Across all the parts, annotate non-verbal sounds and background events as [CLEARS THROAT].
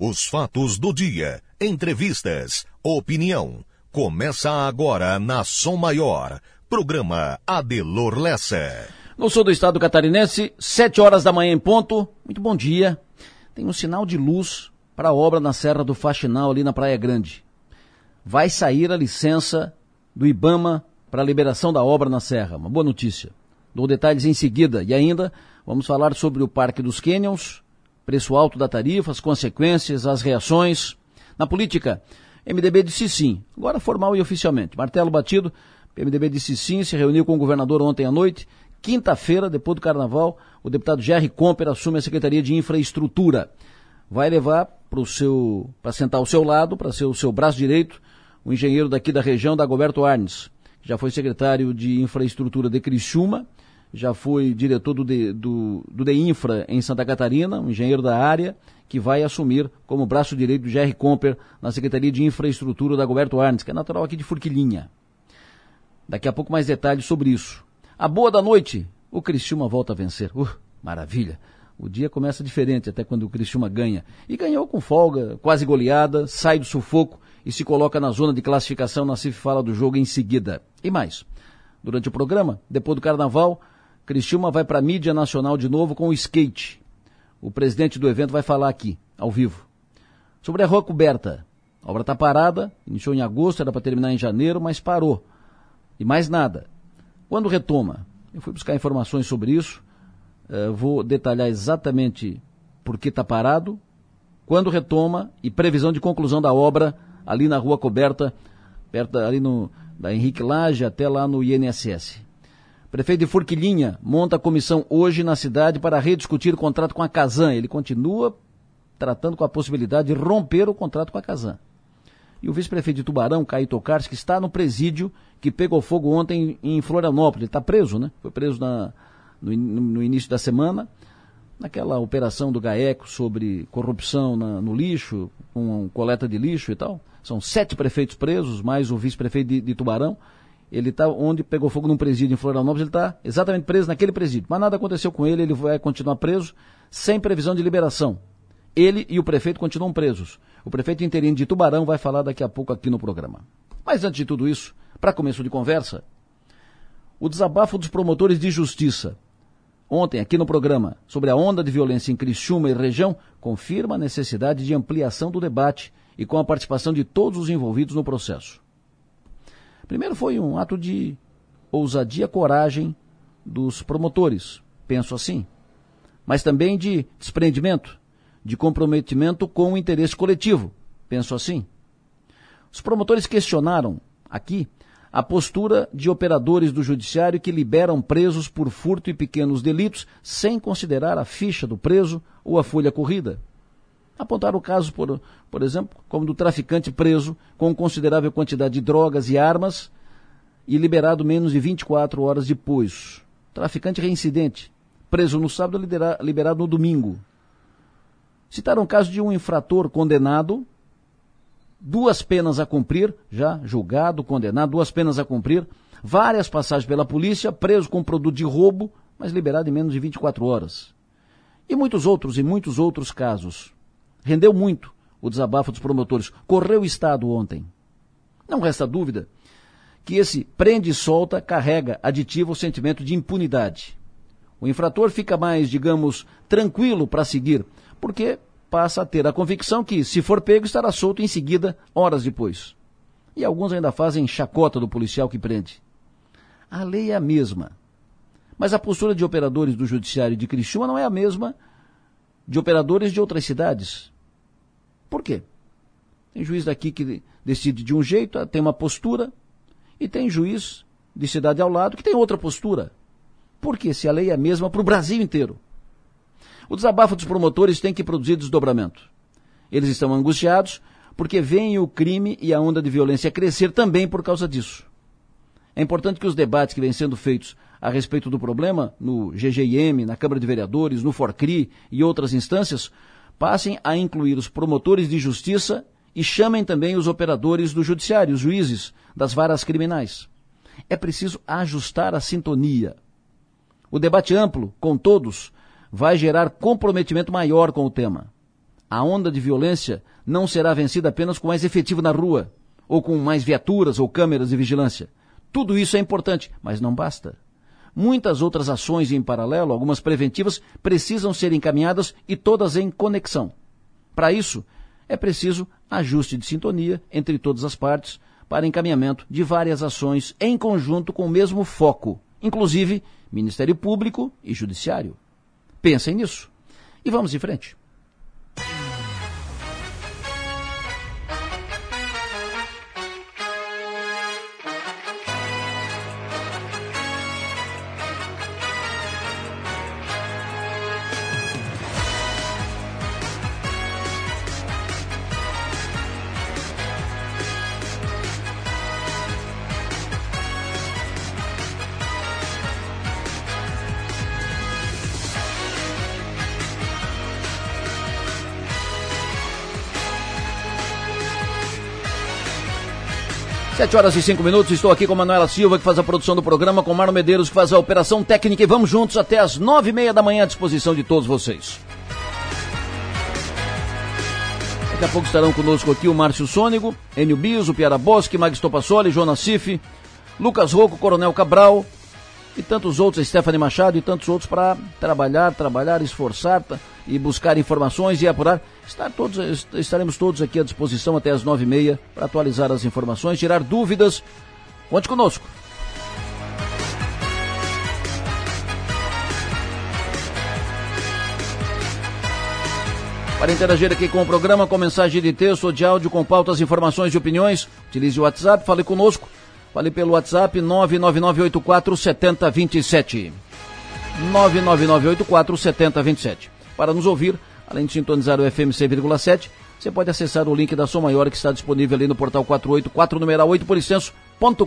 Os fatos do dia, entrevistas, opinião. Começa agora na Som Maior. Programa Adelor Lessa. No sul do estado catarinense, 7 horas da manhã em ponto. Muito bom dia. Tem um sinal de luz para a obra na Serra do Faxinal, ali na Praia Grande. Vai sair a licença do Ibama para a liberação da obra na Serra. Uma boa notícia. Dou detalhes em seguida. E ainda vamos falar sobre o Parque dos Canyons, preço alto da tarifa, as consequências, as reações. Na política, MDB disse sim, agora formal e oficialmente. Martelo batido, MDB disse sim, se reuniu com o governador ontem à noite. Quinta-feira, depois do carnaval, o deputado Jerry Comper assume a Secretaria de Infraestrutura. Vai levar para seu, para sentar ao seu lado, para ser o seu braço direito, o engenheiro daqui da região, Dagoberto Arnes, que já foi secretário de Infraestrutura de Criciúma, já foi diretor do, de, do, do DEINFRA em Santa Catarina, um engenheiro da área, que vai assumir como braço direito do Jerry Comper na Secretaria de Infraestrutura da Goberto Arnes, que é natural aqui de Furquilinha. Daqui a pouco mais detalhes sobre isso. A boa da noite, o Criciúma volta a vencer. Uh, maravilha. O dia começa diferente até quando o Criciúma ganha. E ganhou com folga, quase goleada, sai do sufoco e se coloca na zona de classificação. Na CIF fala do jogo em seguida. E mais, durante o programa, depois do carnaval, Criciúma vai para a mídia nacional de novo com o skate. O presidente do evento vai falar aqui, ao vivo. Sobre a rua coberta. A obra está parada, iniciou em agosto, era para terminar em janeiro, mas parou. E mais nada. Quando retoma? Eu fui buscar informações sobre isso, uh, vou detalhar exatamente por que está parado, quando retoma e previsão de conclusão da obra ali na rua coberta, perto ali no, da Henrique Lage até lá no INSS. Prefeito de Forquilinha monta comissão hoje na cidade para rediscutir o contrato com a Casan. Ele continua tratando com a possibilidade de romper o contrato com a Casan. E o vice-prefeito de Tubarão, Caio Tocars, que está no presídio que pegou fogo ontem em Florianópolis. Ele está preso, né? Foi preso na, no, no, início da semana, naquela operação do GAECO sobre corrupção na, no lixo, com coleta de lixo e tal. São sete prefeitos presos, mais o vice-prefeito de, de Tubarão. Ele está onde pegou fogo num presídio em Florianópolis, ele está exatamente preso naquele presídio. Mas nada aconteceu com ele, ele vai continuar preso, sem previsão de liberação. Ele e o prefeito continuam presos. O prefeito interino de Tubarão vai falar daqui a pouco aqui no programa. Mas antes de tudo isso, para começo de conversa, o desabafo dos promotores de justiça. Ontem, aqui no programa, sobre a onda de violência em Criciúma e região, confirma a necessidade de ampliação do debate e com a participação de todos os envolvidos no processo. Primeiro foi um ato de ousadia, coragem dos promotores, penso assim, mas também de desprendimento, de comprometimento com o interesse coletivo, penso assim. Os promotores questionaram aqui a postura de operadores do judiciário que liberam presos por furto e pequenos delitos sem considerar a ficha do preso ou a folha corrida. Apontaram o caso, por, por exemplo, como do traficante preso com considerável quantidade de drogas e armas e liberado menos de 24 horas depois. Traficante reincidente, preso no sábado liberado no domingo. Citaram o caso de um infrator condenado, duas penas a cumprir, já julgado, condenado, duas penas a cumprir, várias passagens pela polícia, preso com produto de roubo, mas liberado em menos de 24 horas. E muitos outros e muitos outros casos. Rendeu muito o desabafo dos promotores. Correu o Estado ontem. Não resta dúvida que esse prende e solta carrega aditivo o sentimento de impunidade. O infrator fica mais, digamos, tranquilo para seguir, porque passa a ter a convicção que, se for pego, estará solto em seguida, horas depois. E alguns ainda fazem chacota do policial que prende. A lei é a mesma. Mas a postura de operadores do Judiciário de Criciúma não é a mesma de operadores de outras cidades. Por quê? Tem juiz daqui que decide de um jeito, tem uma postura, e tem juiz de cidade ao lado que tem outra postura. Por quê? Se a lei é a mesma para o Brasil inteiro. O desabafo dos promotores tem que produzir desdobramento. Eles estão angustiados porque veem o crime e a onda de violência crescer também por causa disso. É importante que os debates que vêm sendo feitos a respeito do problema no GGIM, na Câmara de Vereadores, no Forcri e outras instâncias passem a incluir os promotores de justiça e chamem também os operadores do judiciário, os juízes das varas criminais. É preciso ajustar a sintonia. O debate amplo, com todos, vai gerar comprometimento maior com o tema. A onda de violência não será vencida apenas com mais efetivo na rua, ou com mais viaturas ou câmeras de vigilância. Tudo isso é importante, mas não basta. Muitas outras ações em paralelo, algumas preventivas, precisam ser encaminhadas e todas em conexão. Para isso, é preciso ajuste de sintonia entre todas as partes para encaminhamento de várias ações em conjunto com o mesmo foco, inclusive Ministério Público e Judiciário. Pensem nisso. E vamos em frente. Sete horas e cinco minutos, estou aqui com Manuela Silva, que faz a produção do programa, com Marno Medeiros, que faz a operação técnica, e vamos juntos até as nove e meia da manhã à disposição de todos vocês. Daqui a pouco estarão conosco aqui o Márcio Sônego, Enio Biso, Piara Bosque, Mag Topassoli, Jonas Cif, Lucas Rocco, Coronel Cabral e tantos outros, Stephanie Machado e tantos outros para trabalhar, trabalhar, esforçar e buscar informações e apurar. Estar todos, estaremos todos aqui à disposição até as nove e meia para atualizar as informações, tirar dúvidas. Conte conosco. Para interagir aqui com o programa, com mensagem de texto ou de áudio, com pautas, informações e opiniões, utilize o WhatsApp, fale conosco. Fale pelo WhatsApp 999847027. 999847027. Para nos ouvir, além de sintonizar o FM 100,7, você pode acessar o link da Som Maior que está disponível ali no portal 484 numeral 8 por extenso.com.br.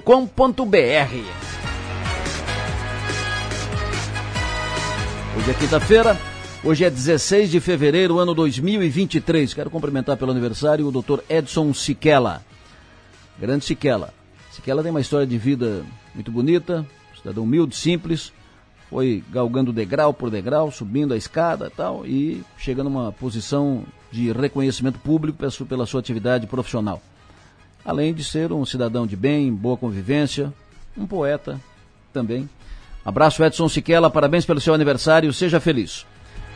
Hoje é quinta-feira, hoje é 16 de fevereiro, ano 2023. Quero cumprimentar pelo aniversário o Dr. Edson Siquela. Grande Siquela. Siquela tem uma história de vida muito bonita, cidadão humilde, simples, foi galgando degrau por degrau, subindo a escada e tal, e chegando uma posição de reconhecimento público pela sua atividade profissional. Além de ser um cidadão de bem, boa convivência, um poeta também. Abraço Edson Siquela, parabéns pelo seu aniversário, seja feliz.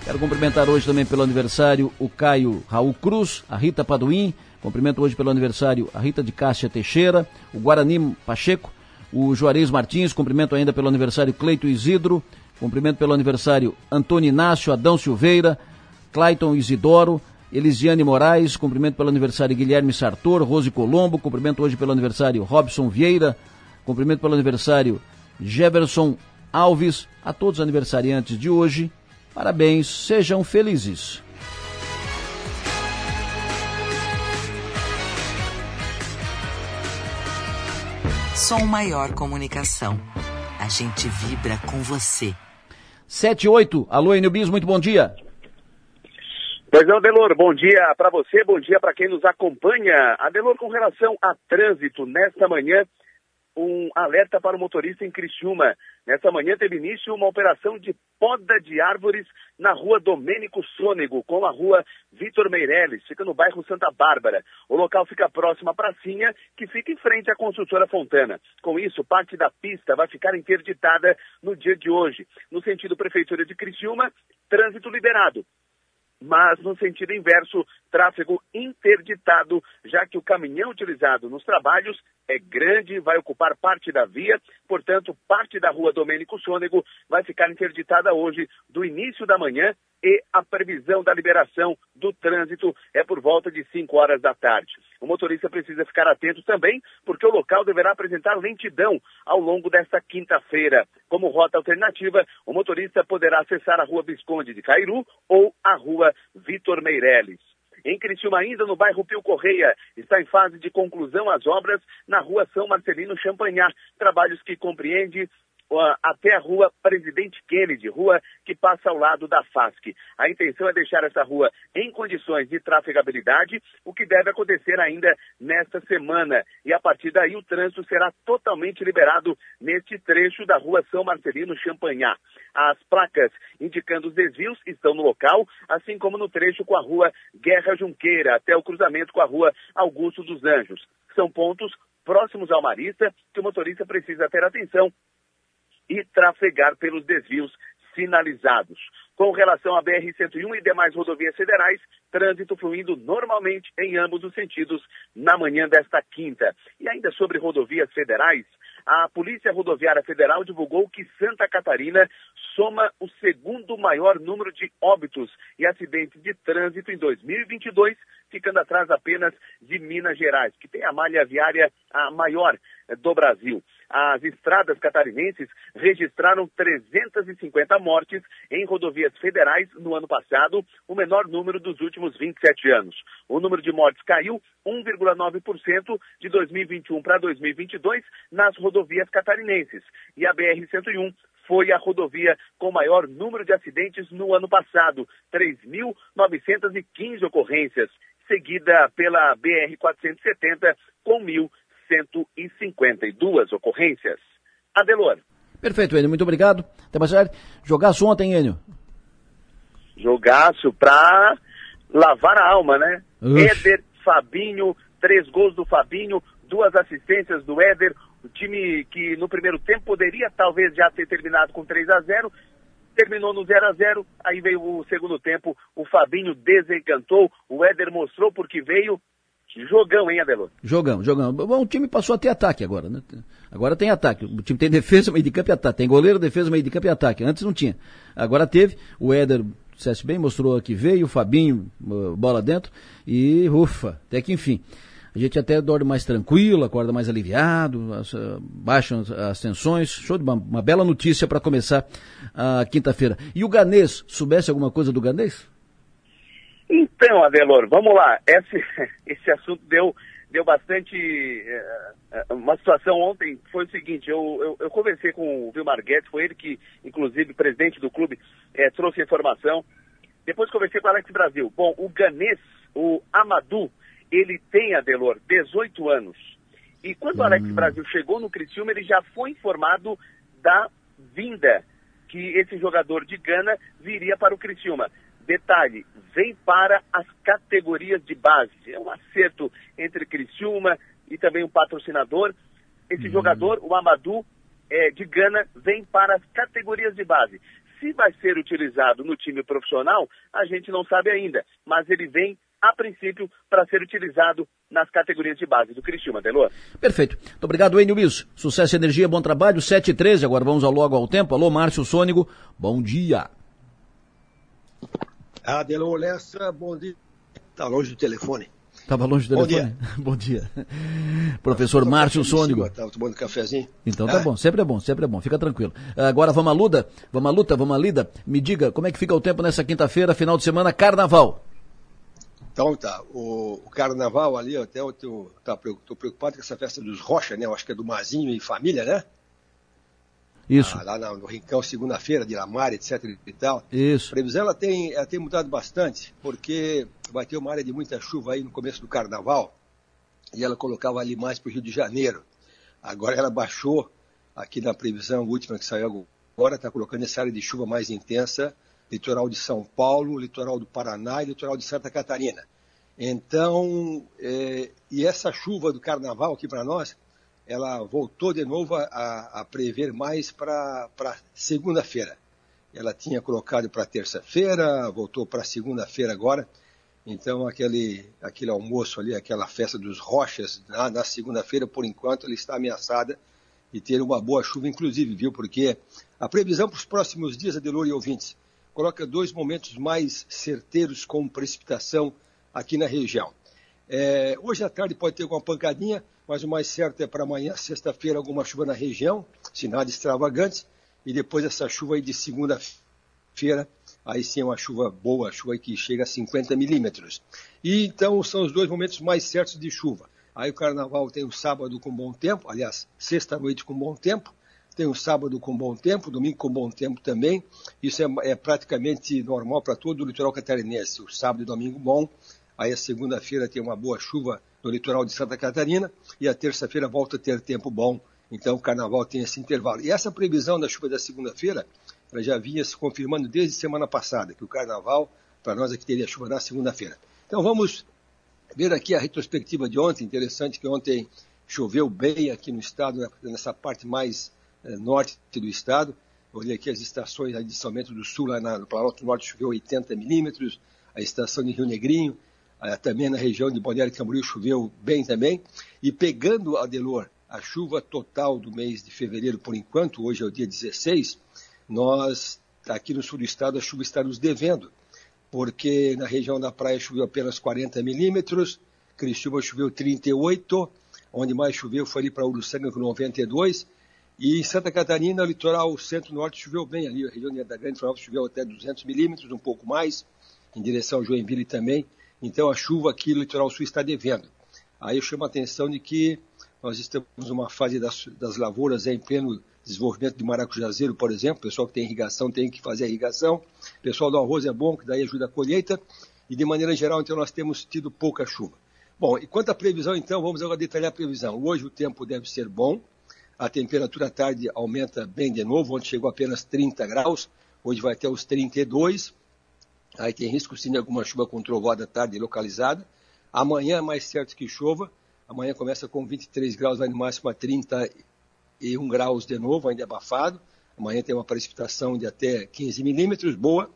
Quero cumprimentar hoje também pelo aniversário o Caio Raul Cruz, a Rita Paduim, cumprimento hoje pelo aniversário a Rita de Cássia Teixeira, o Guarani Pacheco, o Juarez Martins, cumprimento ainda pelo aniversário Cleito Isidro, cumprimento pelo aniversário Antônio Inácio, Adão Silveira, Clayton Isidoro, Elisiane Moraes, cumprimento pelo aniversário Guilherme Sartor, Rose Colombo, cumprimento hoje pelo aniversário Robson Vieira, cumprimento pelo aniversário Jefferson Alves, a todos os aniversariantes de hoje, parabéns, sejam felizes. Som Maior Comunicação. A gente vibra com você. 78. Alô, Enio Bis, muito bom dia. Pois não, Adelor, bom dia para você, bom dia para quem nos acompanha. Adelor, com relação a trânsito, nesta manhã, um alerta para o motorista em Criciúma. Nessa manhã teve início uma operação de poda de árvores na rua Domênico Sônego, com a rua Vitor Meirelles, fica no bairro Santa Bárbara. O local fica próximo à pracinha, que fica em frente à construtora Fontana. Com isso, parte da pista vai ficar interditada no dia de hoje. No sentido Prefeitura de Criciúma, trânsito liberado mas no sentido inverso, tráfego interditado, já que o caminhão utilizado nos trabalhos é grande, vai ocupar parte da via, portanto, parte da rua Domênico Sônego vai ficar interditada hoje, do início da manhã e a previsão da liberação do trânsito é por volta de 5 horas da tarde. O motorista precisa ficar atento também, porque o local deverá apresentar lentidão ao longo desta quinta-feira. Como rota alternativa, o motorista poderá acessar a rua Visconde de Cairu ou a rua Vitor Meirelles. Em Criciúma, ainda no bairro Pio Correia, está em fase de conclusão as obras na rua São Marcelino Champanhar, trabalhos que compreendem até a rua Presidente Kennedy, rua que passa ao lado da FASC. A intenção é deixar essa rua em condições de trafegabilidade, o que deve acontecer ainda nesta semana. E a partir daí o trânsito será totalmente liberado neste trecho da rua São Marcelino Champanhar. As placas indicando os desvios estão no local, assim como no trecho com a rua Guerra Junqueira, até o cruzamento com a rua Augusto dos Anjos. São pontos próximos ao Marista que o motorista precisa ter atenção e trafegar pelos desvios sinalizados. Com relação à BR-101 e demais rodovias federais, trânsito fluindo normalmente em ambos os sentidos na manhã desta quinta. E ainda sobre rodovias federais, a Polícia Rodoviária Federal divulgou que Santa Catarina soma o segundo maior número de óbitos e acidentes de trânsito em 2022, ficando atrás apenas de Minas Gerais, que tem a malha viária a maior do Brasil. As estradas catarinenses registraram 350 mortes em rodovias federais no ano passado, o menor número dos últimos 27 anos. O número de mortes caiu 1,9% de 2021 para 2022 nas rodovias catarinenses. E a BR-101 foi a rodovia com maior número de acidentes no ano passado, 3.915 ocorrências, seguida pela BR-470 com 1.152 ocorrências. Adelor. Perfeito, Enio, muito obrigado. Até mais tarde. Jogaço ontem, Enio. Jogaço pra lavar a alma, né? Ux. Éder, Fabinho, três gols do Fabinho, duas assistências do Éder, o time que no primeiro tempo poderia talvez já ter terminado com 3 a 0 terminou no 0 a 0 aí veio o segundo tempo, o Fabinho desencantou, o Éder mostrou porque veio. Jogão, hein, Adelô? Jogão, jogão. Bom, o time passou a ter ataque agora, né? Agora tem ataque. O time tem [LAUGHS] defesa, meio de campo e ataque. Tem goleiro, defesa, meio de campo e ataque. Antes não tinha. Agora teve. O Éder, dissesse bem, mostrou que veio, o Fabinho, bola dentro. E ufa, até que enfim. A gente até dorme mais tranquilo, acorda mais aliviado, as, uh, baixam as, as, tensões. Show de uma, uma bela notícia para começar a quinta-feira. E o Ganês, soubesse alguma coisa do Ganês? Então, Adelor, vamos lá. Esse, [LAUGHS] esse assunto deu, deu bastante. Uh, uma situação ontem foi o seguinte: eu, eu, eu conversei com o Vilmar Guedes, foi ele que, inclusive, presidente do clube, eh, trouxe a informação. Depois conversei com o Alex Brasil. Bom, o Ganês, o Amadou, ele tem, Adelor, 18 anos. E quando o Alex hum. Brasil chegou no Criciúma, ele já foi informado da vinda que esse jogador de Gana viria para o Criciúma. Detalhe, vem para as categorias de base. É um acerto entre Criciúma e também um patrocinador. Esse hum. jogador, o Amadou, é, de Gana, vem para as categorias de base. Se vai ser utilizado no time profissional, a gente não sabe ainda, mas ele vem a princípio, para ser utilizado nas categorias de base do Criciúma, Delor. Perfeito. Muito obrigado, Enio Wilson. Sucesso e energia, bom trabalho. 7 e 13 agora vamos ao logo ao tempo. Alô, Márcio Sônigo, bom dia. Adelor Lessa, bom dia. Está longe do telefone. Estava longe do telefone? Bom dia. [LAUGHS] bom dia. Professor Márcio Sônigo. Estava tomando cafezinho. Então tá ah. bom, sempre é bom, sempre é bom, fica tranquilo. Agora vamos à luta, vamos à luta, vamos à lida. Me diga, como é que fica o tempo nessa quinta-feira, final de semana, carnaval? Então tá, o, o carnaval ali, até eu tô, tá, preocupado com essa festa dos Rocha, né? Eu acho que é do Mazinho e família, né? Isso. Ah, lá no, no Rincão, segunda-feira, de Lamar, etc e tal. Isso. A previsão ela tem, ela tem mudado bastante, porque vai ter uma área de muita chuva aí no começo do carnaval, e ela colocava ali mais para o Rio de Janeiro. Agora ela baixou aqui na previsão última que saiu agora, está colocando essa área de chuva mais intensa litoral de São Paulo, litoral do Paraná e litoral de Santa Catarina. Então, é, e essa chuva do carnaval aqui para nós, ela voltou de novo a, a prever mais para segunda-feira. Ela tinha colocado para terça-feira, voltou para segunda-feira agora. Então, aquele, aquele almoço ali, aquela festa dos rochas, na, na segunda-feira, por enquanto, ela está ameaçada de ter uma boa chuva, inclusive, viu? Porque a previsão para os próximos dias, Adelor e ouvintes, coloca dois momentos mais certeiros com precipitação aqui na região. É, hoje à tarde pode ter alguma pancadinha, mas o mais certo é para amanhã, sexta-feira, alguma chuva na região, se nada extravagante, e depois essa chuva aí de segunda-feira, aí sim é uma chuva boa, chuva que chega a 50 milímetros. E então são os dois momentos mais certos de chuva. Aí o carnaval tem o sábado com bom tempo, aliás, sexta-noite com bom tempo, tem o sábado com bom tempo, domingo com bom tempo também. Isso é, é praticamente normal para todo o litoral catarinense. O sábado e domingo bom, aí a segunda-feira tem uma boa chuva no litoral de Santa Catarina e a terça-feira volta a ter tempo bom. Então o carnaval tem esse intervalo. E essa previsão da chuva da segunda-feira, ela já vinha se confirmando desde semana passada, que o carnaval, para nós aqui, teria chuva na segunda-feira. Então vamos ver aqui a retrospectiva de ontem. Interessante que ontem choveu bem aqui no estado, nessa parte mais eh, norte do estado. Olhei aqui as estações de São Bento do Sul, lá no Planalto Norte choveu 80 milímetros, a estação de Rio Negrinho, também na região de Balneário Camboriú choveu bem também. E pegando, Adelor, a chuva total do mês de fevereiro, por enquanto, hoje é o dia 16, nós, aqui no sul do estado, a chuva está nos devendo, porque na região da praia choveu apenas 40 milímetros, Criciúma choveu 38, onde mais choveu foi ali para Uruçanga com 92, e em Santa Catarina, o litoral centro-norte choveu bem ali, a região da Grande Florianópolis choveu até 200 milímetros, um pouco mais, em direção ao Joinville também. Então a chuva aqui no litoral sul está devendo. Aí eu chamo a atenção de que nós estamos numa fase das, das lavouras em pleno desenvolvimento de maracujazeiro, por exemplo. O pessoal que tem irrigação tem que fazer a irrigação. O pessoal do arroz é bom, que daí ajuda a colheita. E de maneira geral, então, nós temos tido pouca chuva. Bom, e quanto à previsão, então, vamos agora detalhar a previsão. Hoje o tempo deve ser bom, a temperatura à tarde aumenta bem de novo, ontem chegou apenas 30 graus, hoje vai até os 32. Aí tem risco sim de alguma chuva com trovada tarde localizada. Amanhã é mais certo que chova, amanhã começa com 23 graus, vai no máximo a 31 graus de novo, ainda é abafado. Amanhã tem uma precipitação de até 15 milímetros, boa.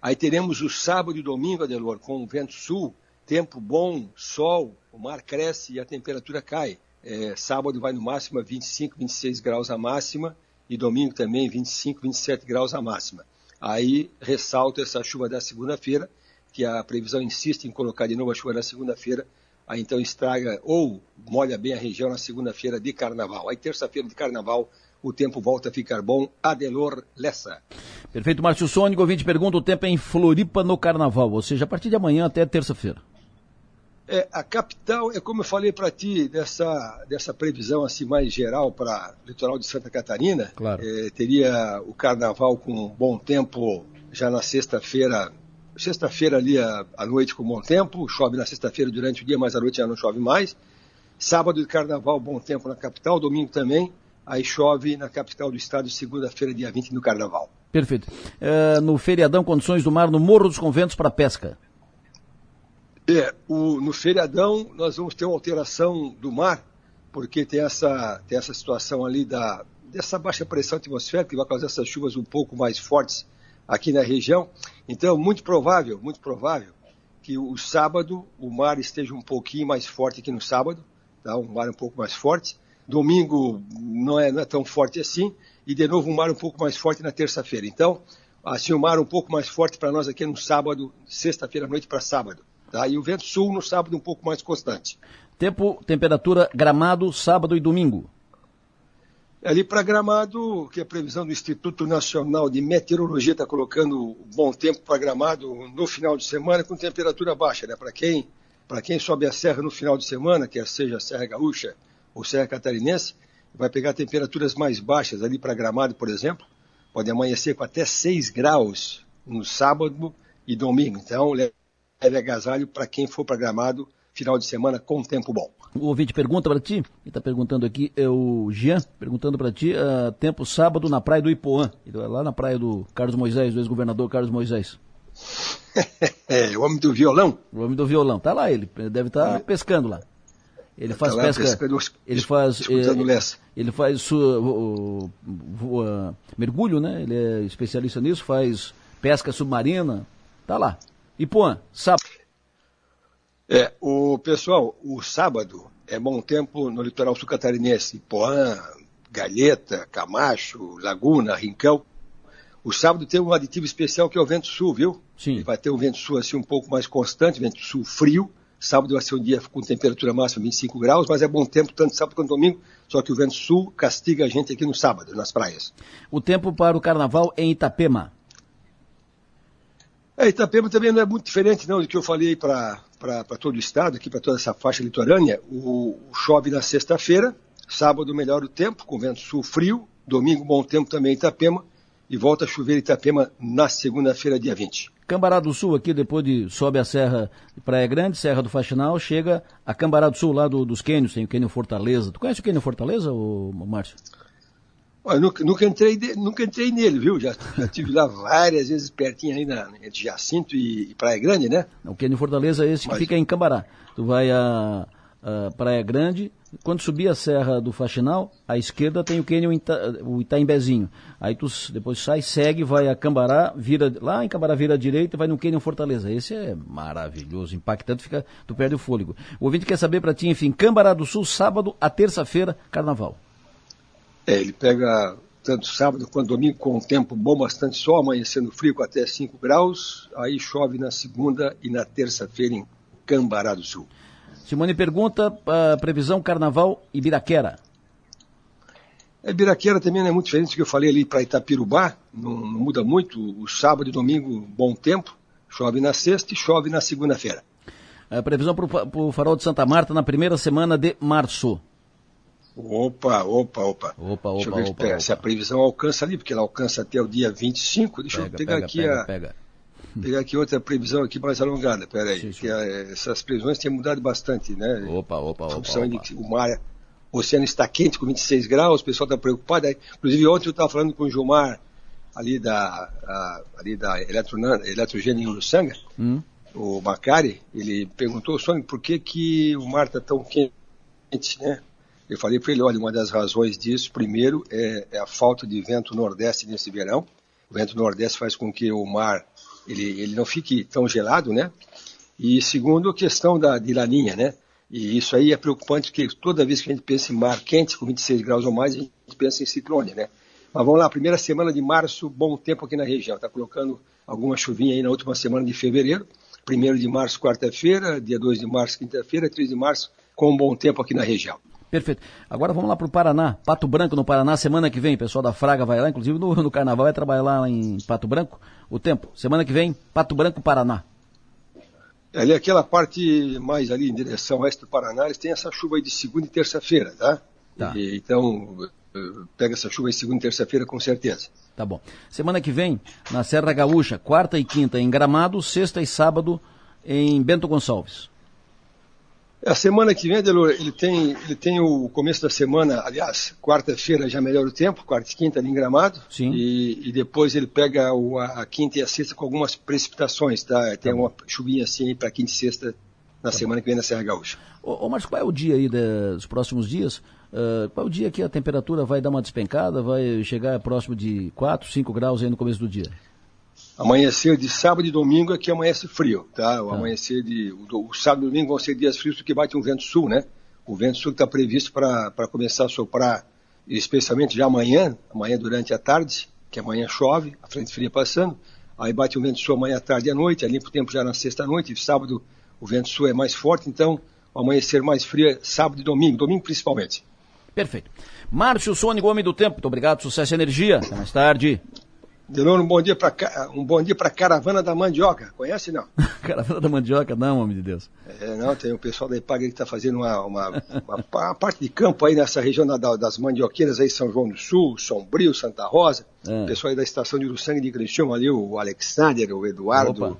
Aí teremos o sábado e domingo, Adelor, com vento sul, tempo bom, sol, o mar cresce e a temperatura cai. É, sábado vai no máximo a 25, 26 graus a máxima e domingo também 25, 27 graus a máxima. Aí ressalto essa chuva da segunda-feira, que a previsão insiste em colocar de novo a chuva na segunda-feira, aí então estraga ou molha bem a região na segunda-feira de carnaval. Aí terça-feira de carnaval o tempo volta a ficar bom. Adelor Lessa. Perfeito, Márcio Sônico. Ouvinte pergunta: o tempo é em Floripa no carnaval, ou seja, a partir de amanhã até terça-feira. É, a capital, é como eu falei para ti, dessa, dessa previsão assim mais geral para o litoral de Santa Catarina, claro. é, teria o carnaval com bom tempo já na sexta-feira, sexta-feira ali à noite com bom tempo, chove na sexta-feira durante o dia, mas à noite já não chove mais. Sábado de carnaval, bom tempo na capital, domingo também, aí chove na capital do estado, segunda-feira, dia 20 no carnaval. Perfeito. É, no feriadão, condições do mar no Morro dos Conventos para pesca. É, o, no feriadão nós vamos ter uma alteração do mar, porque tem essa, tem essa situação ali da, dessa baixa pressão atmosférica que vai causar essas chuvas um pouco mais fortes aqui na região. Então, muito provável, muito provável que o sábado o mar esteja um pouquinho mais forte aqui no sábado, tá? um mar um pouco mais forte. Domingo não é, não é tão forte assim, e de novo um mar um pouco mais forte na terça-feira. Então, assim, o mar um pouco mais forte para nós aqui no sábado, sexta-feira à noite para sábado. Tá? E o vento sul no sábado um pouco mais constante. Tempo, temperatura, gramado, sábado e domingo. Ali para Gramado, que a previsão do Instituto Nacional de Meteorologia está colocando bom tempo para Gramado no final de semana com temperatura baixa. Né? Para quem, quem sobe a serra no final de semana, quer seja a Serra Gaúcha ou Serra Catarinense, vai pegar temperaturas mais baixas ali para Gramado, por exemplo. Pode amanhecer com até 6 graus no sábado e domingo. Então, leve agasalho para quem for programado final de semana com tempo bom. O ouvinte pergunta para ti, ele está perguntando aqui, é o Jean, perguntando para ti, uh, tempo sábado na praia do Ipoã, lá na praia do Carlos Moisés, do ex-governador Carlos Moisés. [LAUGHS] é, o homem do violão? O homem do violão, tá lá ele, deve estar tá é. pescando lá. Ele faz tá pesca, pescando, ele faz, é, ele faz sua, uh, uh, mergulho, né? Ele é especialista nisso, faz pesca submarina, tá lá. Ipuã, sábado. É, o pessoal, o sábado é bom tempo no litoral sul catarinense. Ipuã, Galheta, Camacho, Laguna, Rincão. O sábado tem um aditivo especial que é o vento sul, viu? Sim. Ele vai ter um vento sul assim um pouco mais constante, vento sul frio. Sábado vai ser um dia com temperatura máxima 25 graus, mas é bom tempo tanto sábado quanto domingo, só que o vento sul castiga a gente aqui no sábado, nas praias. O tempo para o carnaval em Itapema. É, Itapema também não é muito diferente não do que eu falei para todo o estado, aqui para toda essa faixa litorânea. O, chove na sexta-feira, sábado melhora o tempo, com vento sul frio, Domingo, bom tempo também em Itapema. E volta a chover em Itapema na segunda-feira, dia 20. Cambará do Sul, aqui depois de sobe a Serra de Praia Grande, Serra do Faxinal, chega a Cambará do Sul, lá do, dos Quênios, tem o Quênio Fortaleza. Tu conhece o Quênio Fortaleza, ô, Márcio? Olha, nunca, nunca, entrei, de, nunca entrei nele, viu? Já, já tive lá várias vezes pertinho aí na, entre Jacinto e, e Praia Grande, né? O Quênio Fortaleza é esse Mas... que fica em Cambará. Tu vai a, a, Praia Grande, quando subir a Serra do Faxinal, à esquerda tem o Quênio Ita, o Itaimbezinho. Aí tu depois sai, segue, vai a Cambará, vira lá em Cambará vira à direita e vai no Quênio Fortaleza. Esse é maravilhoso, impactante, fica, tu perde o fôlego. O ouvinte quer saber para ti, enfim, Cambará do Sul, sábado a terça-feira, carnaval. É, ele pega tanto sábado quanto domingo com um tempo bom, bastante sol, amanhecendo frio com até 5 graus, aí chove na segunda e na terça-feira em Cambará do Sul. Simone pergunta, a previsão Carnaval Ibiraquera. A Ibiraquera também não é muito diferente do que eu falei ali para Itapirubá, não, não, muda muito, o sábado e domingo bom tempo, chove na sexta e chove na segunda-feira. A previsão para o farol de Santa Marta na primeira semana de março. Opa, opa, opa. Opa, opa, Deixa eu ver opa, opa. se a previsão alcança ali, porque ela alcança até o dia 25. Deixa pega, eu pegar pega, aqui pega, a. Pega. [LAUGHS] Pegar aqui outra previsão aqui mais alongada, peraí. Sim, que é, essas previsões têm mudado bastante, né? Opa, opa, opa. opa. De, o mar, o oceano está quente com 26 graus, o pessoal está preocupado. Inclusive ontem eu estava falando com o Gilmar ali da, a, ali da Eletrogênio em Uruçanga, hum. o Macari, ele perguntou, Sônia, por que, que o mar está tão quente, né? Eu falei para ele, olha, uma das razões disso, primeiro, é, é, a falta de vento nordeste nesse verão. O vento nordeste faz com que o mar ele, ele não fique tão gelado, né? E segundo, a questão da, de laninha, né? E isso aí é preocupante, porque toda vez que a gente pensa em mar quente, com 26 graus ou mais, a gente pensa em ciclone, né? Mas vamos lá, primeira semana de março, bom tempo aqui na região. Está colocando alguma chuvinha aí na última semana de fevereiro. Primeiro de março, quarta-feira, dia 2 de março, quinta-feira, 3 de março, com um bom tempo aqui na região. Perfeito. Agora vamos lá para o Paraná. Pato Branco no Paraná, semana que vem. O pessoal da Fraga vai lá, inclusive no, no Carnaval, vai trabalhar lá em Pato Branco. O tempo, semana que vem, Pato Branco, Paraná. Ali, aquela parte mais ali em direção oeste do Paraná, eles têm essa chuva aí de segunda e terça-feira, tá? tá. E, então, eh, pega essa chuva aí segunda e terça-feira com certeza. Tá bom. Semana que vem, na Serra Gaúcha, quarta e quinta em Gramado, sexta e sábado em Bento Gonçalves. A semana que vem, Adelor, ele tem, ele tem o começo da semana, aliás, quarta-feira já melhora o tempo, quarta e quinta ali em Gramado. Sim. E, e depois ele pega o, a, quinta e a sexta com algumas precipitações, tá? Tem tá uma chuvinha assim para quinta e sexta na tá semana bom. que vem na Serra Gaúcha. Ô, ô Marcos, qual é o dia aí dos próximos dias? Uh, qual é o dia que a temperatura vai dar uma despencada, vai chegar próximo de 4, 5 graus aí no começo do dia? Amanhecer de sábado e domingo é que amanhece frio, tá? O ah. amanhecer de. O, o, sábado e domingo vão ser dias frios porque bate um vento sul, né? O vento sul está previsto para começar a soprar, especialmente já amanhã, amanhã durante a tarde, que amanhã chove, a frente fria passando. Aí bate um vento sul amanhã à tarde e à noite, é limpa o tempo já na sexta-noite, sábado o vento sul é mais forte, então o amanhecer mais frio é sábado e domingo, domingo principalmente. Perfeito. Márcio Sônico, homem do tempo, muito obrigado, sucesso e energia. Até mais tarde. De novo, um bom dia para um bom dia para Caravana da Mandioca. Conhece não? [LAUGHS] Caravana da Mandioca, não, homem de Deus. É, não, tem o pessoal da Ipag que está fazendo uma, uma, uma, uma, parte de campo aí nessa região da, das mandioqueiras aí, São João do Sul, Sombrio, Santa Rosa. É. O pessoal aí da estação de Uruçanga de Criciúma ali, o Alexander, o Eduardo,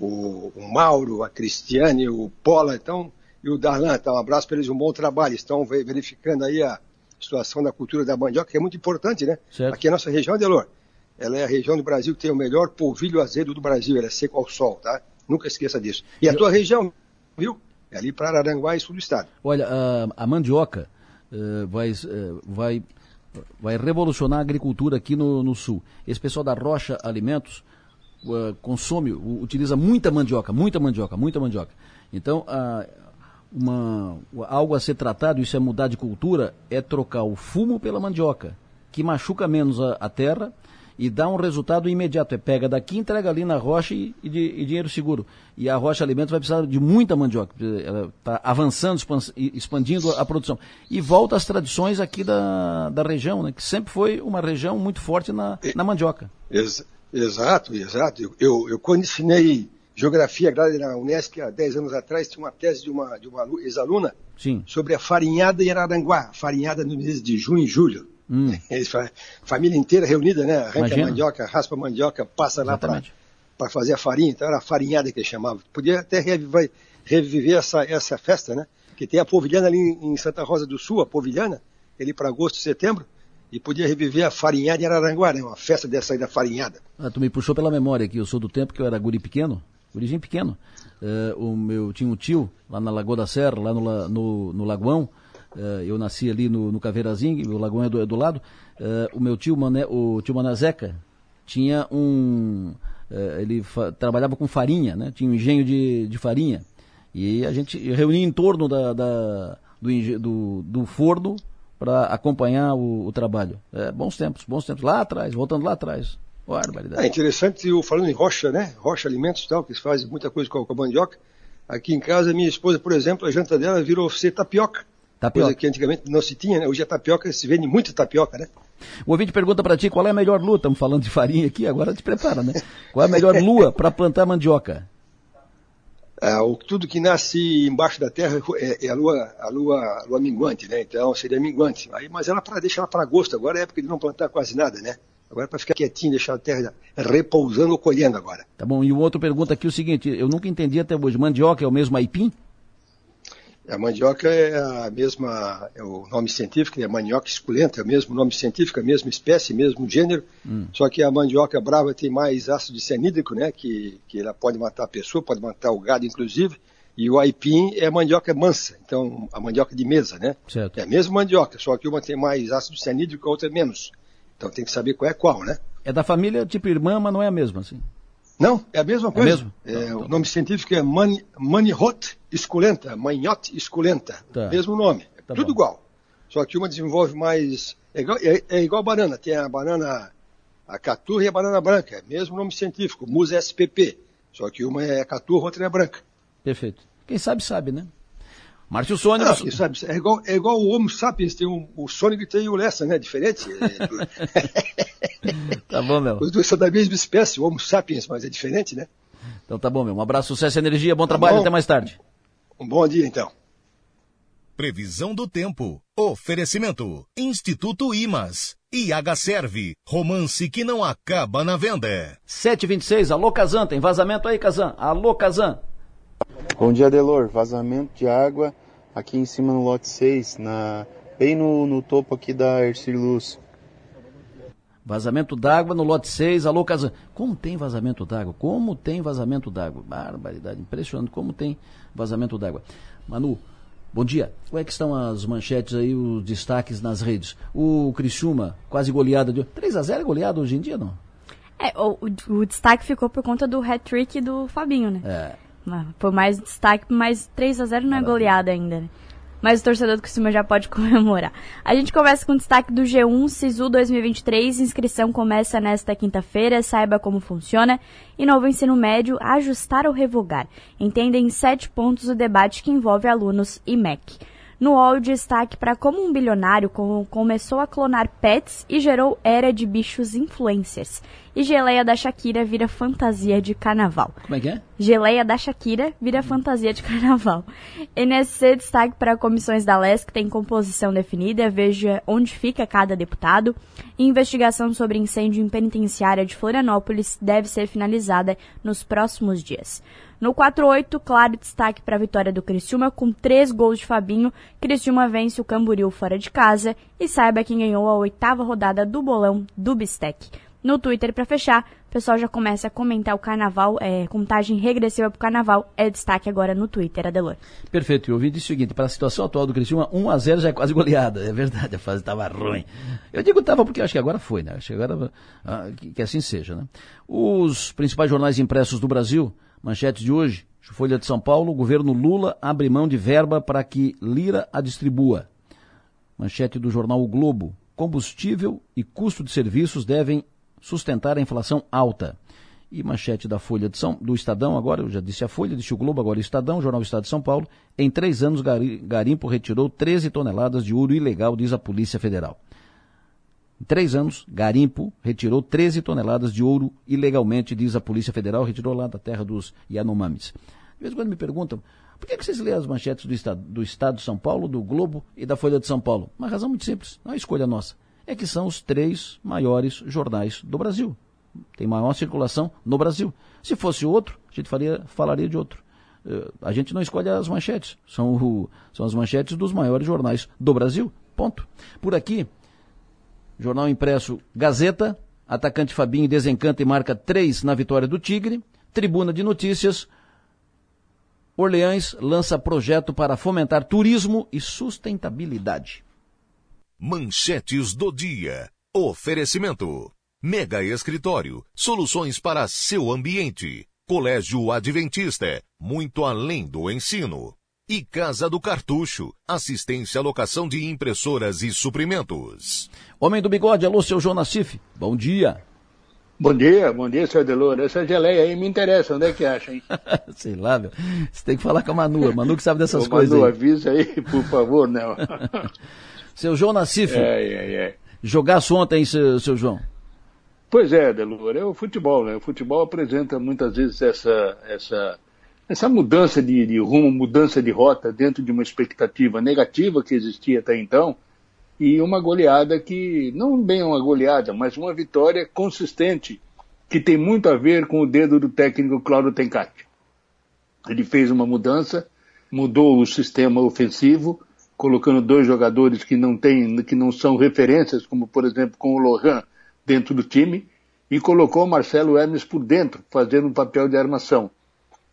o, o, Mauro, a Cristiane, o Pola, então, e o Darlan. Então, um abraço para eles, um bom trabalho. Estão verificando aí a situação da cultura da mandioca, que é muito importante, né? Certo. Aqui na nossa região, Delor. Ela é a região do Brasil que tem o melhor polvilho azedo do Brasil. Ela é seco ao sol, tá? Nunca esqueça disso. E a tua região, viu? É ali para Aranguá e sul do estado. Olha, a, a mandioca uh, vai, uh, vai, vai revolucionar a agricultura aqui no, no sul. Esse pessoal da Rocha Alimentos uh, consome, utiliza muita mandioca, muita mandioca, muita mandioca. Então, uma, algo a ser tratado, isso é mudar de cultura, é trocar o fumo pela mandioca, que machuca menos a, a terra e dá um resultado imediato. É pega daqui, entrega ali na rocha e, e, de, e dinheiro seguro. E a rocha alimentos vai precisar de muita mandioca. Ela está avançando, expandindo a produção. E volta às tradições aqui da, da região, né, que sempre foi uma região muito forte na, na mandioca. Ex exato, exato. Eu, eu, eu quando ensinei geografia agrária na Unesp há 10 anos atrás, tinha uma tese de uma, de uma ex-aluna sobre a farinhada em Araranguá, farinhada no mês de junho e julho. Hum. família inteira reunida, né? Arranca a mandioca, raspa a mandioca, passa lá para fazer a farinha. Então era a farinhada que eles chamavam. Podia até reviver, reviver essa, essa festa, né? Que tem a povilhana ali em Santa Rosa do Sul, a povilhana, ali para agosto, setembro e podia reviver a farinhada em Araranguá, né? Uma festa dessa aí da farinhada. Ah, tu me puxou pela memória aqui, eu sou do tempo que eu era guri pequeno, gurizinho pequeno. Uh, o meu, tinha um tio lá na Lagoa da Serra, lá no, no, no Lagoão, uh, eu nasci ali no, no Caveirazinho, o Lagoão é do, é do lado, uh, o meu tio, Mané, o tio Manazeca, tinha um... ele trabalhava com farinha, né? Tinha um engenho de, de farinha. E a gente reunia em torno da, da do, do, do forno para acompanhar o, o, trabalho. É, bons tempos, bons tempos. Lá atrás, voltando lá atrás. Barbaridade. É interessante, eu falando em rocha, né? Rocha Alimentos e tal, que faz muita coisa com a, com a mandioca. Aqui em casa, minha esposa, por exemplo, a janta dela virou ser tapioca. Tapioca. Coisa que antigamente não se tinha, né? Hoje a tapioca, se vende muito tapioca, né? O ouvinte pergunta para ti qual é a melhor lua. Estamos falando de farinha aqui, agora te prepara, né? Qual é a melhor [LAUGHS] lua para plantar mandioca? É, o, tudo que nasce embaixo da terra é, é, a, lua, a, lua, a lua minguante, né? Então seria minguante. Aí, mas ela para deixar ela para agosto, agora é época de não plantar quase nada, né? Agora é para ficar quietinho, deixar a terra repousando ou colhendo agora. Tá bom, e o outro pergunta aqui o seguinte, eu nunca entendi até hoje, mandioca é o mesmo aipim? A mandioca é a mesma, é o nome científico, é mandioca esculenta, é o mesmo nome científico, a mesma espécie, mesmo gênero, hum. só que a mandioca brava tem mais ácido cianídrico, né, que, que ela pode matar a pessoa, pode matar o gado, inclusive, e o aipim é a mandioca mansa, então a mandioca de mesa, né? Certo. É a mesma mandioca, só que uma tem mais ácido cianídrico, a outra é menos. Então tem que saber qual é qual, né? É da família tipo irmã, mas não é a mesma, assim. Não, é a mesma é coisa. É mesmo? É, tá, o tá nome científico é Manihot esculenta, manhot esculenta. Tá. Mesmo nome. Tá tudo bom. igual. Só que uma desenvolve mais. É igual, é, é igual a banana. Tem a banana a caturra e a banana branca. É mesmo nome científico, Musa SPP. Só que uma é caturra, outra é branca. Perfeito. Quem sabe, sabe, né? Márcio Sônia. Não, sabe, é, igual, é igual o Homo sapiens, tem um, o Sonic tem o Lessa, né? Diferente. [LAUGHS] tá bom, meu. Os dois são da mesma espécie, o Homo sapiens, mas é diferente, né? Então tá bom, meu. Um abraço, sucesso e energia, bom tá trabalho, bom. até mais tarde. Um bom dia, então. Previsão do tempo. Oferecimento. Instituto Imas. IH Serve. Romance que não acaba na venda. 726. Alô, Kazan. Tem vazamento aí, Kazan? Alô, Kazan. Bom dia, Delor. Vazamento de água aqui em cima no lote 6, na, bem no, no topo aqui da Ercir Luz. Vazamento d'água no lote 6, alô Casan. Como tem vazamento d'água? Como tem vazamento d'água? Barbaridade, impressionante como tem vazamento d'água. Manu, bom dia. Como é que estão as manchetes aí, os destaques nas redes? O Criciúma, quase goleada de... 3 a 0 é goleada hoje em dia, não? É, o, o, o destaque ficou por conta do hat-trick do Fabinho, né? É. Por mais destaque, mas 3 a 0 não é goleada ainda, né? Mas o torcedor do Criciúma já pode [LAUGHS] comemorar. A gente começa com o destaque do G1 Sisu 2023. Inscrição começa nesta quinta-feira. Saiba como funciona. E novo ensino médio, ajustar ou revogar. Entenda em sete pontos o debate que envolve alunos e MEC. No UOL, destaque para como um bilionário começou a clonar pets e gerou era de bichos influencers. E geleia da Shakira vira fantasia de carnaval. Como é que é? Geleia da Shakira vira fantasia de carnaval. NSC destaque para comissões da LES que tem composição definida, veja onde fica cada deputado. Investigação sobre incêndio em penitenciária de Florianópolis deve ser finalizada nos próximos dias. No 4-8, claro destaque para a vitória do Criciúma com três gols de Fabinho. Criciúma vence o Camboriú fora de casa e saiba quem ganhou a oitava rodada do bolão do Bistec. No Twitter, para fechar, o pessoal já começa a comentar o carnaval, é, contagem regressiva para o carnaval, é destaque agora no Twitter, Adelor. Perfeito, eu ouvi o seguinte, para a situação atual do Criciúma, 1 a 0 já é quase goleada, é verdade, a fase estava ruim. Eu digo estava porque acho que agora foi, né? Acho que agora, ah, que, que assim seja, né? Os principais jornais impressos do Brasil Manchetes de hoje. Folha de São Paulo, governo Lula abre mão de verba para que Lira a distribua. Manchete do jornal O Globo. Combustível e custo de serviços devem sustentar a inflação alta. E manchete da Folha de São, do Estadão, agora, eu já disse a Folha, disse o Globo, agora o Estadão, Jornal Estado de São Paulo. Em três anos, Garimpo retirou 13 toneladas de ouro ilegal, diz a Polícia Federal. Em três anos, Garimpo retirou 13 toneladas de ouro ilegalmente, diz a Polícia Federal, retirou lá da terra dos Yanomamis. De vez em quando me perguntam, por que, vocês lêem as manchetes do estado, do estado de São Paulo, do Globo e da Folha de São Paulo? Uma razão muito simples, não é escolha nossa. É é que são os três maiores jornais do Brasil. Tem maior circulação no Brasil. Se fosse outro, a gente faria, falaria de outro. Uh, a gente não escolhe as manchetes. São, o, são as manchetes dos maiores jornais do Brasil. Ponto. Por aqui, jornal impresso Gazeta, atacante Fabinho desencanta e marca três na vitória do Tigre. Tribuna de Notícias, Orleães lança projeto para fomentar turismo e sustentabilidade. Manchetes do dia. Oferecimento. Mega Escritório. Soluções para seu ambiente. Colégio Adventista. Muito além do ensino. E Casa do Cartucho. Assistência à locação de impressoras e suprimentos. Homem do Bigode, alô, seu João Nassif. Bom dia. Bom dia, bom dia, senhor Delor. Essa geleia aí me interessa, onde é que acha, hein? [LAUGHS] Sei lá, meu. Você tem que falar com a Manu, a Manu que sabe dessas Ô, coisas Manu, aí. avisa aí, por favor, né? [LAUGHS] seu João Nassif. É, é, é. Jogaço ontem, seu, seu João. Pois é, Delor, é o futebol, né? O futebol apresenta muitas vezes essa, essa, essa mudança de, de rumo, mudança de rota dentro de uma expectativa negativa que existia até então e uma goleada que, não bem uma goleada, mas uma vitória consistente, que tem muito a ver com o dedo do técnico Claudio Tencati. Ele fez uma mudança, mudou o sistema ofensivo, colocando dois jogadores que não têm, que não são referências, como por exemplo com o Lohan dentro do time, e colocou o Marcelo Hermes por dentro, fazendo um papel de armação.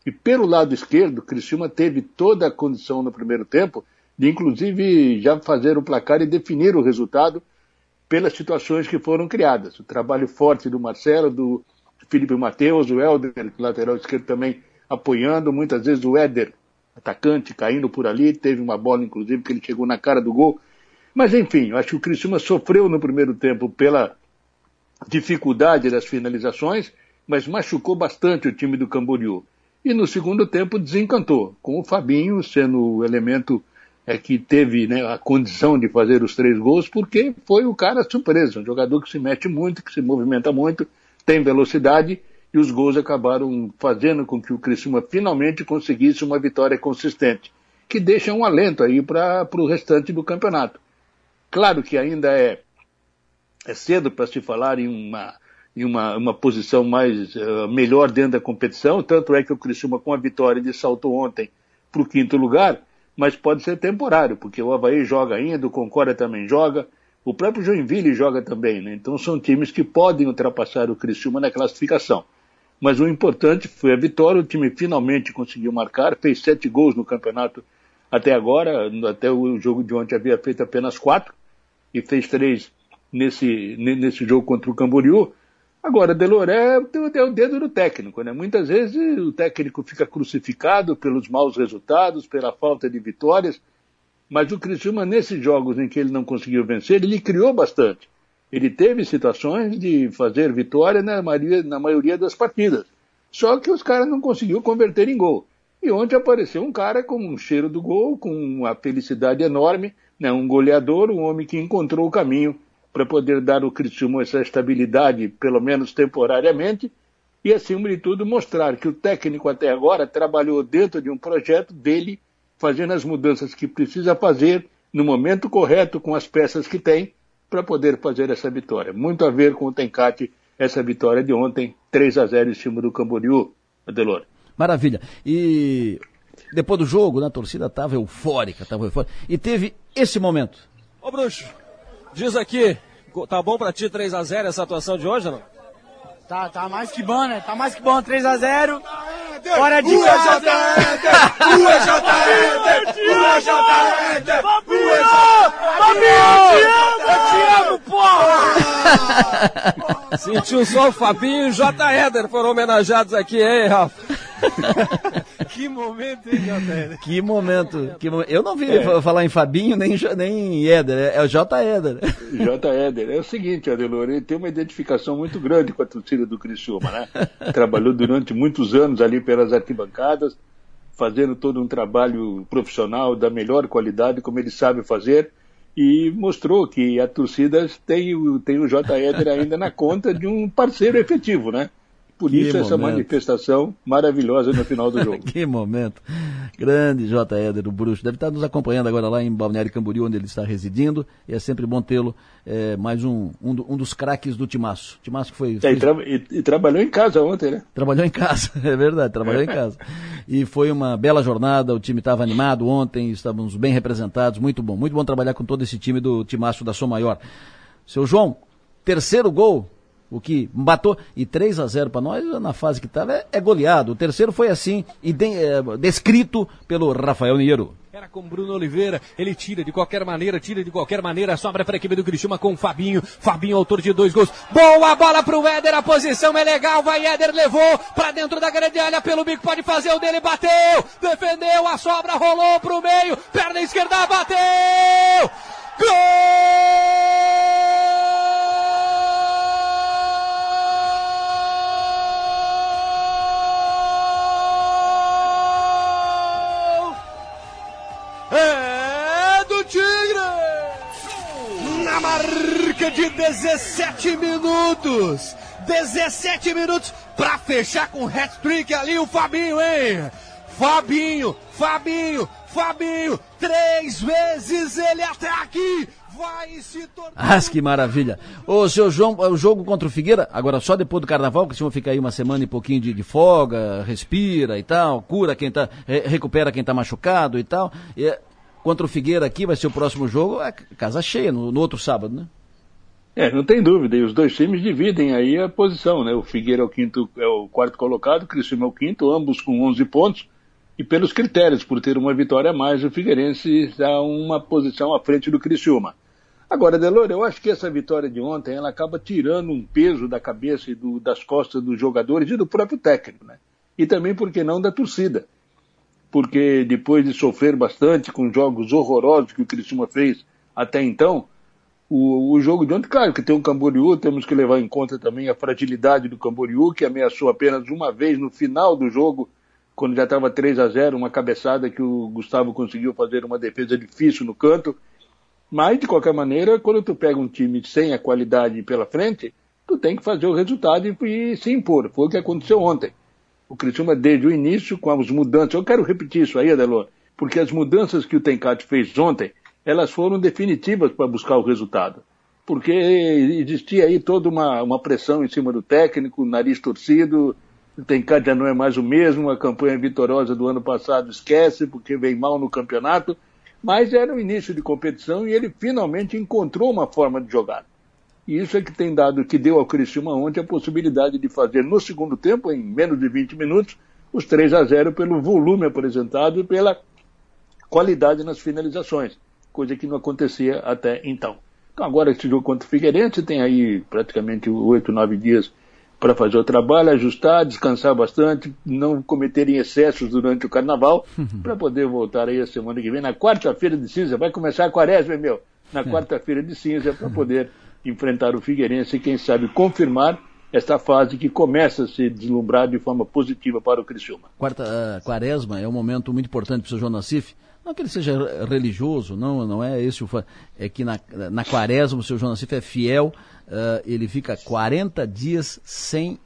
E pelo lado esquerdo, Criciúma teve toda a condição no primeiro tempo de inclusive já fazer o placar e definir o resultado pelas situações que foram criadas. O trabalho forte do Marcelo, do Felipe Mateus, o Helder, lateral esquerdo também apoiando, muitas vezes o Éder, atacante, caindo por ali, teve uma bola inclusive que ele chegou na cara do gol. Mas enfim, eu acho que o Criciúma sofreu no primeiro tempo pela dificuldade das finalizações, mas machucou bastante o time do Camboriú. E no segundo tempo desencantou, com o Fabinho sendo o elemento é, que teve né, a condição de fazer os três gols, porque foi o cara surpresa, um jogador que se mete muito, que se movimenta muito, tem velocidade, e os gols acabaram fazendo com que o Criciúma finalmente conseguisse uma vitória consistente, que deixa um alento aí para o restante do campeonato. Claro que ainda é, é cedo para se falar em uma, em uma, uma posição mais uh, melhor dentro da competição, tanto é que o Criciúma com a vitória de saltou ontem para o quinto lugar, mas pode ser temporário, porque o Havaí joga ainda, o Concórdia também joga, o próprio Joinville joga também, né? Então são times que podem ultrapassar o Criciúma na classificação. Mas o importante foi a vitória, o time finalmente conseguiu marcar, fez sete gols no campeonato até agora, até o jogo de ontem havia feito apenas quatro, e fez três nesse, nesse jogo contra o Camboriú. Agora, Deloré é o dedo do técnico, né? Muitas vezes o técnico fica crucificado pelos maus resultados, pela falta de vitórias, mas o Criciúma, nesses jogos em que ele não conseguiu vencer, ele criou bastante. Ele teve situações de fazer vitória na maioria, na maioria das partidas. Só que os caras não conseguiu converter em gol. E ontem apareceu um cara com um cheiro do gol, com uma felicidade enorme, né? um goleador, um homem que encontrou o caminho para poder dar ao Criciúma essa estabilidade, pelo menos temporariamente, e acima de tudo mostrar que o técnico até agora trabalhou dentro de um projeto dele, fazendo as mudanças que precisa fazer no momento correto com as peças que tem para poder fazer essa vitória. Muito a ver com o Tencate, essa vitória de ontem, 3 a 0 em cima do Camboriú, Adelor. Maravilha. E depois do jogo, né, a torcida estava eufórica, estava eufórica. E teve esse momento. Ô Bruxo, Diz aqui, tá bom pra ti 3x0 essa atuação de hoje, não? Tá, tá mais que bom, né? Tá mais que bom, 3x0. Fora de casa! Eu te amo, porra! Sentiu só o Fabinho e o J. Éder foram homenageados aqui, hein, Rafa? [LAUGHS] que momento, hein, J. Éder? Que momento. Que mo... Eu não vi é. falar em Fabinho nem, nem Éder, é o J. Éder. J. Éder. É o seguinte, Adelor, ele tem uma identificação muito grande com a torcida do Criciúma, né? [LAUGHS] Trabalhou durante muitos anos ali pelas arquibancadas, fazendo todo um trabalho profissional da melhor qualidade, como ele sabe fazer, e mostrou que a torcida tem, tem o J. Éder ainda na conta de um parceiro efetivo, né? Por que isso momento. essa manifestação maravilhosa no final do [LAUGHS] jogo. que momento. Grande J. Éder, o bruxo. Deve estar nos acompanhando agora lá em Balneário Camboriú, onde ele está residindo. E é sempre bom tê-lo. É, mais um, um, um dos craques do Timaço. Timaço que foi... É, e, tra e, e, trabalhou em casa ontem, né? Trabalhou em casa, [LAUGHS] é verdade, trabalhou em [LAUGHS] casa. E foi uma bela jornada, o time estava animado ontem, estávamos bem representados, muito bom. Muito bom trabalhar com todo esse time do Timaço da Som Maior. Seu João, terceiro gol o que matou. E 3 a 0 para nós, na fase que estava, é, é, goleado. O terceiro foi assim, e de, é, descrito pelo Rafael Niero. Era com Bruno Oliveira, ele tira de qualquer maneira, tira de qualquer maneira, sobra para a equipe do Criciúma com o Fabinho, Fabinho autor de dois gols, boa bola para o Éder, a posição é legal, vai Éder, levou para dentro da grande área, pelo bico pode fazer o dele, bateu, defendeu, a sobra rolou para o meio, perna esquerda, bateu, gol! Marca de 17 minutos. 17 minutos para fechar com hat-trick ali o Fabinho, hein? Fabinho, Fabinho, Fabinho, três vezes ele até aqui. Vai se tornar. [LAUGHS] Ah, que maravilha. Ô, seu João, o jogo contra o Figueira, agora só depois do carnaval, que o senhor fica aí uma semana e pouquinho de, de folga, respira e tal, cura quem tá, recupera quem tá machucado e tal. E, contra o Figueira aqui, vai ser o próximo jogo, é casa cheia, no, no outro sábado, né? É, não tem dúvida. E os dois times dividem aí a posição, né? O Figueira é o quinto, é o quarto colocado, o Criciúma é o quinto, ambos com 11 pontos. E pelos critérios, por ter uma vitória a mais, o Figueirense está uma posição à frente do Criciúma. Agora, Delor, eu acho que essa vitória de ontem, ela acaba tirando um peso da cabeça e do, das costas dos jogadores e do próprio técnico, né? E também, por que não, da torcida porque depois de sofrer bastante com jogos horrorosos que o Criciúma fez até então, o, o, jogo de ontem, claro que tem um Camboriú, temos que levar em conta também a fragilidade do Camboriú, que ameaçou apenas uma vez no final do jogo, quando já estava 3 a 0 uma cabeçada que o Gustavo conseguiu fazer uma defesa difícil no canto. Mas, de qualquer maneira, quando tu pega um time sem a qualidade pela frente, tu tem que fazer o resultado e, e se impor. Foi o que aconteceu ontem o Criciúma desde o início com as mudanças. Eu quero repetir isso aí, Adelor, porque as mudanças que o Tencate fez ontem, elas foram definitivas para buscar o resultado. Porque existia aí toda uma, uma pressão em cima do técnico, nariz torcido, o Tencate já não é mais o mesmo, a campanha vitoriosa do ano passado esquece, porque vem mal no campeonato, mas era o início de competição e ele finalmente encontrou uma forma de jogar. E isso é que tem dado, que deu ao Criciúma ontem a possibilidade de fazer no segundo tempo, em menos de 20 minutos, os 3 a 0 pelo volume apresentado e pela qualidade nas finalizações, coisa que não acontecia até então. Então agora esse jogo contra o Figueirense tem aí praticamente 8, 9 dias para fazer o trabalho, ajustar, descansar bastante, não cometerem excessos durante o carnaval, para poder voltar aí a semana que vem, na quarta-feira de cinza, vai começar a quaresma, meu, na é. quarta-feira de cinza, para poder enfrentar o Figueirense e, quem sabe, confirmar esta fase que começa a se deslumbrar de forma positiva para o Criciúma. Quarta, uh, quaresma é um momento muito importante para o João Nassif. Não que ele seja religioso, não, não é esse o É que na, na quaresma o seu João Nassif é fiel, uh, ele fica 40 dias sem,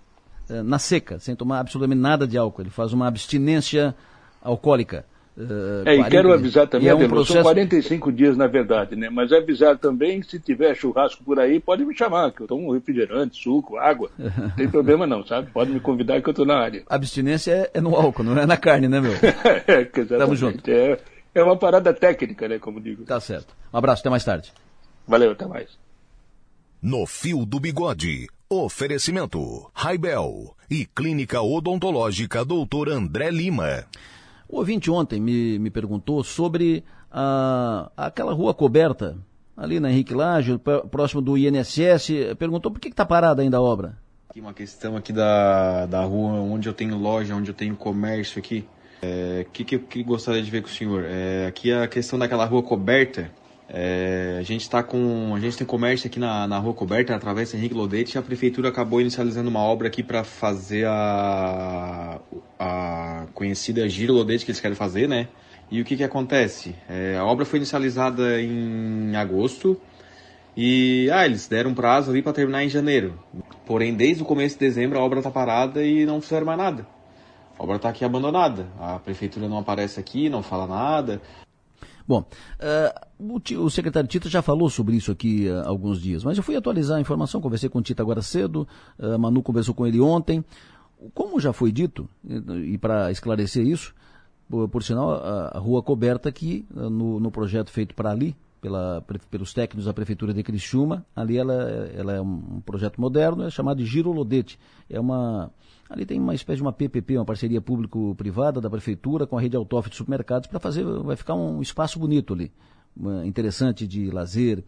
uh, na seca, sem tomar absolutamente nada de álcool. Ele faz uma abstinência alcoólica. Uh, é, e quero avisar também, é um processo... são 45 dias na verdade, né? Mas avisar também, se tiver churrasco por aí, pode me chamar, que eu tomo refrigerante, suco, água. Não [LAUGHS] tem problema não, sabe? Pode me convidar que eu estou na área. Abstinência é, é, no álcool, não é na carne, né, meu? [LAUGHS] é, exatamente. Tamo junto. É, é uma parada técnica, né, como digo. Tá certo. Um abraço, até mais tarde. Valeu, até mais. No Fio do Bigode. Oferecimento. Raibel e Clínica Odontológica Doutor André Lima. O ouvinte ontem me, me perguntou sobre a, aquela rua coberta, ali na Henrique Laje, próximo do INSS, perguntou por que está parada ainda a obra. Aqui uma questão aqui da, da rua onde eu tenho loja, onde eu tenho comércio aqui. O é, que, que, que gostaria de ver com o senhor? É, aqui a questão daquela rua coberta, é, a gente está com. A gente tem comércio aqui na, na rua coberta, através Henrique Lodete, e a prefeitura acabou inicializando uma obra aqui para fazer a, a conhecida Giro Lodete que eles querem fazer, né? E o que, que acontece? É, a obra foi inicializada em agosto e ah, eles deram um prazo ali para terminar em janeiro. Porém, desde o começo de dezembro a obra está parada e não fizeram mais nada. A obra está aqui abandonada. A prefeitura não aparece aqui, não fala nada. Bom, uh, o, o, secretário Tita já falou sobre isso aqui há uh, alguns dias, mas eu fui atualizar a informação, conversei com o Tita agora cedo, uh, Manu conversou com ele ontem. Como já foi dito, e, e para esclarecer isso, por, por sinal, a, a, rua coberta aqui, no, no projeto feito para ali, pela, pelos técnicos da Prefeitura de Criciúma. Ali ela, ela é um projeto moderno, é chamado de Giro Lodete. É uma, ali tem uma espécie de uma PPP, uma parceria público-privada da Prefeitura com a rede Autof de supermercados para fazer, vai ficar um espaço bonito ali, interessante de lazer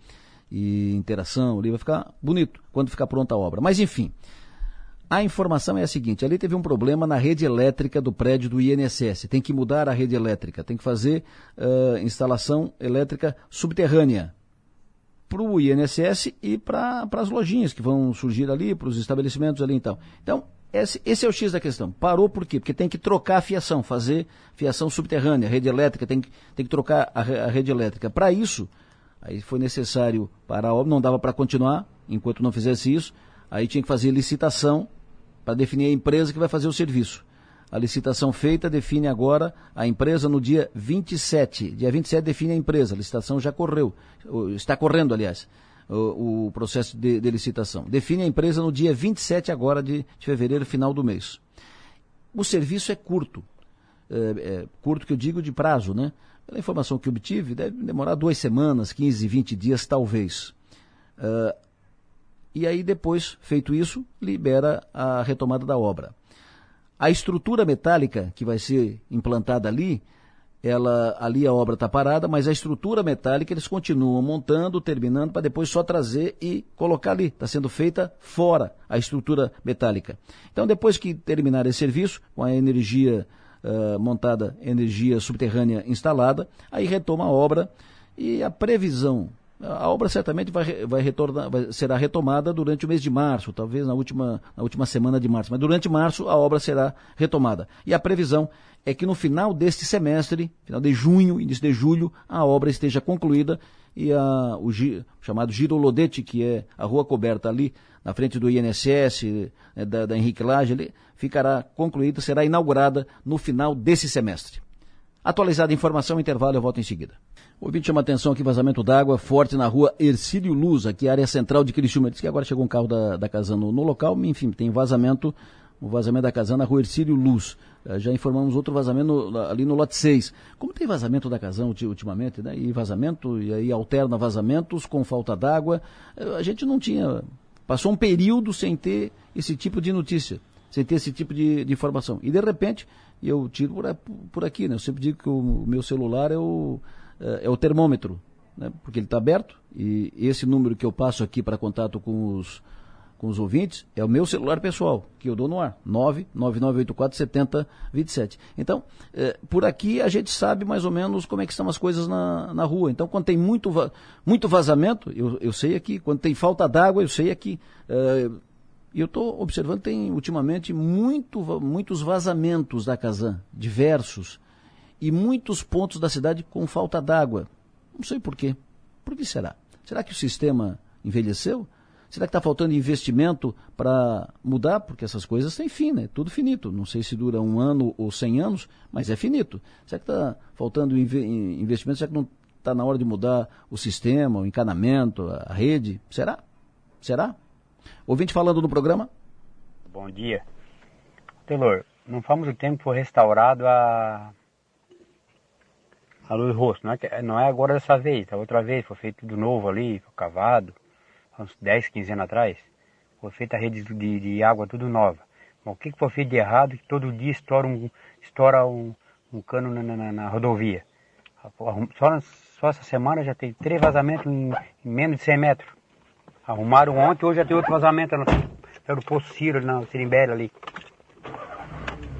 e interação ali, vai ficar bonito quando ficar pronta a obra. Mas enfim, a informação é a seguinte: ali teve um problema na rede elétrica do prédio do INSS. Tem que mudar a rede elétrica, tem que fazer uh, instalação elétrica subterrânea para o INSS e para as lojinhas que vão surgir ali, para os estabelecimentos ali e tal. Então, esse, esse, é o X da questão. Parou por quê? Porque tem que trocar a fiação, fazer fiação subterrânea, rede elétrica, tem, tem que trocar a, a rede elétrica. Para isso, aí foi necessário parar a obra, não dava para continuar enquanto não fizesse isso. Aí tinha que fazer licitação para definir a empresa que vai fazer o serviço. A licitação feita define agora a empresa no dia 27. Dia 27 define a empresa. A licitação já correu. Está correndo, aliás, o, o processo de, de, licitação. Define a empresa no dia 27 agora de, de fevereiro, final do mês. O serviço é curto. É, é, curto que eu digo de prazo, né? Pela informação que obtive, deve demorar duas semanas, 15, 20 dias, talvez. Uh, e aí depois, feito isso, libera a retomada da obra. A estrutura metálica que vai ser implantada ali, ela ali a obra está parada, mas a estrutura metálica eles continuam montando, terminando, para depois só trazer e colocar ali. Está sendo feita fora a estrutura metálica. Então, depois que terminar esse serviço, com a energia uh, montada, energia subterrânea instalada, aí retoma a obra e a previsão a obra certamente vai, vai retornar, vai, será retomada durante o mês de março, talvez na última, na última semana de março. Mas durante março a obra será retomada. E a previsão é que no final deste semestre, final de junho, início de julho, a obra esteja concluída e a, o chamado Giro Lodete, que é a rua coberta ali na frente do INSS, né, da, da Henrique Lage, ficará concluída, será inaugurada no final desse semestre. Atualizada a informação, intervalo, eu volto em seguida. O ouvinte chama atenção aqui, vazamento d'água forte na rua Ercílio Luz, aqui área central de Criciúma. Diz que agora chegou um carro da, da Casan no, local, enfim, tem vazamento, o vazamento da Casan na rua Ercílio Luz. Uh, já informamos outro vazamento ali no lote 6. Como tem vazamento da Casan ultimamente, né? E vazamento, e aí alterna vazamentos com falta d'água, uh, a gente não tinha, passou um período sem ter esse tipo de notícia, sem ter esse tipo de, de informação. E de repente, eu tiro por, por aqui, né? Eu sempre digo que o meu celular é o é o termômetro, né? porque ele está aberto e esse número que eu passo aqui para contato com os, com os ouvintes é o meu celular pessoal, que eu dou no ar, 999847027. Então, é, por aqui a gente sabe mais ou menos como é que estão as coisas na, na rua. Então, quando tem muito, muito vazamento, eu, eu sei aqui. Quando tem falta d'água, eu sei aqui. É, e eu estou observando, tem ultimamente muito, muitos vazamentos da Casan, diversos e muitos pontos da cidade com falta d'água. Não sei por quê. Por que será? Será que o sistema envelheceu? Será que está faltando investimento para mudar? Porque essas coisas têm fim, né? Tudo finito. Não sei se dura um ano ou cem anos, mas é finito. Será que está faltando investimento? Será que não está na hora de mudar o sistema, o encanamento, a rede? Será? Será? Ouvinte falando no programa? Bom dia. Telor, não faz o tempo foi restaurado a a luz rosto. Não é, não é agora dessa vez, a outra vez foi feito tudo novo ali, cavado, uns 10, 15 anos atrás. Foi feita a rede de, de água tudo nova. Bom, o que, que foi feito de errado? Que todo dia estoura um, estoura um, um cano na, na, na, rodovia. Só, só essa semana já tem três vazamentos em, em, menos de 100 metros. Arrumaram ontem, hoje já tem outro vazamento no, pelo Poço Ciro, na Sirimbela ali.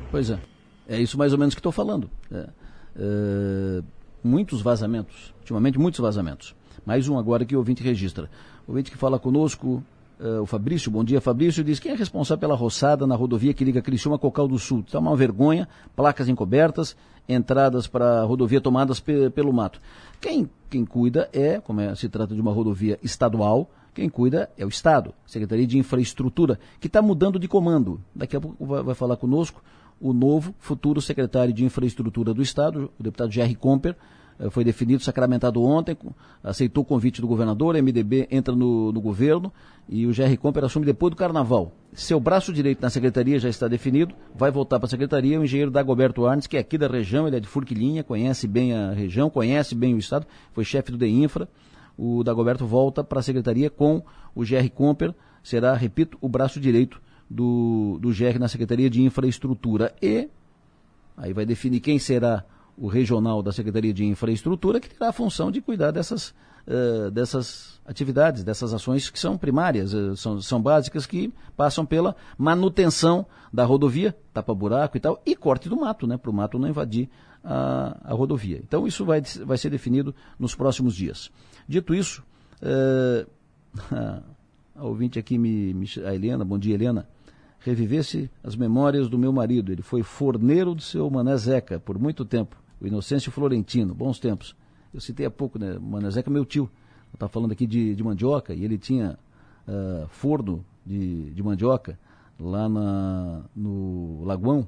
Pois é, é isso mais ou menos que estou falando. É. Uh, muitos vazamentos, ultimamente muitos vazamentos. Mais um agora que o ouvinte registra. O ouvinte que fala conosco, uh, o Fabrício, bom dia Fabrício, diz quem é responsável pela roçada na rodovia que liga Criciúma a Cocal do Sul. Está uma vergonha, placas encobertas, entradas para a rodovia tomadas pe pelo mato. Quem, quem cuida é, como é, se trata de uma rodovia estadual, Quem cuida é o Estado, Secretaria de Infraestrutura, que está mudando de comando. Daqui a pouco vai, vai falar conosco o novo futuro secretário de Infraestrutura do Estado, o deputado Jerry Comper, eh, foi definido, sacramentado ontem, aceitou o convite do governador, a MDB entra no, no governo e o GR Comper assume depois do carnaval. Seu braço direito na secretaria já está definido, vai voltar para a secretaria, o engenheiro Dagoberto Arnes, que é aqui da região, ele é de Furquilinha, conhece bem a região, conhece bem o estado, foi chefe do DEINFRA. O Dagoberto volta para a secretaria com o GR Comper, será, repito, o braço direito do, do GR na Secretaria de Infraestrutura. E aí vai definir quem será o regional da Secretaria de Infraestrutura, que terá a função de cuidar dessas, uh, dessas atividades, dessas ações que são primárias, uh, são, são básicas, que passam pela manutenção da rodovia, tapa-buraco e tal, e corte do mato, né, para o mato não invadir a, a, rodovia. Então isso vai, vai ser definido nos próximos dias. Dito isso, uh, [LAUGHS] a ouvinte aqui, me, me, a Helena, bom dia Helena, revivesse as memórias do meu marido. Ele foi forneiro do seu Mané Zeca por muito tempo o Inocêncio Florentino, bons tempos. Eu citei há pouco, né? Manezeca é meu tio. Está falando aqui de, de, mandioca e ele tinha uh, forno de, de mandioca lá na, no Lagoão.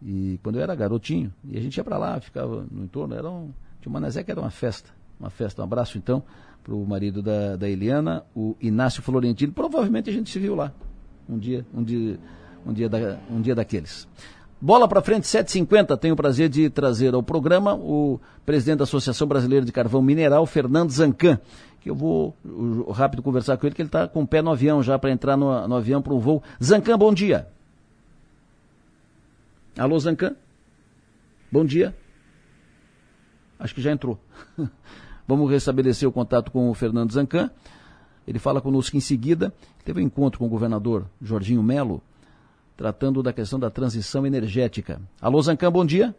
E quando eu era garotinho, e a gente ia para lá, ficava no entorno, era um, tinha uma Manezeca era uma festa. Uma festa. Um abraço então para o marido da, da Eliana, o Inácio Florentino. Provavelmente a gente se viu lá um dia, um dia, um dia, da, um dia daqueles. Bola para frente, 7h50. Tenho o prazer de trazer ao programa o presidente da Associação Brasileira de Carvão Mineral, Fernando Zancan, que eu vou rápido conversar com ele, que ele está com o pé no avião já para entrar no, no avião para o voo. Zancan, bom dia. Alô, Zancan? Bom dia. Acho que já entrou. [LAUGHS] Vamos restabelecer o contato com o Fernando Zancan. Ele fala conosco em seguida. Teve um encontro com o governador Jorginho Melo tratando da questão da transição energética. Alô, Zancan, bom dia.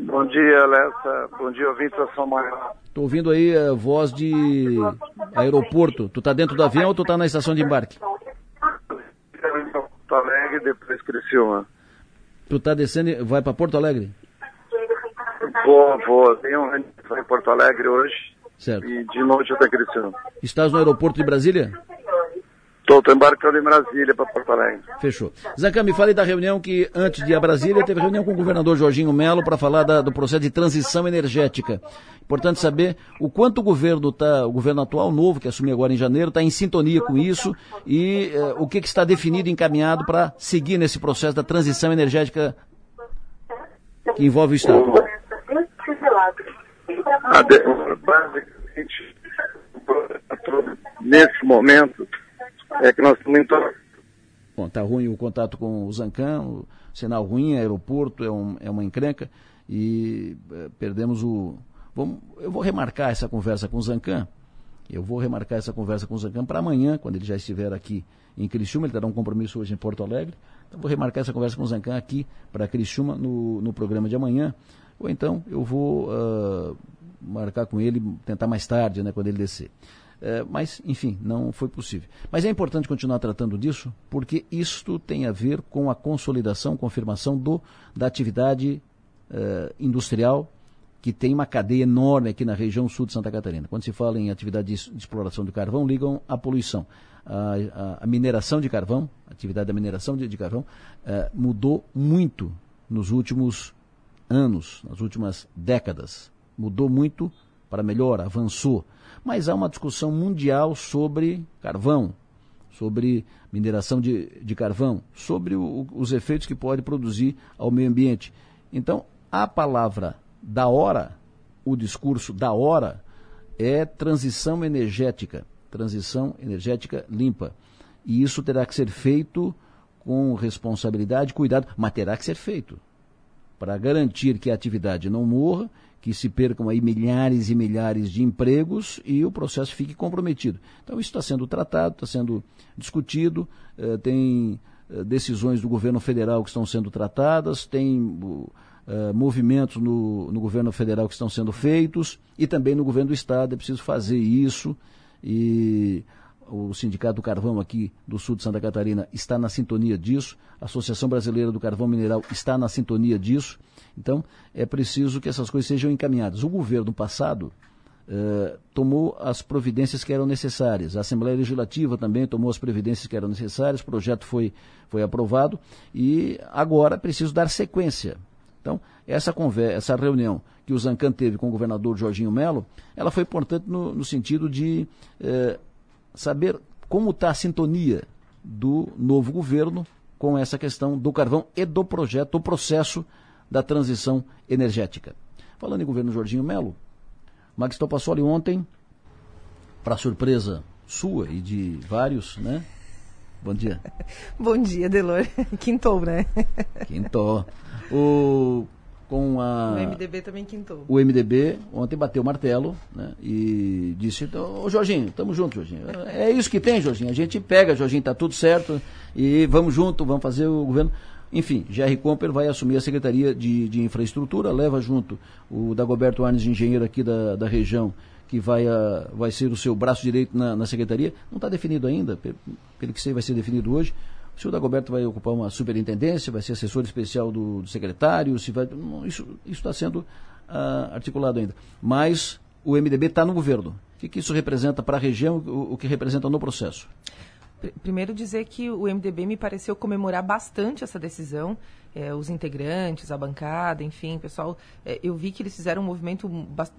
Bom dia, Lessa. Bom dia, ouvintes da São Maior. Tô ouvindo aí a voz de aeroporto. Tu tá dentro do avião ou tu tá na estação de embarque? Porto Alegre, depois Criciúma. Tu tá descendo, vai para Porto Alegre? Vou, vou. Tenho um em Porto Alegre hoje. Certo. E de noite até Criciúma. Estás no aeroporto de Brasília? Estou embarcando em Brasília para Porto Alegre. Fechou. Zacan, me fale da reunião que, antes de ir a Brasília, teve reunião com o governador Jorginho Melo para falar da, do processo de transição energética. Importante saber o quanto o governo tá, o governo atual, novo, que assumiu agora em janeiro, está em sintonia com isso e eh, o que, que está definido e encaminhado para seguir nesse processo da transição energética que envolve o Estado. Basicamente, nesse momento, é que nós estamos em Bom, está ruim o contato com o Zancan, o sinal ruim, aeroporto é, um, é uma encrenca e é, perdemos o. Vamos, eu vou remarcar essa conversa com o Zancan. Eu vou remarcar essa conversa com o Zancan para amanhã, quando ele já estiver aqui em Criciúma. Ele terá um compromisso hoje em Porto Alegre. Então, vou remarcar essa conversa com o Zancan aqui para Criciúma no, no programa de amanhã. Ou então eu vou uh, marcar com ele, tentar mais tarde, né, quando ele descer. É, mas, enfim, não foi possível. Mas é importante continuar tratando disso, porque isto tem a ver com a consolidação, confirmação do, da atividade é, industrial que tem uma cadeia enorme aqui na região sul de Santa Catarina. Quando se fala em atividade de, exploração de carvão, ligam à poluição. A, a, a, mineração de carvão, a atividade da mineração de, de carvão, é, mudou muito nos últimos anos, nas últimas décadas. Mudou muito para melhor, avançou. Mas há uma discussão mundial sobre carvão, sobre mineração de, de carvão, sobre o, os efeitos que pode produzir ao meio ambiente. Então, a palavra da hora, o discurso da hora, é transição energética, transição energética limpa. E isso terá que ser feito com responsabilidade, cuidado, mas terá que ser feito para garantir que a atividade não morra que se percam aí milhares e milhares de empregos e o processo fique comprometido. Então isso está sendo tratado, está sendo discutido, eh, tem eh, decisões do governo federal que estão sendo tratadas, tem eh, movimentos no, no governo federal que estão sendo feitos e também no governo do estado é preciso fazer isso e o Sindicato do Carvão aqui do sul de Santa Catarina está na sintonia disso, a Associação Brasileira do Carvão Mineral está na sintonia disso. Então, é preciso que essas coisas sejam encaminhadas. O governo passado uh, tomou as providências que eram necessárias. A Assembleia Legislativa também tomou as providências que eram necessárias, o projeto foi, foi aprovado e agora é preciso dar sequência. Então, essa, conversa, essa reunião que o Zancan teve com o governador Jorginho Melo, ela foi importante no, no sentido de eh, saber como está a sintonia do novo governo com essa questão do carvão e do projeto, do processo da transição energética. Falando em governo Jorginho Melo, Max Topassoli ontem, para surpresa sua e de vários, né? Bom dia. [LAUGHS] Bom dia, Delor. [LAUGHS] Quintou, né? Quintou. O com a. O MDB também quintou. O MDB ontem bateu o martelo né, e disse: Ô Jorginho, estamos juntos, Jorginho. É isso que tem, Jorginho. A gente pega, Jorginho, tá tudo certo e vamos junto, vamos fazer o governo. Enfim, Jerry Comper vai assumir a Secretaria de, de Infraestrutura, leva junto o Dagoberto Arnes, engenheiro aqui da, da região, que vai, a, vai ser o seu braço direito na, na Secretaria. Não está definido ainda, pelo que sei, vai ser definido hoje. O senhor Dagoberto vai ocupar uma superintendência, vai ser assessor especial do, do secretário, se vai, isso está sendo uh, articulado ainda. Mas o MDB está no governo. O que, que isso representa para a região, o, o que representa no processo? Primeiro dizer que o MDB me pareceu comemorar bastante essa decisão, é, os integrantes, a bancada, enfim, pessoal, é, eu vi que eles fizeram um movimento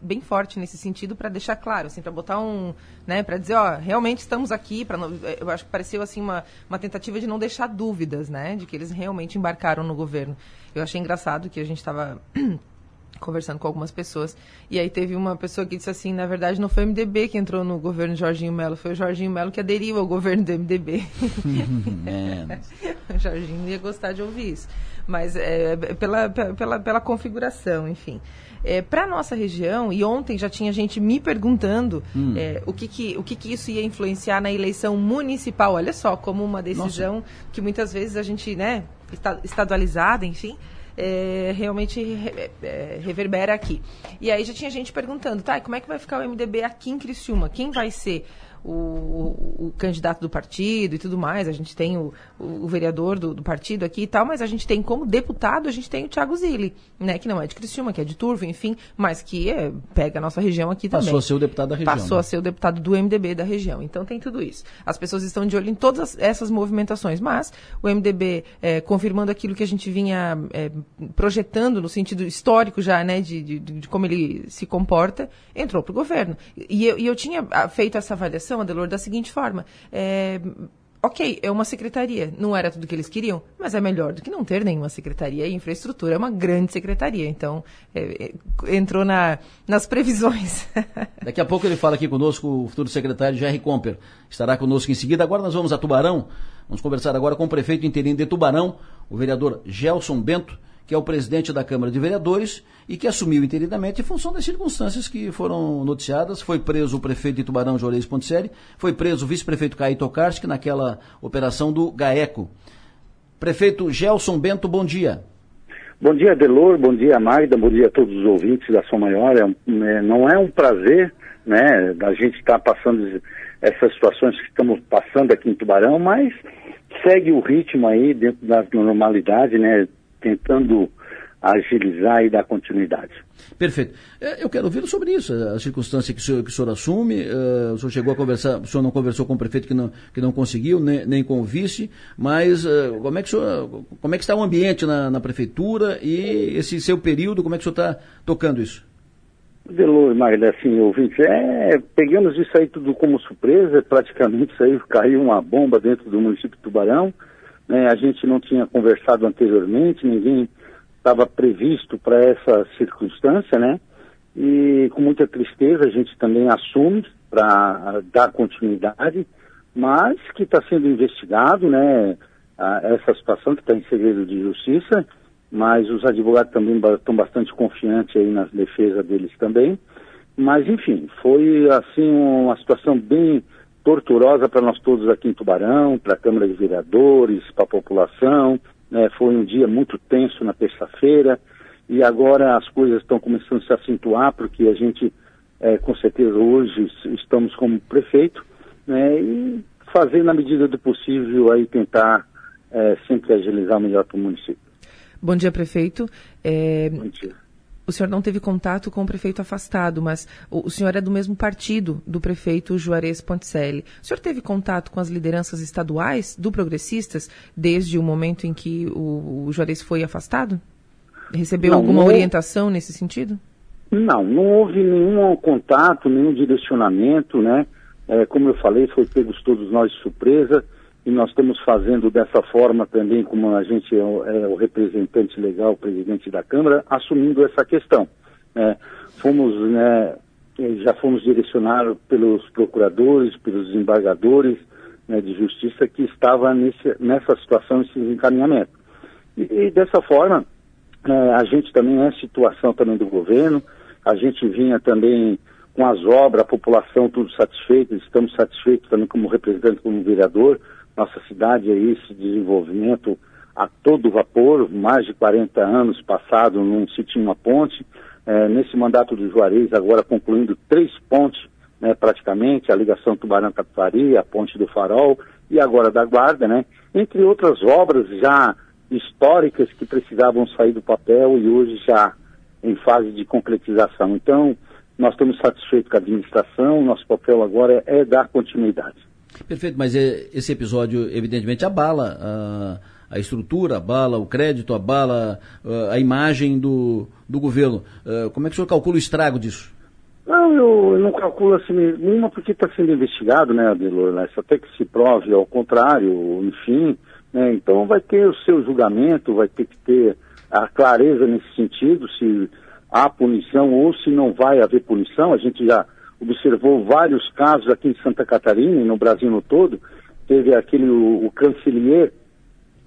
bem forte nesse sentido para deixar claro, assim, para botar um, né, para dizer, ó, realmente estamos aqui, para eu acho que pareceu assim uma, uma tentativa de não deixar dúvidas, né, de que eles realmente embarcaram no governo. Eu achei engraçado que a gente estava conversando com algumas pessoas. E aí teve uma pessoa que disse assim, na verdade não foi o MDB que entrou no governo Jorginho Melo, foi o Jorginho Melo que aderiu ao governo do MDB. [LAUGHS] o Jorginho ia gostar de ouvir isso. Mas é, pela, pela, pela configuração, enfim. É, para nossa região, e ontem já tinha gente me perguntando hum. é, o, que, que, o que, que isso ia influenciar na eleição municipal. Olha só, como uma decisão nossa. que muitas vezes a gente, né, estadualizada, enfim, é, realmente re, é, reverbera aqui. E aí já tinha gente perguntando, tá, como é que vai ficar o MDB aqui em Criciúma? Quem vai ser o, o, o, candidato do partido e tudo mais. A gente tem o, o, vereador do, do, partido aqui e tal, mas a gente tem como deputado, a gente tem o Thiago Zilli, né? Que não é de Criciúma, que é de Turvo, enfim, mas que é, pega a nossa região aqui Passou também. Passou a ser o deputado da região. Passou né? a ser o deputado do MDB da região. Então tem tudo isso. As pessoas estão de olho em todas essas movimentações, mas o MDB, é, confirmando aquilo que a gente vinha é, projetando no sentido histórico já, né, de, de, de como ele se comporta, entrou para o governo. E eu, e eu tinha ah, feito essa avaliação Adelor, da seguinte forma. É, ok, é uma secretaria, não era tudo que eles queriam, mas é melhor do que não ter nenhuma secretaria. E infraestrutura é uma grande secretaria, então é, é, entrou na, nas previsões. [LAUGHS] Daqui a pouco ele fala aqui conosco o futuro secretário Jerry Comper. Estará conosco em seguida. Agora nós vamos a Tubarão. Vamos conversar agora com o prefeito interino de Tubarão, o vereador Gelson Bento que é o presidente da Câmara de Vereadores e que assumiu interinamente em função das circunstâncias que foram noticiadas. Foi preso o prefeito de Tubarão, Jorez Ponticelli, foi preso o vice-prefeito Caí Tokarski naquela operação do GAECO. Prefeito Gelson Bento, bom dia. Bom dia, Delor, bom dia, Magda, bom dia a todos os ouvintes da São Maior. É, é, não é um prazer, né, a gente estar tá passando essas situações que estamos passando aqui em Tubarão, mas segue o ritmo aí dentro da normalidade, né, tentando agilizar e dar continuidade. Perfeito. É, eu quero ouvir sobre isso, a circunstância que o senhor, que o senhor assume. Uh, o senhor chegou a conversar, o senhor não conversou com o prefeito que não, que não conseguiu, nem, nem com o vice, mas uh, como, é que senhor, como é que está o ambiente na, na, prefeitura e esse seu período, como é que o senhor está tocando isso? Delor, Magda, assim, ouvintes, é, pegamos isso aí tudo como surpresa, praticamente isso aí caiu uma bomba dentro do município de Tubarão, né, a gente não tinha conversado anteriormente, ninguém estava previsto para essa circunstância, né? E com muita tristeza a gente também assume para dar continuidade, mas que está sendo investigado, né? essa situação que está em segredo de justiça, mas os advogados também estão bastante confiantes aí na defesa deles também. Mas enfim, foi assim uma situação bem torturosa para nós todos aqui em Tubarão, para a Câmara de Vereadores, para a população. Né? Foi um dia muito tenso na terça-feira e agora as coisas estão começando a se acentuar porque a gente, é, com certeza, hoje estamos como prefeito né? e fazer na medida do possível aí tentar é, sempre agilizar melhor para o município. Bom dia, prefeito. É... Bom dia. O senhor não teve contato com o prefeito afastado, mas o, o senhor é do mesmo partido do prefeito Juarez Ponticelli. O senhor teve contato com as lideranças estaduais do Progressistas desde o momento em que o, o Juarez foi afastado? Recebeu Não, alguma não- orientação nesse sentido? Não, não houve nenhum contato, nenhum direcionamento, né? É, como eu falei, foi pegos todos nós de surpresa e nós estamos fazendo dessa forma também, como a gente é o, é o representante legal, o presidente da Câmara, assumindo essa questão. né? Fomos, né, eh, já fomos direcionados pelos procuradores, pelos desembargadores né, de justiça que estava nesse, nessa situação, nesse encaminhamento. E, e dessa forma, é, a gente também é situação também do governo, a gente vinha também com as obras, a população tudo satisfeita, estamos satisfeitos também como representante, como vereador, nossa cidade aí, esse desenvolvimento a todo vapor, mais de 40 anos passado se tinha uma ponte, É, nesse mandato do Juarez, agora concluindo três pontes, né, praticamente, a ligação Tubarão-Catuari, a ponte do Farol e agora da Guarda, né, entre outras obras já históricas que precisavam sair do papel e hoje já em fase de concretização. Então, nós estamos satisfeitos com a administração, nosso papel agora é, é dar continuidade. Perfeito, mas é, esse episódio evidentemente abala a, a estrutura, abala o crédito, abala ah, a imagem do, do governo. Ah, como é que o senhor calcula o estrago disso? Não, eu, não calculo assim nenhuma porque está sendo investigado, né, Adelor, né, até que se prove ao contrário, enfim, né, então vai ter o seu julgamento, vai ter que ter a clareza nesse sentido, se há punição ou se não vai haver punição, a gente já observou vários casos aqui em Santa Catarina e no Brasil no todo, teve aquele, o, o cancelier,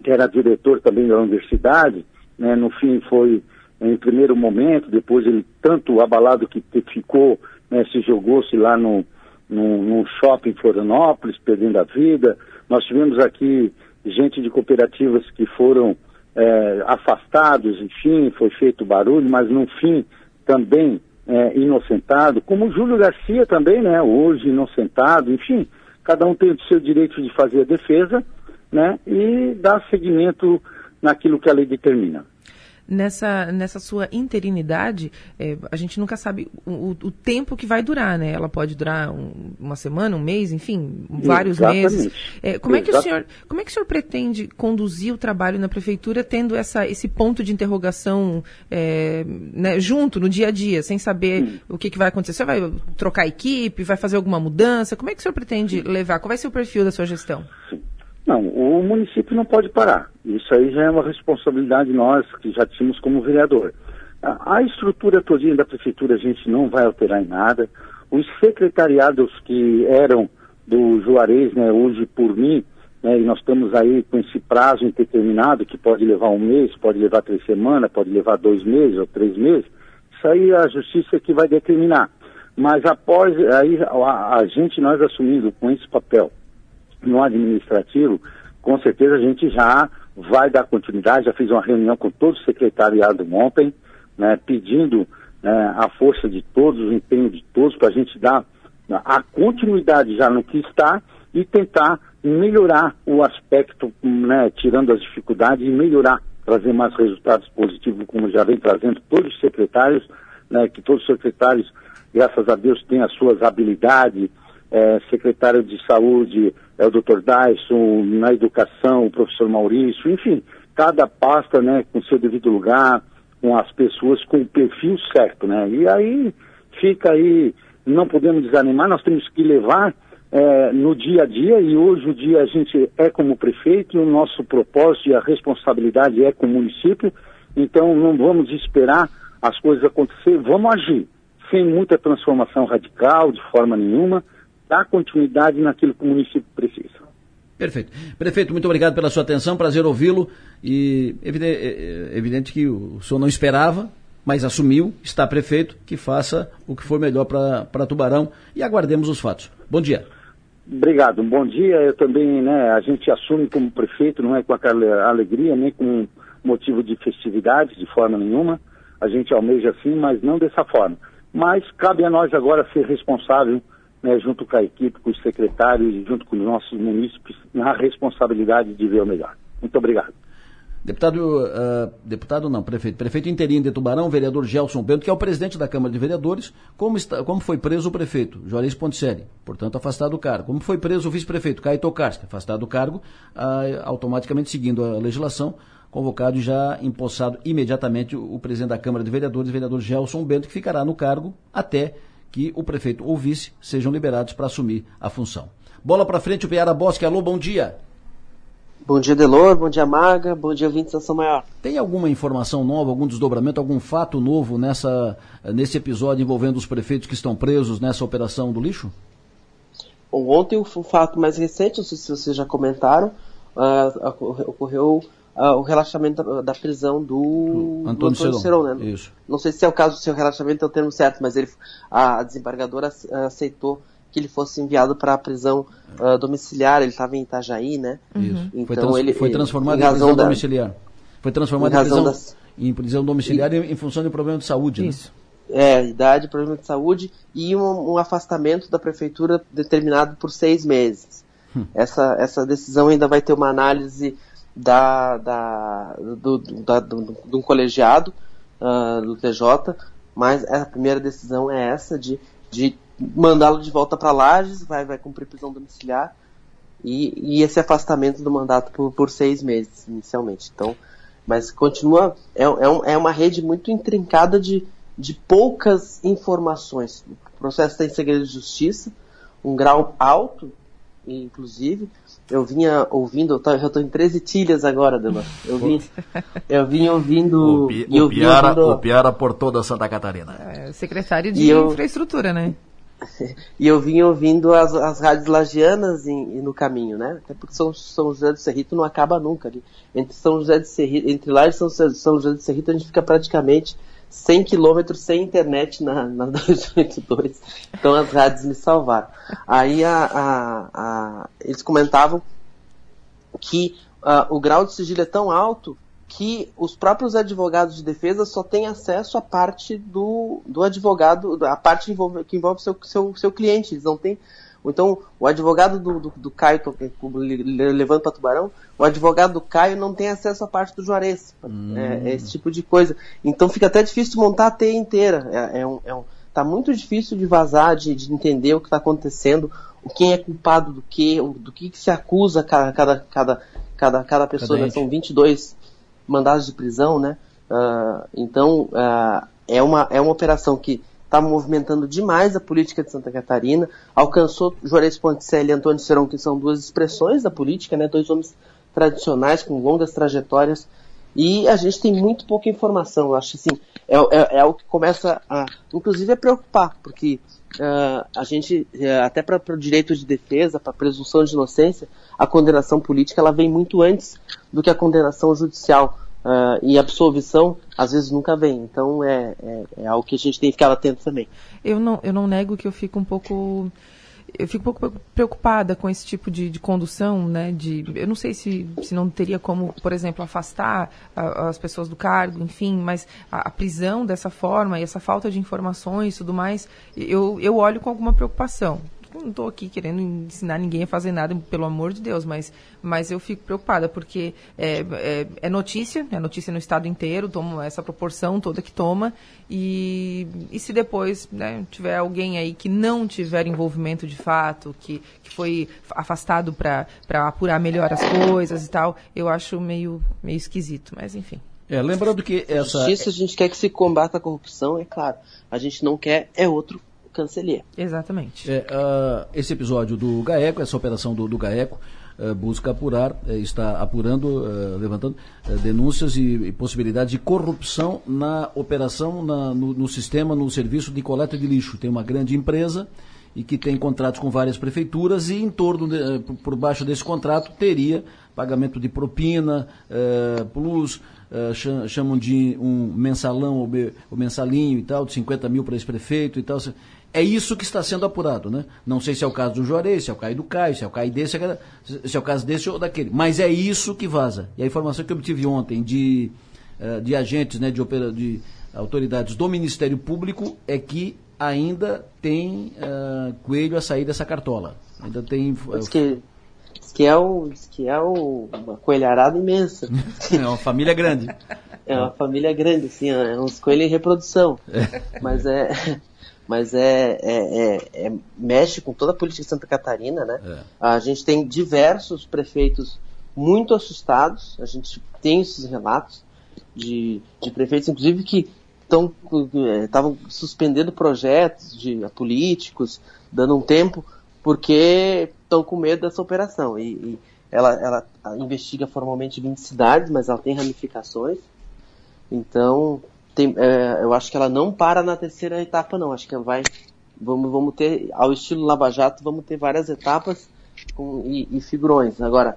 que era diretor também da universidade, né, no fim foi em primeiro momento, depois ele tanto abalado que ficou, né, se jogou-se lá no, no, no shopping em Florianópolis, perdendo a vida. Nós tivemos aqui gente de cooperativas que foram eh, afastados, enfim, foi feito barulho, mas no fim também eh, inocentado, como Júlio Garcia também, né, hoje inocentado, enfim, cada um tem o seu direito de fazer a defesa, né, e dar seguimento naquilo que a lei determina. Nessa, nessa sua interinidade, eh, a gente nunca sabe o, o- tempo que vai durar, né? Ela pode durar um- uma semana, um mês, enfim, vários Exatamente. meses. Eh, como, é que o senhor, como é que o senhor pretende conduzir o trabalho na prefeitura tendo essa, esse ponto de interrogação eh, né, junto, no dia a dia, sem saber o que, que vai acontecer? Você vai trocar equipe, vai fazer alguma mudança? Como é que o senhor pretende levar? Qual vai ser o perfil da sua gestão? Não, o município não pode parar. Isso aí já é uma responsabilidade nós que já tínhamos como vereador. A, a estrutura todinha da prefeitura a gente não vai alterar em nada. Os secretariados que eram do Juarez, né, hoje por mim, né, e nós estamos aí com esse prazo indeterminado, que pode levar um mês, pode levar três semanas, pode levar dois meses ou três meses, isso aí é a justiça que vai determinar. Mas após aí a, a gente, nós assumindo com esse papel, no administrativo, com certeza a gente já vai dar continuidade. Já fiz uma reunião com todo o secretariado ontem, né, pedindo né, a força de todos, o empenho de todos, para a gente dar a continuidade já no que está e tentar melhorar o aspecto, né, tirando as dificuldades e melhorar, trazer mais resultados positivos, como já vem trazendo todos os secretários, né, que todos os secretários, graças a Deus, têm as suas habilidades, é, secretário de saúde é o Dr. Dyson, na educação o professor Maurício, enfim, cada pasta né, com seu devido lugar, com as pessoas com o perfil certo, né? E aí fica aí, não podemos desanimar, nós temos que levar é, no dia a dia, e hoje o dia a gente é como prefeito, e o nosso propósito e a responsabilidade é com o município, então não vamos esperar as coisas acontecer, vamos agir, sem muita transformação radical, de forma nenhuma, dar continuidade naquilo que o município precisa. Perfeito. Prefeito, muito obrigado pela sua atenção, prazer ouvi-lo. E evide- é é evidente que o senhor não esperava, mas assumiu, está prefeito, que faça o que for melhor para Tubarão e aguardemos os fatos. Bom dia. Obrigado, bom dia. Eu também, né, a gente assume como prefeito, não é com aquela alegria, nem com motivo de festividade, de forma nenhuma. A gente almeja assim, mas não dessa forma. Mas cabe a nós agora ser responsável, né, junto com a equipe, com os secretários e junto com os nossos munícipes, na responsabilidade de ver o melhor. Muito obrigado. Deputado, uh, deputado não, prefeito. Prefeito interino de Tubarão, vereador Gelson Bento, que é o presidente da Câmara de Vereadores. Como, está, como foi preso o prefeito? Juarez Ponticelli, portanto afastado do cargo. Como foi preso o vice-prefeito? Caio Tokarski, afastado do cargo, uh, automaticamente seguindo a legislação, convocado e já empossado imediatamente o presidente da Câmara de Vereadores, vereador Gelson Bento, que ficará no cargo até que o prefeito ou vice sejam liberados para assumir a função. Bola para frente, o Piara Bosque. Alô, bom dia. Bom dia, Delor. Bom dia, Maga. Bom dia, ouvintes da São Maior. Tem alguma informação nova, algum desdobramento, algum fato novo nessa, nesse episódio envolvendo os prefeitos que estão presos nessa operação do lixo? Bom, ontem o fato mais recente, não sei se vocês já comentaram, uh, ocorreu uh, o relaxamento da, da prisão do Antônio, do Antônio Seron. né? Isso. Não sei se é o caso do seu relaxamento, é o termo certo, mas ele, a desembargadora aceitou que ele fosse enviado para a prisão uh, domiciliar. Ele estava em Itajaí, né? Isso. Então foi, trans ele foi transformado em, em prisão da... domiciliar. Foi transformado em, em prisão, das... em prisão domiciliar e... em função de problema de saúde. Né? Isso. Né? É, idade, problema de saúde e um, um, afastamento da prefeitura determinado por seis meses. Hum. Essa, essa decisão ainda vai ter uma análise da, da, do, da, do, do, um colegiado uh, do TJ, mas a primeira decisão é essa de, de mandá-lo de volta para Lages, vai, vai cumprir prisão domiciliar e, e esse afastamento do mandato por, por, seis meses inicialmente. Então, mas continua é, é, um, é uma rede muito intrincada de, de poucas informações. O processo tem segredo de justiça, um grau alto, inclusive. Eu vinha ouvindo, eu estou em 13 tilhas agora, Dela. Eu vim, eu vim ouvindo. O, Pi, o, Piara, ouvindo... o por toda Santa Catarina. É, secretário de eu... infraestrutura, né? [LAUGHS] e eu vim ouvindo as, as rádios lagianas em, no caminho, né? Até porque São, São José do Cerrito não acaba nunca ali. Entre São José de Cerrito, entre lá e São, São José do Cerrito a gente fica praticamente 100 quilômetros sem internet na, na [LAUGHS] 282. Então as rádios me salvaram. Aí a, a, a, eles comentavam que o grau de sigilo é tão alto que os próprios advogados de defesa só têm acesso à parte do, do advogado, a parte envolve, que envolve seu, seu, seu cliente. Eles não têm. Então, o advogado do, do, do Caio, levando para Tubarão, o advogado do Caio não tem acesso à parte do Juarez. Hum. É, é, esse tipo de coisa. Então, fica até difícil de montar a teia inteira. É, é um, é um, tá muito difícil de vazar, de, de entender o que está acontecendo, quem é culpado do que, do que, que se acusa cada, cada, cada, cada, cada pessoa. Né? São 22 mandados de prisão, né? Uh, então, uh, é, uma, é uma operação que está movimentando demais a política de Santa Catarina, alcançou Juarez Ponticelli e Antônio Serão, que são duas expressões da política, né? Dois homens tradicionais com longas trajetórias e a gente tem muito pouca informação. Eu acho assim, é, é, é o que começa a, inclusive, a preocupar, porque uh, a gente, uh, até para o direito de defesa, para a presunção de inocência, a condenação política ela vem muito antes do que a condenação judicial. Uh, e absolvição às vezes nunca vem. Então é, é, é, algo que a gente tem que ficar atento também. Eu não, eu não nego que eu fico um pouco eu fico um pouco preocupada com esse tipo de, de condução, né? De, eu não sei se, se não teria como, por exemplo, afastar a, as pessoas do cargo, enfim, mas a, a, prisão dessa forma e essa falta de informações e tudo mais, eu, eu olho com alguma preocupação não estou aqui querendo ensinar ninguém a fazer nada, pelo amor de Deus, mas, mas eu fico preocupada, porque é, é, é notícia, é notícia no estado inteiro, toma essa proporção toda que toma, e, e se depois né, tiver alguém aí que não tiver envolvimento de fato, que, que foi afastado para apurar melhor as coisas e tal, eu acho meio, meio esquisito, mas enfim. É, lembrando que essa. Justiça, a gente quer que se combata a corrupção, é claro. A gente não quer é outro Cancelier. Exatamente. É, uh, esse episódio do GAECO, essa operação do, do GAECO, uh, busca apurar, uh, está apurando, levantando denúncias e, e, possibilidades de corrupção na operação, na, no, no, sistema, no serviço de coleta de lixo. Tem uma grande empresa e que tem contratos com várias prefeituras e em torno, de, por, baixo desse contrato, teria pagamento de propina, plus, uh, chamam de um mensalão ou mensalinho e tal, de 50 mil para esse prefeito e tal. É isso que está sendo apurado, né? Não sei se é o caso do Juarez, se é o caso do Caio, se é o caso desse, se é o caso desse ou daquele. Mas é isso que vaza. E a informação que eu obtive ontem de, uh, de agentes, né, de, opera, de autoridades do Ministério Público é que ainda tem uh, coelho a sair dessa cartola. Ainda tem. Uh, que que é, o, diz que é o, uma coelharada imensa. [LAUGHS] É uma família grande. É uma família grande, assim, é uns coelhos em reprodução. Mas é. Mas é, é, é, é, mexe com toda a política de Santa Catarina, né? É. A gente tem diversos prefeitos muito assustados, a gente tem esses relatos de, de prefeitos, inclusive, que estavam suspendendo projetos de políticos, dando um tempo, porque estão com medo dessa operação. E, e ela, ela investiga formalmente 20 cidades, mas ela tem ramificações. Então, tem, é, eu acho que ela não para na terceira etapa, não. Acho que ela vai. Vamos, vamos ter, ao estilo Lava Jato, vamos ter várias etapas com, e, e figurões. Agora,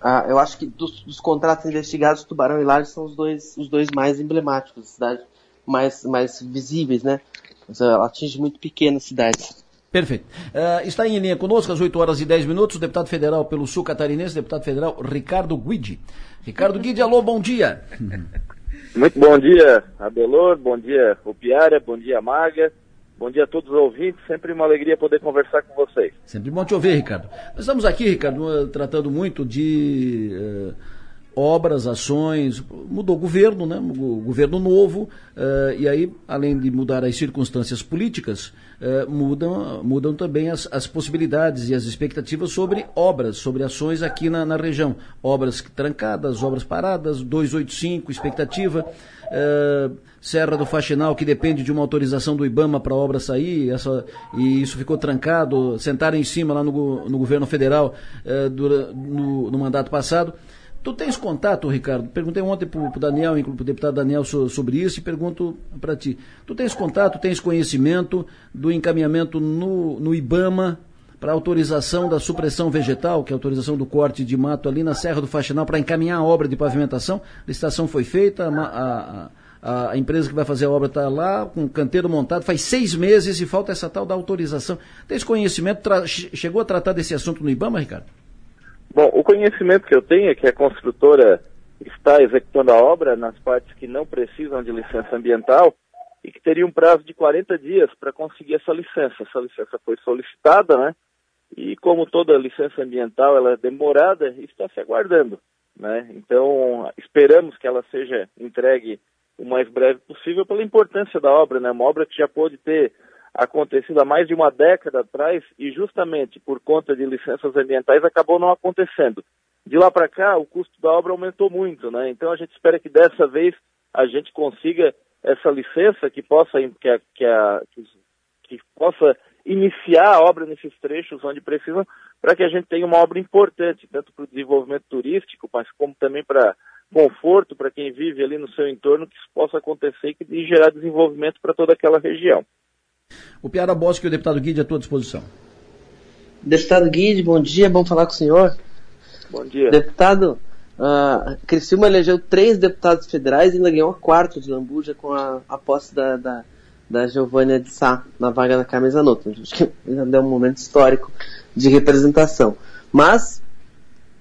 ah, eu acho que dos, dos, contratos investigados, Tubarão e Laje são os dois, os dois mais emblemáticos, cidades mais, mais visíveis, né? Ela atinge muito pequenas cidades. Perfeito. Uh, está em linha conosco às 8 horas e 10 minutos o deputado federal pelo Sul Catarinense, deputado federal Ricardo Guidi. Ricardo Guidi, alô, bom dia. [LAUGHS] Muito bom dia, Adelor, bom dia, Opiária, bom dia, Maga, bom dia a todos os ouvintes, sempre uma alegria poder conversar com vocês. Sempre bom te ouvir, Ricardo. Nós estamos aqui, Ricardo, tratando muito de uh, obras, ações, mudou o governo, né? O governo novo, uh, e aí, além de mudar as circunstâncias políticas, uh, mudam, mudam também as, as, possibilidades e as expectativas sobre obras, sobre ações aqui na, na região. Obras trancadas, obras paradas, 285, expectativa. Uh, Serra do Faxinal, que depende de uma autorização do IBAMA para a obra sair, essa, e isso ficou trancado, sentaram em cima lá no, no governo federal uh, no, no mandato passado. Tu tens contato, Ricardo? Perguntei ontem para o Daniel, para o deputado Daniel, sobre isso e pergunto para ti. Tu tens contato, tens conhecimento do encaminhamento no, no IBAMA para autorização da supressão vegetal, que é a autorização do corte de mato ali na Serra do Faxinal, para encaminhar a obra de pavimentação? A licitação foi feita, a, a, a empresa que vai fazer a obra está lá, com o canteiro montado, faz seis meses e falta essa tal da autorização. Tens conhecimento, chegou a tratar desse assunto no IBAMA, Ricardo? Bom, o conhecimento que eu tenho é que a construtora está executando a obra nas partes que não precisam de licença ambiental e que teria um prazo de 40 dias para conseguir essa licença. Essa licença foi solicitada, né? E como toda licença ambiental ela é demorada, está se aguardando, né? Então, esperamos que ela seja entregue o mais breve possível pela importância da obra, né? Uma obra que já pode ter acontecido há mais de uma década atrás e justamente por conta de licenças ambientais acabou não acontecendo. De lá para cá, o custo da obra aumentou muito, né? Então a gente espera que dessa vez a gente consiga essa licença que possa que, a, que, a, que possa iniciar a obra nesses trechos onde precisam, para que a gente tenha uma obra importante, tanto para o desenvolvimento turístico, mas como também para conforto para quem vive ali no seu entorno, que isso possa acontecer e gerar desenvolvimento para toda aquela região. O Piara Bosque e o deputado Guide à tua disposição. Deputado Guide, bom dia, bom falar com o senhor. Bom dia. Deputado, uh, Criciúma elegeu três deputados federais e ainda ganhou a quarta de Lambuja com a, a posse da, da, da Giovânia de Sá na vaga da camisa nota. Acho que ainda deu um momento histórico de representação. Mas,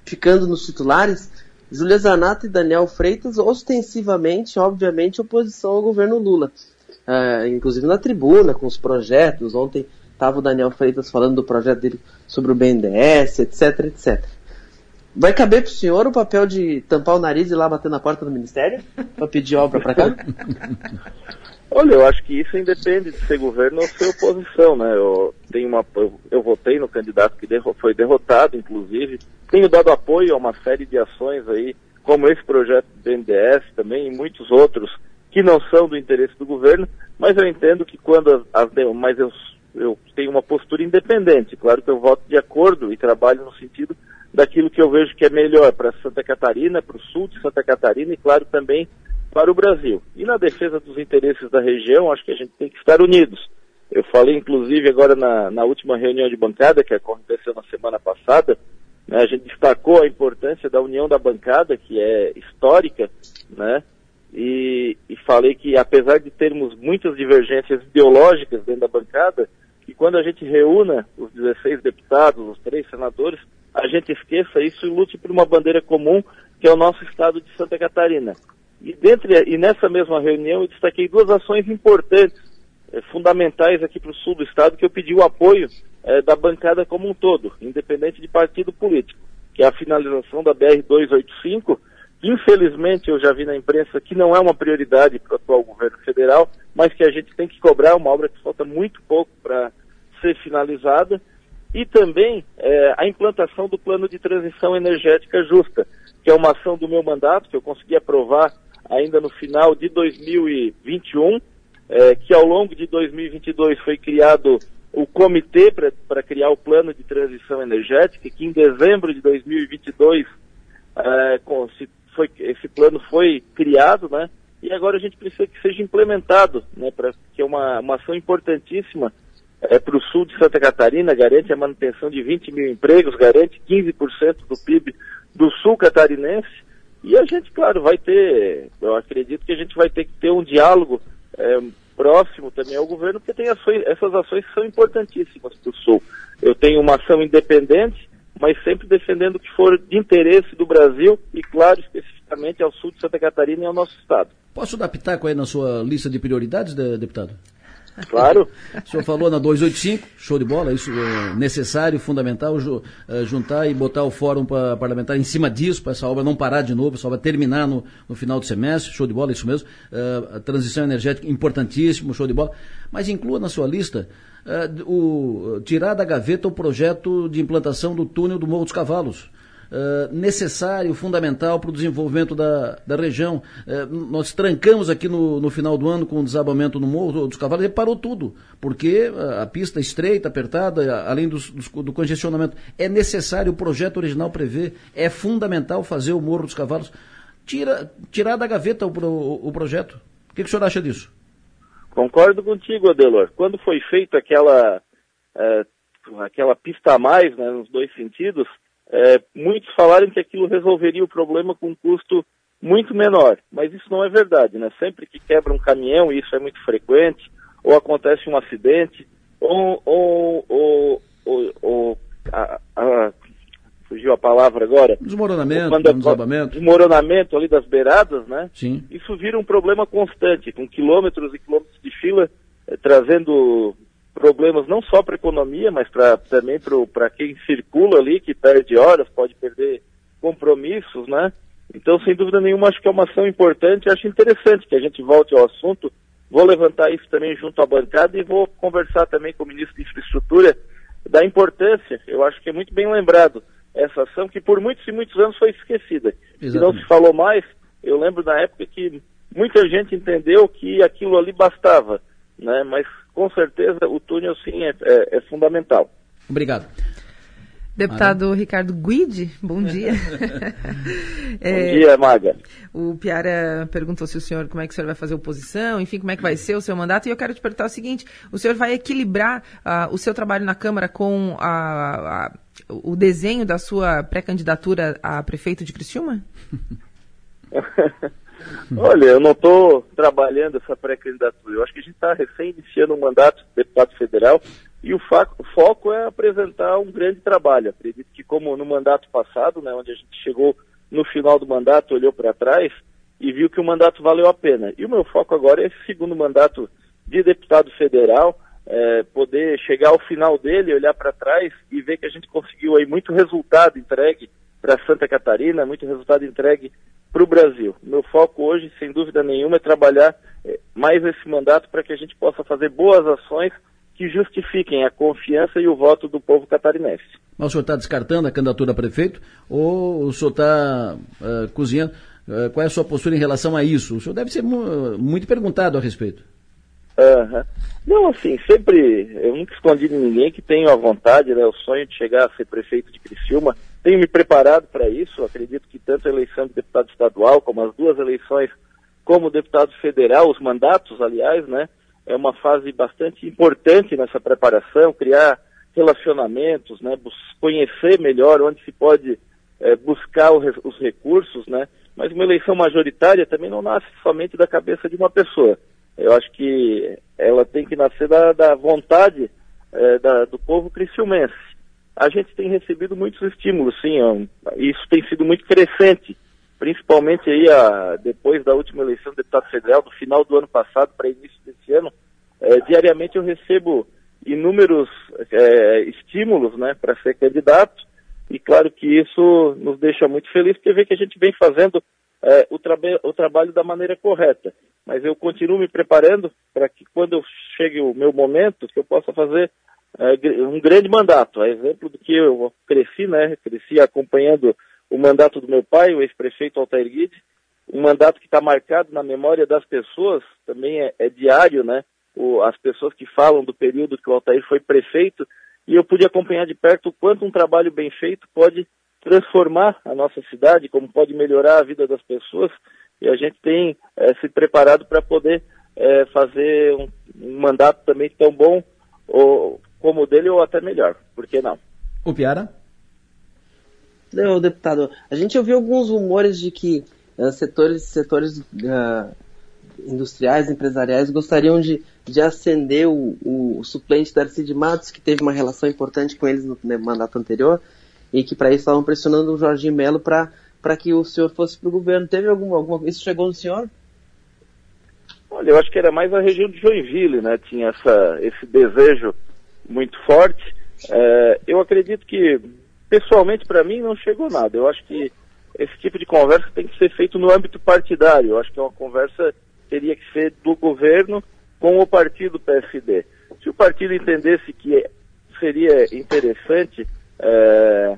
ficando nos titulares, Júlia Zanata e Daniel Freitas ostensivamente, obviamente, oposição ao governo Lula uh, inclusive na tribuna, com os projetos. Ontem estava o Daniel Freitas falando do projeto dele sobre o BNDES, etc, etc. Vai caber para o senhor o papel de tampar o nariz e ir lá bater na porta do ministério para pedir obra para cá? [LAUGHS] Olha, eu acho que isso independe de ser governo ou ser oposição, né? Eu, tenho uma, eu, eu votei no candidato que derro foi derrotado, inclusive. Tenho dado apoio a uma série de ações aí, como esse projeto do BNDES também e muitos outros que não são do interesse do governo, mas eu entendo que quando as, as mas eu, eu tenho uma postura independente, claro que eu voto de acordo e trabalho no sentido daquilo que eu vejo que é melhor para Santa Catarina, para o sul de Santa Catarina e claro também para o Brasil. E na defesa dos interesses da região, acho que a gente tem que estar unidos. Eu falei, inclusive, agora na, na última reunião de bancada, que aconteceu na semana passada, né, a gente destacou a importância da união da bancada, que é histórica, né, e, e, falei que apesar de termos muitas divergências ideológicas dentro da bancada, que quando a gente reúna os 16 deputados, os três senadores, a gente esqueça isso e lute por uma bandeira comum, que é o nosso estado de Santa Catarina. E, dentre, e nessa mesma reunião eu destaquei duas ações importantes, eh, fundamentais aqui para o sul do estado, que eu pedi o apoio eh, da bancada como um todo, independente de partido político, que é a finalização da BR-285, que infelizmente eu já vi na imprensa que não é uma prioridade para o atual governo federal, mas que a gente tem que cobrar, uma obra que falta muito pouco para ser finalizada, e também é, a implantação do plano de transição energética justa, que é uma ação do meu mandato, que eu consegui aprovar ainda no final de 2021, é, que ao longo de 2022 foi criado o comitê para criar o plano de transição energética, que em dezembro de 2022 é, com, se, foi, esse plano foi criado, né? E agora a gente precisa que seja implementado, né? Pra, que é uma, uma ação importantíssima é, para o sul de Santa Catarina, garante a manutenção de 20 mil empregos, garante 15% do PIB do sul catarinense. E a gente, claro, vai ter, eu acredito que a gente vai ter que ter um diálogo é, próximo também ao governo, porque tem ações, essas ações são importantíssimas para o Sul. Eu tenho uma ação independente, mas sempre defendendo o que for de interesse do Brasil e, claro, especificamente ao sul de Santa Catarina e ao nosso estado. Posso dar pitaco aí na sua lista de prioridades, deputado? Claro. O senhor falou na 285, show de bola, isso é necessário, fundamental, é, juntar e botar o fórum parlamentar em cima disso, para essa obra não parar de novo, essa obra terminar no, no final do semestre, show de bola, isso mesmo. Uh, a transição energética importantíssimo, show de bola. Mas inclua na sua lista o, tirar da gaveta o projeto de implantação do túnel do Morro dos Cavalos. Uh, necessário, fundamental para o desenvolvimento da, da região. Uh, nós trancamos aqui no, no final do ano com o desabamento no Morro dos Cavalos e parou tudo, porque a, a pista estreita, apertada, além dos, dos, do congestionamento. É necessário, o projeto original prevê, é fundamental fazer o Morro dos Cavalos. Tira, tirar da gaveta o, o, o projeto. O que, que o senhor acha disso? Concordo contigo, Adelor. Quando foi feita aquela, uh, aquela pista a mais, né, nos dois sentidos, é, muitos falaram que aquilo resolveria o problema com um custo muito menor, mas isso não é verdade, né? Sempre que quebra um caminhão, e isso é muito frequente, ou acontece um acidente, ou, ou, ou, ou, ou a, a, fugiu a palavra agora. Desmoronamento, quando, desabamento. Desmoronamento ali das beiradas, né? Sim. Isso vira um problema constante, com quilômetros e quilômetros de fila, eh, trazendo problemas não só para a economia, mas pra, também para quem circula ali, que perde horas, pode perder compromissos, né? Então, sem dúvida nenhuma, acho que é uma ação importante. Acho interessante que a gente volte ao assunto. Vou levantar isso também junto à bancada e vou conversar também com o ministro de Infraestrutura da importância. Eu acho que é muito bem lembrado essa ação que por muitos e muitos anos foi esquecida. E não se falou mais. Eu lembro na época que muita gente entendeu que aquilo ali bastava, né? Mas com certeza o túnel sim é, é, é fundamental. Obrigado. Deputado Ricardo Guide, bom dia. [LAUGHS] é, bom dia, Maga. O Piara perguntou se o senhor, como é que o senhor vai fazer oposição, enfim, como é que vai ser o seu mandato, e eu quero te perguntar o seguinte, o senhor vai equilibrar uh, o seu trabalho na Câmara com a, a, o desenho da sua pré-candidatura a prefeito de Criciúma? [LAUGHS] Olha, eu não estou trabalhando essa pré-candidatura. Eu acho que a gente está recém-iniciando um mandato de deputado federal e o, foco é apresentar um grande trabalho. Acredito que, como no mandato passado, né, onde a gente chegou no final do mandato, olhou para trás e viu que o mandato valeu a pena. E o meu foco agora é esse segundo mandato de deputado federal, é, poder chegar ao final dele, olhar para trás e ver que a gente conseguiu aí muito resultado entregue para Santa Catarina, muito resultado entregue para o Brasil. Meu foco hoje, sem dúvida nenhuma, é trabalhar é, mais esse mandato para que a gente possa fazer boas ações que justifiquem a confiança e o voto do povo catarinense. Mas o senhor está descartando a candidatura a prefeito ou o senhor está uh, cozinhando? Uh, qual é a sua postura em relação a isso? O senhor deve ser mu muito perguntado a respeito. Uhum. Não, assim, sempre, eu nunca escondi de ninguém que tenho a vontade, né, o sonho de chegar a ser prefeito de Criciúma. Tenho me preparado para isso, acredito que tanto a eleição de deputado estadual, como as duas eleições como deputado federal, os mandatos, aliás, né, é uma fase bastante importante nessa preparação, criar relacionamentos, né, conhecer melhor onde se pode é, buscar os recursos, né, mas uma eleição majoritária também não nasce somente da cabeça de uma pessoa. Eu acho que ela tem que nascer da, da vontade é, da, do povo criciumense. A gente tem recebido muitos estímulos, sim, isso tem sido muito crescente, principalmente aí a, depois da última eleição do deputado federal, do final do ano passado para início desse ano, é, diariamente eu recebo inúmeros é, estímulos né, para ser candidato e, claro que isso nos deixa muito felizes, porque vê que a gente vem fazendo é, o, traba o trabalho da maneira correta. Mas eu continuo me preparando para que quando chegue o meu momento, que eu possa fazer é, um grande mandato. A exemplo do que eu cresci, né? Cresci acompanhando o mandato do meu pai, o ex-prefeito Altair Guide, um mandato que está marcado na memória das pessoas, também é, é diário, né? O, as pessoas que falam do período que o Altair foi prefeito, e eu pude acompanhar de perto o quanto um trabalho bem feito pode transformar a nossa cidade, como pode melhorar a vida das pessoas, e a gente tem é, se preparado para poder é, fazer um, um, mandato também tão bom ou, como o dele ou até melhor, por que não? O Piara? Não, deputado, a gente ouviu alguns rumores de que uh, setores, setores uh, industriais, empresariais gostariam de, de ascender o, o, suplente Darcy Matos, que teve uma relação importante com eles no, no mandato anterior, e que para isso estavam pressionando o Jorginho Melo para que o senhor fosse para o governo. Teve alguma, alguma Isso chegou no senhor? Olha, eu acho que era mais a região de Joinville, né? Tinha essa, esse desejo muito forte. É, eu acredito que, pessoalmente, para mim, não chegou nada. Eu acho que esse tipo de conversa tem que ser feito no âmbito partidário. Eu acho que é uma conversa teria que ser do governo com o partido PSD. Se o partido entendesse que seria interessante é,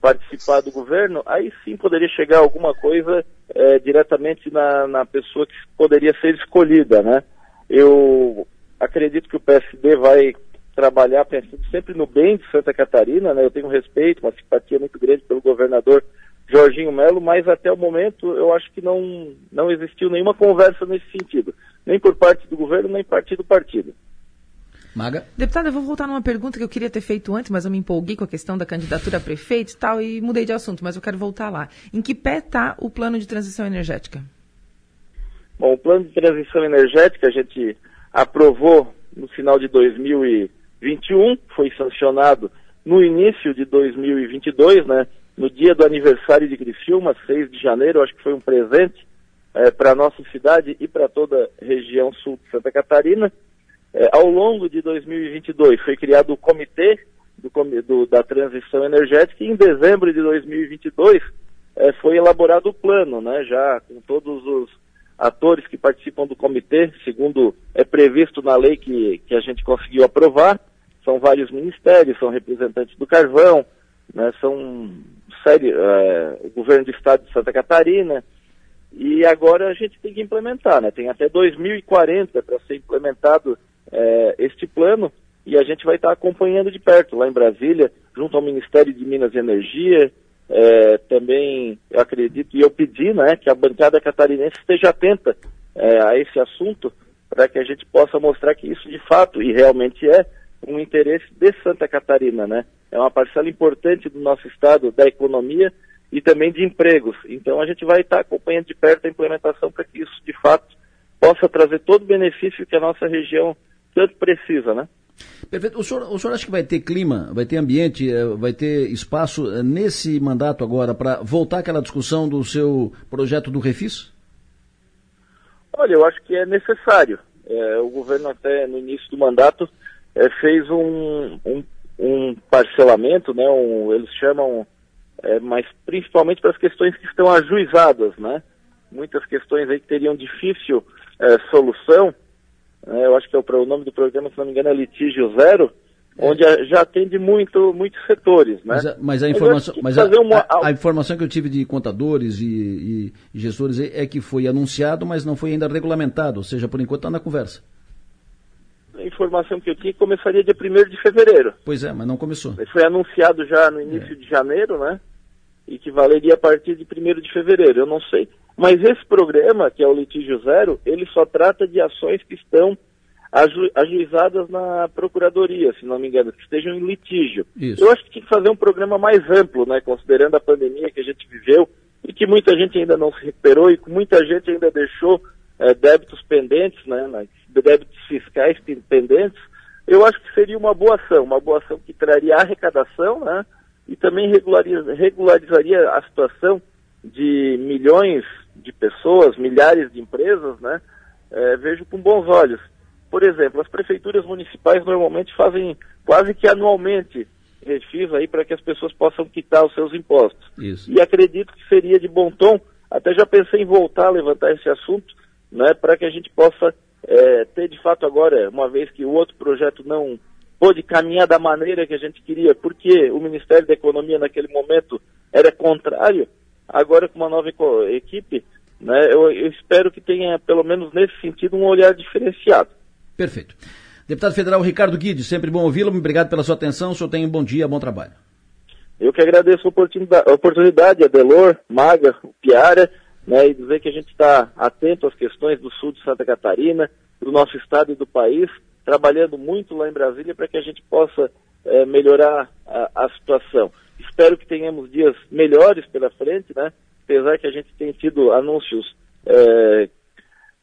participar do governo, aí sim poderia chegar alguma coisa é, diretamente na, na pessoa que poderia ser escolhida, né? Eu acredito que o PSD vai trabalhar pensando sempre no bem de Santa Catarina, né? Eu tenho respeito, uma simpatia muito grande pelo governador Jorginho Melo, mas até o momento eu acho que não, não existiu nenhuma conversa nesse sentido, nem por parte do governo, nem parte do partido. Maga? Deputada, eu vou voltar numa pergunta que eu queria ter feito antes, mas eu me empolguei com a questão da candidatura a prefeito e tal, e mudei de assunto, mas eu quero voltar lá. Em que pé está o plano de transição energética? Bom, o plano de transição energética a gente aprovou no final de 2021, foi sancionado no início de 2022, né? No dia do aniversário de Criciúma, 6 de janeiro, acho que foi um presente é, para a nossa cidade e para toda a região sul de Santa Catarina. É, ao longo de 2022 foi criado o Comitê do, do, da Transição Energética e em dezembro de 2022 é, foi elaborado o plano, né, já com todos os atores que participam do comitê, segundo é previsto na lei que, que a gente conseguiu aprovar. São vários ministérios, são representantes do carvão, né, são sério, é, o governo do estado de Santa Catarina, e agora a gente tem que implementar, né? Tem até 2040 para ser implementado é, este plano e a gente vai estar acompanhando de perto lá em Brasília, junto ao Ministério de Minas e Energia. É, também eu acredito e eu pedi né, que a bancada catarinense esteja atenta é, a esse assunto para que a gente possa mostrar que isso de fato e realmente é um interesse de Santa Catarina, né? É uma parcela importante do nosso estado da economia e também de empregos. Então a gente vai estar acompanhando de perto a implementação para que isso de fato possa trazer todo o benefício que a nossa região tanto precisa, né? Perfeito. O senhor, o senhor acha que vai ter clima, vai ter ambiente, eh, vai ter espaço eh, nesse mandato agora para voltar àquela discussão do seu projeto do Refis? Olha, eu acho que é necessário. É, o governo até no início do mandato é, fez um, um, um, parcelamento, né? Um, eles chamam, é, mas principalmente para as questões que estão ajuizadas, né? Muitas questões aí que teriam difícil solução é, eu acho que é o, o, nome do programa, se não me engano, é Litígio Zero, é. onde já atende muito, muitos setores, né? Mas a, mas a informação, mas a, uma... a, a, informação que eu tive de contadores e, e, e, gestores é que foi anunciado, mas não foi ainda regulamentado, ou seja, por enquanto está na conversa. A informação que eu tinha começaria dia 1 de fevereiro. Pois é, mas não começou. Foi anunciado já no início é. de janeiro, né? E que valeria a partir de 1 de fevereiro. Eu não sei mas esse programa, que é o litígio zero, ele só trata de ações que estão aju ajuizadas na procuradoria, se não me engano, que estejam em litígio. Isso. Eu acho que tinha que fazer um programa mais amplo, né, considerando a pandemia que a gente viveu e que muita gente ainda não se recuperou e que muita gente ainda deixou é, débitos pendentes, né, débitos fiscais pendentes. Eu acho que seria uma boa ação, uma boa ação que traria arrecadação, né, e também regularizaria a situação de milhões de pessoas, milhares de empresas, né, é, vejo com bons olhos. Por exemplo, as prefeituras municipais normalmente fazem quase que anualmente refis aí para que as pessoas possam quitar os seus impostos. Isso. E acredito que seria de bom tom, até já pensei em voltar a levantar esse assunto, né, para que a gente possa é, ter de fato agora, uma vez que o outro projeto não pôde caminhar da maneira que a gente queria, porque o Ministério da Economia naquele momento era contrário, agora com uma nova equipe, né, eu, eu espero que tenha, pelo menos nesse sentido, um olhar diferenciado. Perfeito. Deputado Federal Ricardo Guide, sempre bom ouvi-lo, obrigado pela sua atenção, o senhor tem um bom dia, bom trabalho. Eu que agradeço a oportunidade, a oportunidade Adelor, Maga, Piara, né, e dizer que a gente está atento às questões do sul de Santa Catarina, do nosso estado e do país, trabalhando muito lá em Brasília para que a gente possa é, melhorar a, a, situação. Espero que tenhamos dias melhores pela frente, né? apesar que a gente tem tido anúncios é,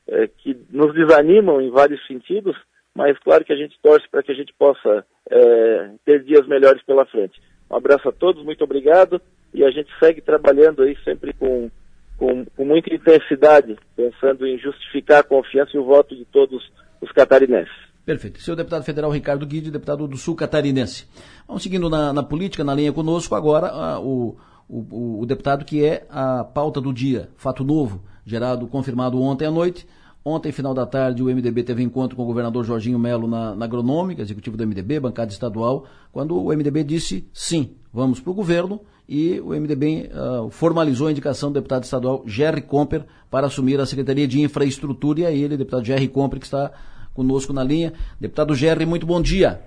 é, que nos desanimam em vários sentidos, mas claro que a gente torce para que a gente possa é, ter dias melhores pela frente. Um abraço a todos, muito obrigado, e a gente segue trabalhando aí sempre com, com, com muita intensidade, pensando em justificar a confiança e o voto de todos os catarinenses. Perfeito. Seu deputado federal Ricardo Guide, deputado do Sul Catarinense. Vamos seguindo na, na política, na linha conosco, agora a, o, o, o, deputado que é a pauta do dia, fato novo, gerado, confirmado ontem à noite. Ontem, final da tarde, o MDB teve encontro com o governador Jorginho Melo na, na Agronômica, executivo do MDB, bancada estadual, quando o MDB disse sim, vamos para o governo, e o MDB uh, ah, formalizou a indicação do deputado estadual Jerry Comper para assumir a Secretaria de Infraestrutura, e a ele, deputado Jerry Comper, que está conosco na linha. Deputado Gerry, muito bom dia.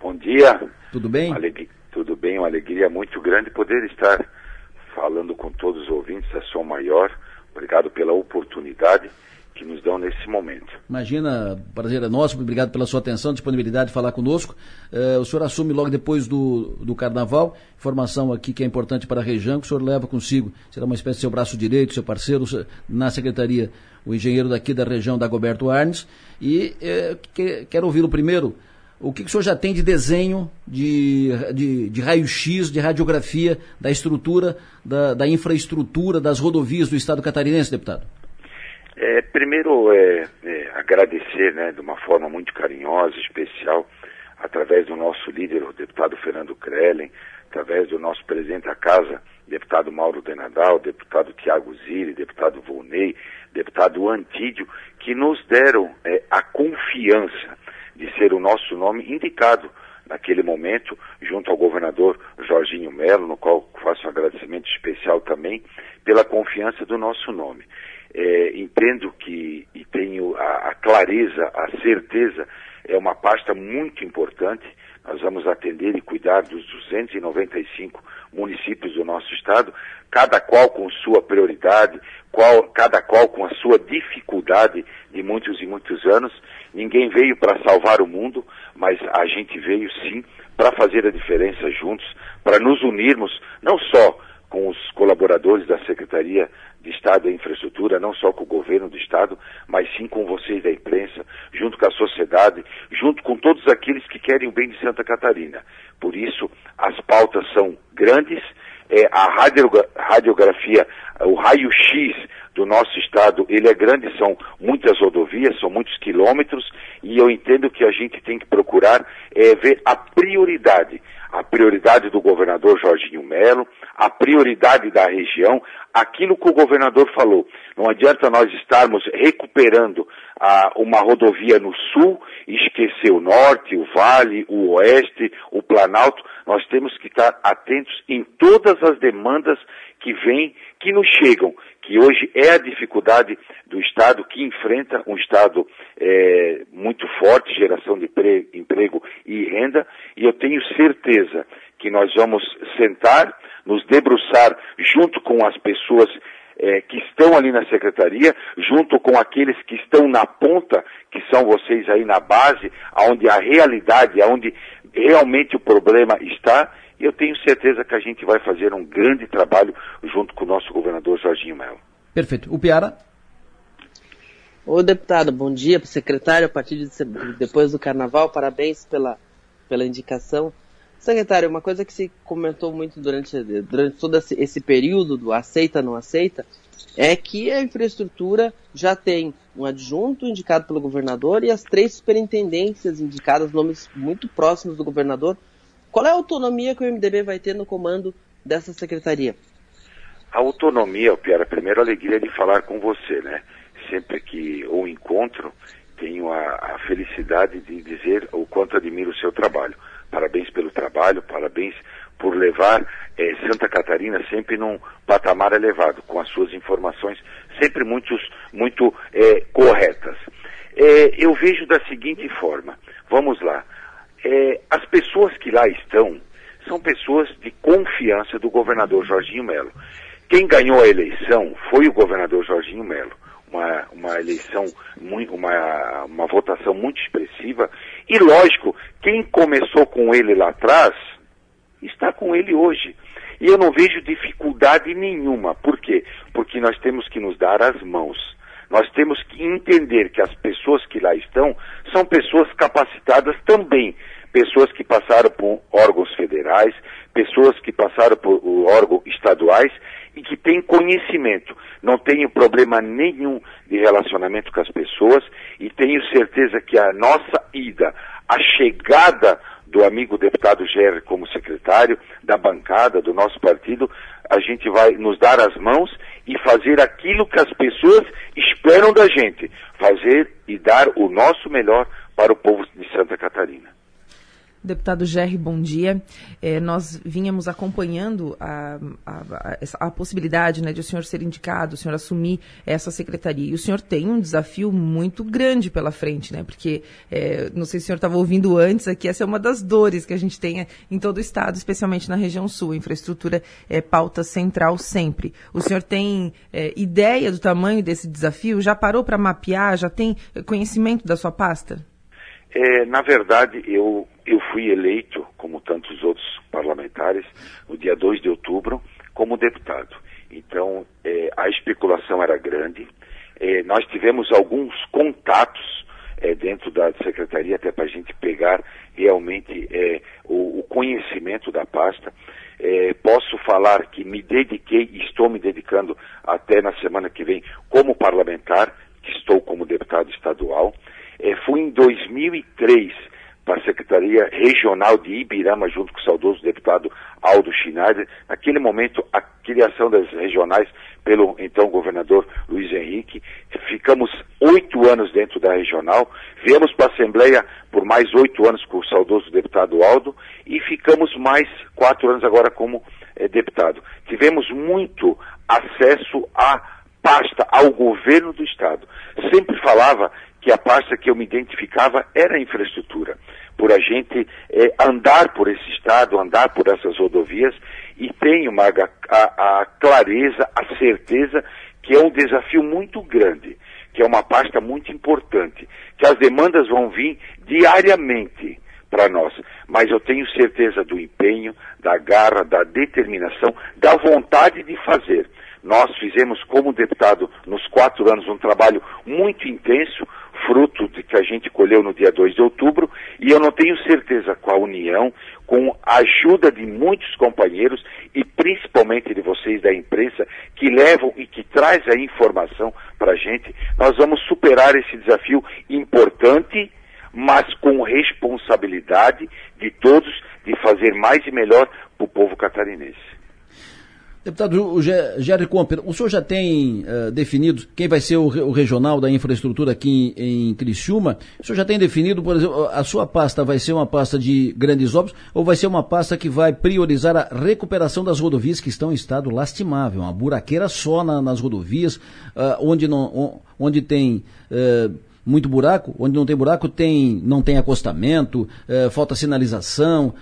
Bom dia. Tudo bem? Tudo bem, uma alegria muito grande poder estar falando com todos os ouvintes da Som Maior. Obrigado pela oportunidade que nos dão nesse momento. Imagina, prazer é nosso, obrigado pela sua atenção, disponibilidade de falar conosco. Uh, o senhor assume logo depois do, do Carnaval, informação aqui que é importante para a região, que o senhor leva consigo, será uma espécie de seu braço direito, seu parceiro na Secretaria, o engenheiro daqui da região, Dagoberto Arnes, e uh, que, quero ouvi-lo primeiro, o que, que o senhor já tem de desenho, de, de, de raio-x, de radiografia da estrutura, da, da infraestrutura das rodovias do Estado catarinense, deputado? É, primeiro, é, é, agradecer né, de uma forma muito carinhosa, especial, através do nosso líder, o deputado Fernando Krellen, através do nosso presidente da casa, deputado Mauro Denadal, deputado Tiago Zilli, deputado Volney, deputado Antídio, que nos deram é, a confiança de ser o nosso nome indicado naquele momento, junto ao governador Jorginho Melo, no qual faço um agradecimento especial também, pela confiança do nosso nome é, entendo que e tenho a, a, clareza, a certeza, é uma pasta muito importante. Nós vamos atender e cuidar dos 295 municípios do nosso estado, cada qual com sua prioridade, qual, cada qual com a sua dificuldade de muitos e muitos anos. Ninguém veio para salvar o mundo, mas a gente veio sim para fazer a diferença juntos, para nos unirmos, não só com os colaboradores da Secretaria de Estado da Infraestrutura, não só com o governo do Estado, mas sim com vocês da imprensa, junto com a sociedade, junto com todos aqueles que querem o bem de Santa Catarina. Por isso, as pautas são grandes, é, a radiografia, o raio-x do nosso estado, ele é grande, são muitas rodovias, são muitos quilômetros, e eu entendo que a gente tem que procurar é, ver a prioridade a prioridade do governador Jorginho Melo, a prioridade da região, aquilo que o governador falou. Não adianta nós estarmos recuperando ah, uma rodovia no sul esquecer o norte, o vale, o oeste, o planalto. Nós temos que estar atentos em todas as demandas que vêm, que nos chegam, que hoje é a dificuldade do Estado que enfrenta um Estado é, muito forte, geração de emprego e renda, e eu tenho certeza que nós vamos sentar, nos debruçar junto com as pessoas é, que estão ali na secretaria, junto com aqueles que estão na ponta, que são vocês aí na base, onde a realidade, onde realmente o problema está, e eu tenho certeza que a gente vai fazer um grande trabalho junto com o nosso governador Jorginho Melo. Perfeito. O Piara? Ô deputado, bom dia para o secretário, a partir de depois do carnaval, parabéns pela, pela indicação. Secretário, uma coisa que se comentou muito durante, durante todo esse, esse período do aceita, não aceita, é que a infraestrutura já tem um adjunto indicado pelo governador e as três superintendências indicadas, nomes muito próximos do governador, Qual é a autonomia que o MDB vai ter no comando dessa secretaria? A autonomia, Piara, primeiro a alegria de falar com você, né? Sempre que o encontro, tenho a, a felicidade de dizer o quanto admiro o seu trabalho. Parabéns pelo trabalho, parabéns por levar eh, Santa Catarina sempre num patamar elevado, com as suas informações sempre muitos, muito eh, corretas. Eh, eu vejo da seguinte forma, vamos lá, as pessoas que lá estão são pessoas de confiança do governador Jorginho Melo. Quem ganhou a eleição foi o governador Jorginho Melo. Uma, uma eleição, uma, uma votação muito expressiva. E lógico, quem começou com ele lá atrás está com ele hoje. E eu não vejo dificuldade nenhuma. Por quê? Porque nós temos que nos dar as mãos. Nós temos que entender que as pessoas que lá estão são pessoas capacitadas também. Pessoas que passaram por órgãos federais, pessoas que passaram por órgãos estaduais e que têm conhecimento. Não tenho problema nenhum de relacionamento com as pessoas e tenho certeza que a nossa ida, a chegada do amigo deputado Gerry como secretário, da bancada, do nosso partido, a gente vai nos dar as mãos e fazer aquilo que as pessoas esperam da gente, fazer e dar o nosso melhor para o povo de Santa Catarina. Deputado Gerry, bom dia. É, nós vínhamos acompanhando a, a, a, a, possibilidade né, de o senhor ser indicado, o senhor assumir essa secretaria. E o senhor tem um desafio muito grande pela frente, né? Porque, é, não sei se o senhor estava ouvindo antes aqui, essa é uma das dores que a gente tem em todo o estado, especialmente na região sul. Infraestrutura é pauta central sempre. O senhor tem é, ideia do tamanho desse desafio? Já parou para mapear? Já tem conhecimento da sua pasta? É, na verdade, eu, eu fui eleito, como tantos outros parlamentares, no dia 2 de outubro, como deputado. Então, é, a especulação era grande. É, nós tivemos alguns contatos é, dentro da secretaria, até para a gente pegar realmente é, o, o, conhecimento da pasta. É, posso falar que me dediquei estou me dedicando até na semana que vem como parlamentar, que estou como deputado estadual. É, fui em 2003 para a Secretaria Regional de Ibirama, junto com o saudoso deputado Aldo Schneider. Naquele momento, a criação das regionais pelo então governador Luiz Henrique. Ficamos oito anos dentro da regional, viemos para a Assembleia por mais oito anos com o saudoso deputado Aldo e ficamos mais quatro anos agora como é, deputado. Tivemos muito acesso à pasta, ao governo do Estado. Sempre falava que a pasta que eu me identificava era a infraestrutura. Por a gente é, andar por esse estado, andar por essas rodovias, e tenho, Maga, a, a clareza, a certeza que é um desafio muito grande, que é uma pasta muito importante, que as demandas vão vir diariamente para nós. Mas eu tenho certeza do empenho, da garra, da determinação, da vontade de fazer. Nós fizemos, como deputado, nos quatro anos, um trabalho muito intenso, fruto de que a gente colheu no dia 2 de outubro, e eu não tenho certeza com a união, com a ajuda de muitos companheiros e principalmente de vocês da imprensa que levam e que traz a informação para a gente, nós vamos superar esse desafio importante, mas com responsabilidade de todos de fazer mais e melhor para o povo catarinense. Deputado Jerry Comper, o senhor já tem uh, definido quem vai ser o, o, regional da infraestrutura aqui em, em Criciúma? O senhor já tem definido, por exemplo, a sua pasta vai ser uma pasta de grandes obras ou vai ser uma pasta que vai priorizar a recuperação das rodovias que estão em estado lastimável? Uma buraqueira só na, nas rodovias, uh, onde, não, onde tem... Uh, muito buraco, onde não tem buraco tem, não tem acostamento, falta sinalização,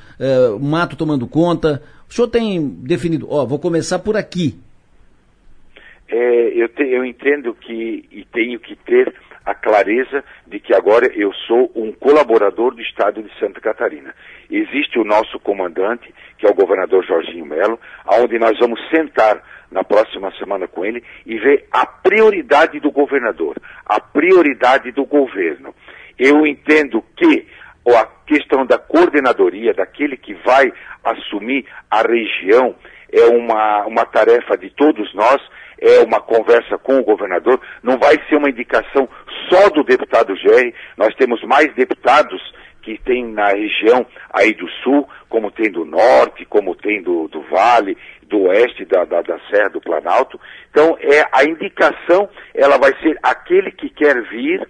mato tomando conta. O senhor tem definido, ó, vou começar por aqui. É, eu, te, eu entendo que e tenho que ter a clareza de que agora eu sou um colaborador do Estado de Santa Catarina. Existe o nosso comandante, que é o governador Jorginho Melo, aonde nós vamos sentar na próxima semana com ele e ver a prioridade do governador, a prioridade do governo. Eu entendo que a questão da coordenadoria, daquele que vai assumir a região, é uma, uma tarefa de todos nós, é uma conversa com o governador, não vai ser uma indicação só do deputado Jerry, nós temos mais deputados que tem na região aí do sul, como tem do norte, como tem do, do vale, do oeste da, da, da Serra do Planalto. Então, é, a indicação, ela vai ser aquele que quer vir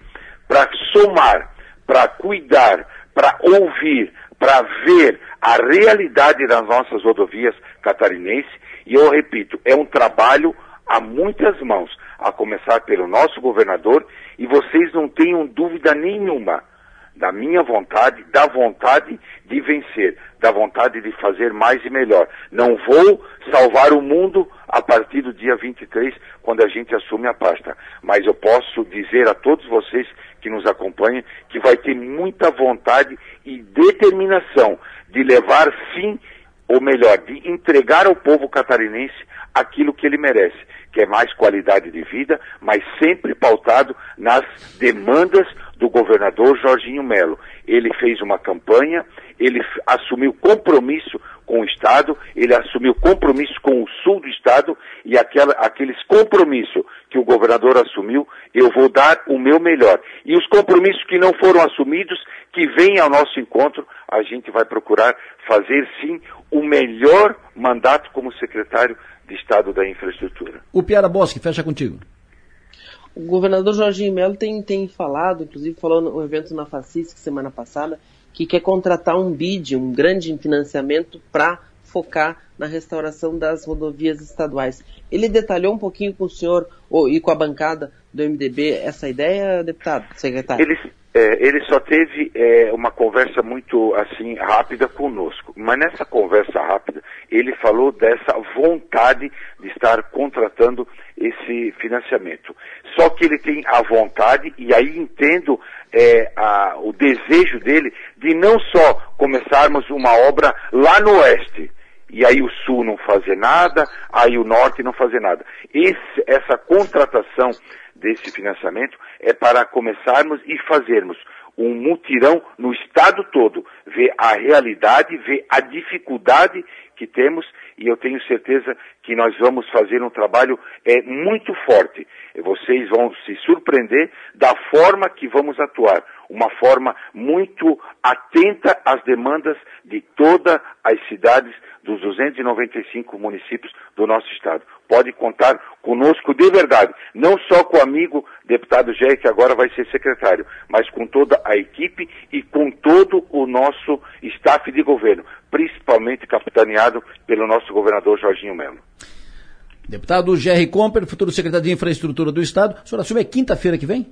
para somar, para cuidar, para ouvir, para ver a realidade das nossas rodovias catarinenses. E eu repito, é um trabalho a muitas mãos, a começar pelo nosso governador, e vocês não tenham dúvida nenhuma da minha vontade, da vontade de vencer, da vontade de fazer mais e melhor. Não vou salvar o mundo a partir do dia 23, quando a gente assume a pasta. Mas eu posso dizer a todos vocês que nos acompanham que vai ter muita vontade e determinação de levar sim, ou melhor, de entregar ao povo catarinense aquilo que ele merece, que é mais qualidade de vida, mas sempre pautado nas demandas do governador Jorginho Melo. Ele fez uma campanha, ele assumiu compromisso com o Estado, ele assumiu compromisso com o sul do Estado e aquela, aqueles compromissos que o governador assumiu, eu vou dar o meu melhor. E os compromissos que não foram assumidos, que vêm ao nosso encontro, a gente vai procurar fazer sim o melhor mandato como secretário de Estado da Infraestrutura. O Piara Bosque, fecha contigo. O governador Jorginho Melo tem, tem falado, inclusive falou no evento na Facisc semana passada, que quer contratar um BID, um grande financiamento para focar na restauração das rodovias estaduais. Ele detalhou um pouquinho com o senhor ou, e com a bancada do MDB essa ideia, deputado, secretário? Ele, é, ele só teve é, uma conversa muito assim rápida conosco, mas nessa conversa rápida ele falou dessa vontade de estar contratando esse financiamento. Só que ele tem a vontade e aí entendo é, a, o desejo dele de não só começarmos uma obra lá no oeste, e aí o sul não fazer nada, aí o norte não fazer nada. Esse, essa contratação desse financiamento é para começarmos e fazermos um mutirão no estado todo, ver a realidade, ver a dificuldade que temos e eu tenho certeza que nós vamos fazer um trabalho é, muito forte. Vocês vão se surpreender da forma que vamos atuar, uma forma muito atenta às demandas de todas as cidades dos 295 municípios do nosso estado. Pode contar conosco de verdade, não só com o amigo deputado Jair, que agora vai ser secretário, mas com toda a equipe e com todo o nosso staff de governo, principalmente capitaneado pelo nosso governador Jorginho Melo. Deputado Jerry Comper, futuro secretário de Infraestrutura do Estado. O senhor assume é quinta-feira que vem?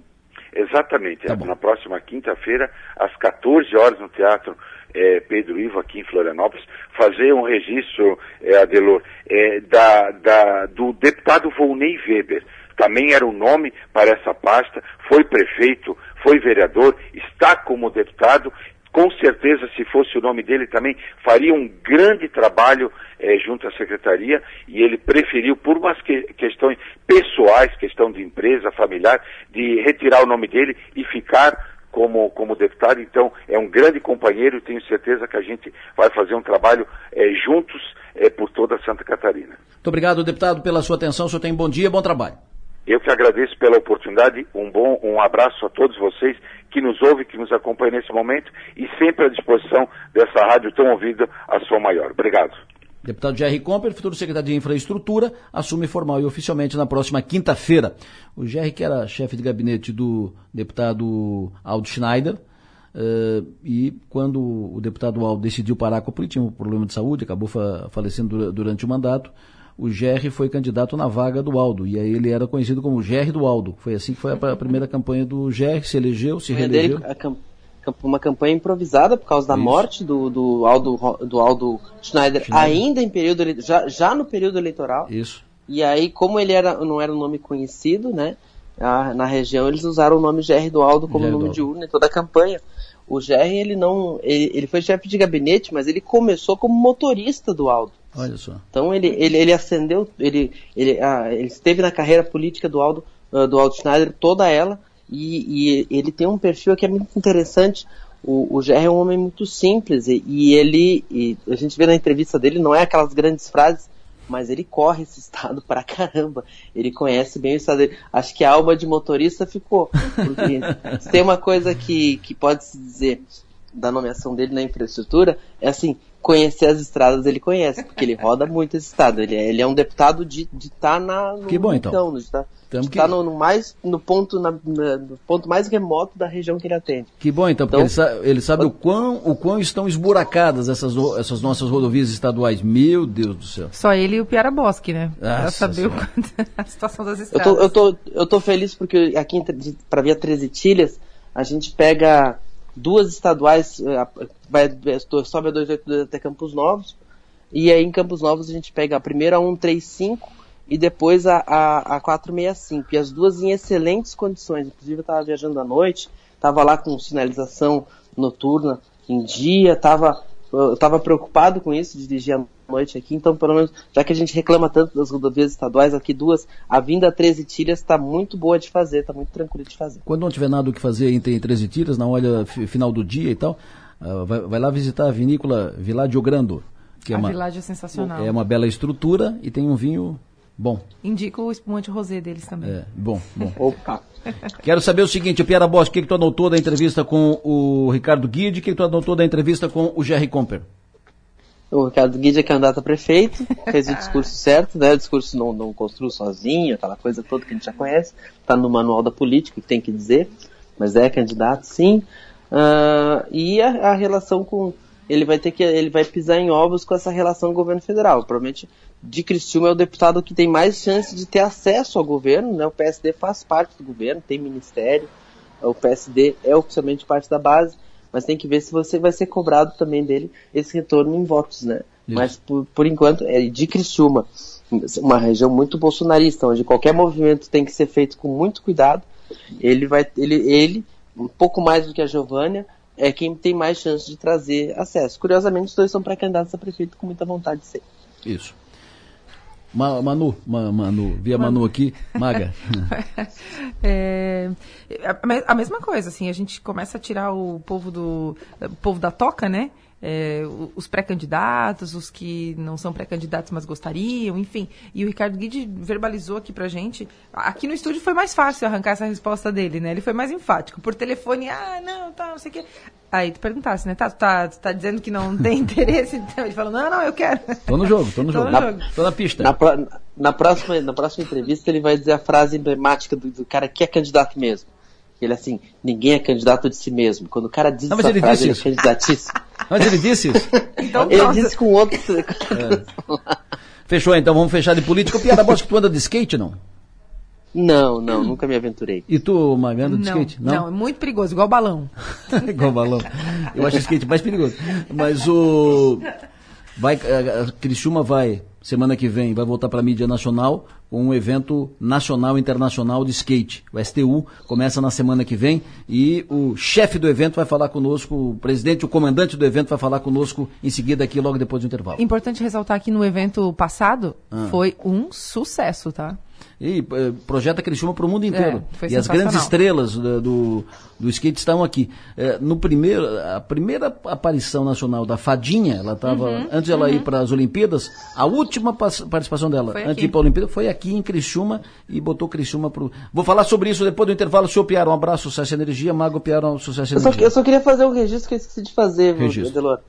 Exatamente. Tá na próxima quinta-feira, às 14 horas, no Teatro é, Pedro Ivo, aqui em Florianópolis, fazer um registro, é, Adelor, é, da, da, do deputado Volney Weber. Também era o um nome para essa pasta, foi prefeito, foi vereador, está como deputado com certeza, se fosse o nome dele também, faria um grande trabalho é, junto à secretaria e ele preferiu, por umas que, questões pessoais, questão de empresa, familiar, de retirar o nome dele e ficar como, como deputado. Então, é um grande companheiro e tenho certeza que a gente vai fazer um trabalho é, juntos é, por toda Santa Catarina. Muito obrigado, deputado, pela sua atenção. O senhor tem bom dia, bom trabalho. Eu que agradeço pela oportunidade, um bom um abraço a todos vocês que nos ouvem, que nos acompanham nesse momento e sempre à disposição dessa rádio tão ouvida, a sua maior. Obrigado. Deputado Jerry Comper, futuro secretário de Infraestrutura, assume formal e oficialmente na próxima quinta-feira. O Jerry, que era chefe de gabinete do deputado Aldo Schneider, uh, e quando o deputado Aldo decidiu parar com a política, tinha um problema de saúde, acabou fa falecendo durante o mandato, o Gerry foi candidato na vaga do Aldo, e aí ele era conhecido como Gerry do Aldo. Foi assim que foi a, primeira campanha do Gerry, se elegeu, se reelegeu. Dele, uma campanha improvisada por causa da Isso. morte do, do, Aldo, do Aldo Schneider, Schneider, ainda em período já, já no período eleitoral. Isso. E aí, como ele era, não era um nome conhecido, né? na região eles usaram o nome Gerry do Aldo como nome de urna em toda a campanha. O Gerry, ele não. Ele, ele foi chefe de gabinete, mas ele começou como motorista do Aldo. Olha só. Então ele, ele, ele ascendeu, ele, ele, ah, ele esteve na carreira política do Aldo, uh, do Aldo Schneider, toda ela, e, e, ele tem um perfil que é muito interessante. O, o Gerry é um homem muito simples e, e ele, e a gente vê na entrevista dele, não é aquelas grandes frases, mas ele corre esse [LAUGHS] estado pra caramba. Ele conhece bem o estado dele. Acho que a alma de motorista ficou. Porque [LAUGHS] tem uma coisa que, que pode se dizer. Da nomeação dele na infraestrutura é assim, conhecer as estradas ele conhece, porque ele roda muito esse estado. Ele é, ele é um deputado de estar de tá na, no que bom, então. Então, de tá, de que... tá no, no, mais, no, ponto, na, na, no ponto mais remoto da região que ele atende. Que bom, então, porque então, ele, sabe, ele sabe o, quão, o quão estão esburacadas essas, essas nossas rodovias estaduais. Meu Deus do céu. Só ele e o Piara Bosque, né? Pra saber o, a situação das estradas. Eu tô, eu tô, eu tô feliz porque aqui para via 13 Tilhas, a gente pega duas estaduais, eh, vai, sobe a 282 até Campos Novos, e aí em Campos Novos a gente pega a primeira a 135 e depois a, a, a 465, e as duas em excelentes condições, inclusive eu estava viajando à noite, estava lá com sinalização noturna em dia, estava eu estava preocupado com isso, de dirigir à noite aqui, então pelo menos, já que a gente reclama tanto das rodovias estaduais, aqui duas, a vinda a 13 Tilhas está muito boa de fazer, está muito tranquila de fazer. Quando não tiver nada o que fazer em 13 Tilhas, na hora final do dia e tal, uh, vai, vai, lá visitar a vinícola Viládio Grando, que é a uma, Viládio é sensacional. É uma bela estrutura e tem um vinho bom. Indico o espumante rosé deles também. É, bom, bom. Opa. Quero saber o seguinte, Piara Bosch, o que, que tu anotou da entrevista com o Ricardo Guide, o que, que tu anotou da entrevista com o Jerry Comper? O Ricardo Guide é candidato a prefeito, fez o discurso certo, né? O discurso não, não construiu sozinho, aquela coisa toda que a gente já conhece, está no manual da política, que tem que dizer, mas é candidato sim. Uh, e a, a relação com ele vai ter que ele vai pisar em ovos com essa relação com o governo federal. Provavelmente de Criciúma é o deputado que tem mais chance de ter acesso ao governo, né? O PSD faz parte do governo, tem ministério, o PSD é oficialmente parte da base, mas tem que ver se você vai ser cobrado também dele esse retorno em votos, né? Isso. Mas por, por enquanto é de Criciúma, uma região muito bolsonarista, onde qualquer movimento tem que ser feito com muito cuidado. Ele vai ele ele um pouco mais do que a Giovânia, é quem tem mais chance de trazer acesso. Curiosamente, os dois são pré-candidatos a prefeito com muita vontade de ser. Isso. Ma, Manu, Ma, Manu, via Manu, Manu aqui, Maga. [LAUGHS] é, a, a, mesma coisa, assim, a gente começa a tirar o povo do o povo da toca, né? É, os pré-candidatos, os que não são pré-candidatos, mas gostariam, enfim. E o Ricardo Guide verbalizou aqui pra gente. Aqui no estúdio foi mais fácil arrancar essa resposta dele, né? Ele foi mais enfático. Por telefone, ah, não, tá, não sei o quê. Aí tu perguntasse, né? Tá, tu tá, tu tá dizendo que não tem [LAUGHS] interesse? Então ele falou, não, não, eu quero. Tô no jogo, tô no tô jogo. No na, jogo. Tô na pista. Na, na, próxima, na próxima entrevista ele vai dizer a frase emblemática do, do cara que é candidato mesmo. Ele assim, ninguém é candidato de si mesmo. Quando o cara diz não, essa ele frase, ele é candidatíssimo. [LAUGHS] Mas ele disse isso? então, ele nossa. disse com outro. É. Fechou então, vamos fechar de política. Piada bosta que tu anda de skate, não? Não, não, hum. nunca me aventurei. E tu, Maganda, de não, skate? Não? não, é muito perigoso, igual balão. [LAUGHS] igual balão. Eu acho o skate mais perigoso. Mas o. Vai, a Criciúma vai, semana que vem, vai voltar para a mídia nacional com um evento nacional e internacional de skate. O STU começa na semana que vem e o chefe do evento vai falar conosco, o presidente, o comandante do evento vai falar conosco em seguida aqui logo depois do intervalo. Importante ressaltar que no evento passado ah. foi um sucesso, tá? E uh, projeta Criciúma para o mundo inteiro. É, e as grandes estrelas do, do, do skate estão aqui. Uh, no primeiro, a primeira aparição nacional da Fadinha, ela estava uhum, antes de ela uhum. ir para as Olimpíadas, a última participação dela foi antes de ir para a Olimpíada foi aqui em Criciúma e botou Criciúma para Vou falar sobre isso depois do intervalo. Senhor Piaro, um abraço, sucesso e energia. Mago Piaro, sucesso e energia. Eu só, eu só queria fazer um registro que eu esqueci de fazer, registro. Delor.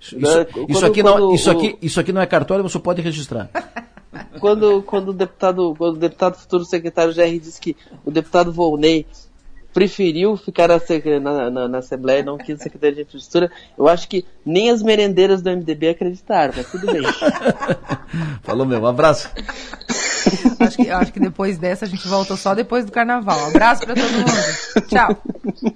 Isso, isso, isso, aqui não, isso, aqui, isso aqui não é cartório, você pode registrar. [LAUGHS] quando, quando, o deputado, quando o deputado futuro secretário GR disse que o deputado Volney preferiu ficar na, na, na, Assembleia e não quis Secretaria de Infraestrutura, eu acho que nem as merendeiras do MDB acreditaram, mas tudo bem. [LAUGHS] Falou meu, um abraço. [LAUGHS] acho, que, acho que depois dessa a gente volta só depois do carnaval. Um abraço para todo mundo. Tchau.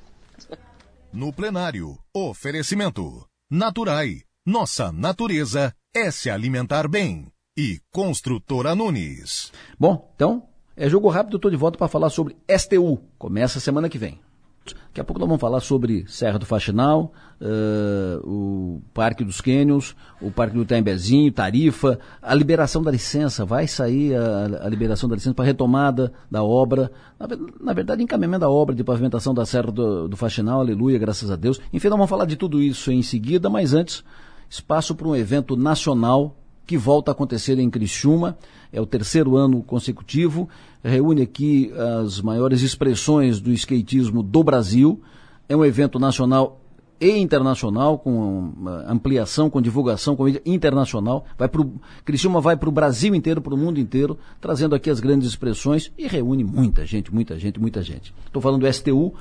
No plenário, oferecimento. Naturai. Nossa natureza é se alimentar bem e Construtora Nunes. Bom, então, é jogo rápido, estou de volta para falar sobre STU. Começa semana que vem. Daqui a pouco nós vamos falar sobre Serra do Faxinal, uh, o Parque dos Cânions, o Parque do Tembezinho, Tarifa, a liberação da licença, vai sair a, a liberação da licença para retomada da obra, na, na, verdade encaminhamento da obra de pavimentação da Serra do, do Faxinal, aleluia, graças a Deus. Enfim, nós vamos falar de tudo isso em seguida, mas antes, espaço para um evento nacional que volta a acontecer em Criciúma, é o terceiro ano consecutivo, reúne aqui as maiores expressões do skatismo do Brasil, é um evento nacional e internacional, com ampliação, com divulgação, com internacional. Vai pro, Criciúma vai para o Brasil inteiro, para o mundo inteiro, trazendo aqui as grandes expressões e reúne muita gente, muita gente, muita gente. Estou falando do STU,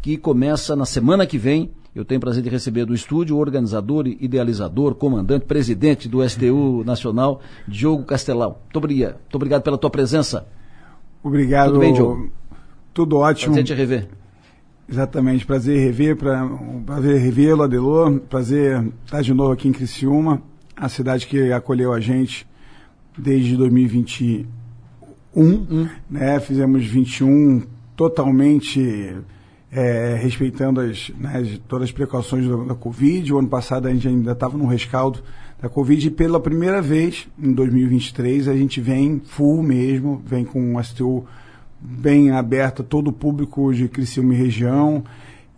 que começa na semana que vem. Eu tenho o prazer de receber do estúdio o organizador, idealizador, comandante, presidente do STU Nacional, Diogo Castelão. Muito obrigado, muito obrigado pela tua presença. Obrigado. Tudo bem, Diogo? Tudo ótimo. Prazer te rever. Exatamente, prazer rever, pra, prazer revê-lo, Adelor, prazer estar de novo aqui em Criciúma, a cidade que acolheu a gente desde 2021, hum. né? Fizemos 21 totalmente é, respeitando as, né, todas as precauções da, da, Covid. O ano passado a gente ainda estava no rescaldo da Covid e pela primeira vez, em 2023, a gente vem full mesmo, vem com um STU bem aberto a todo o público de Criciúma e região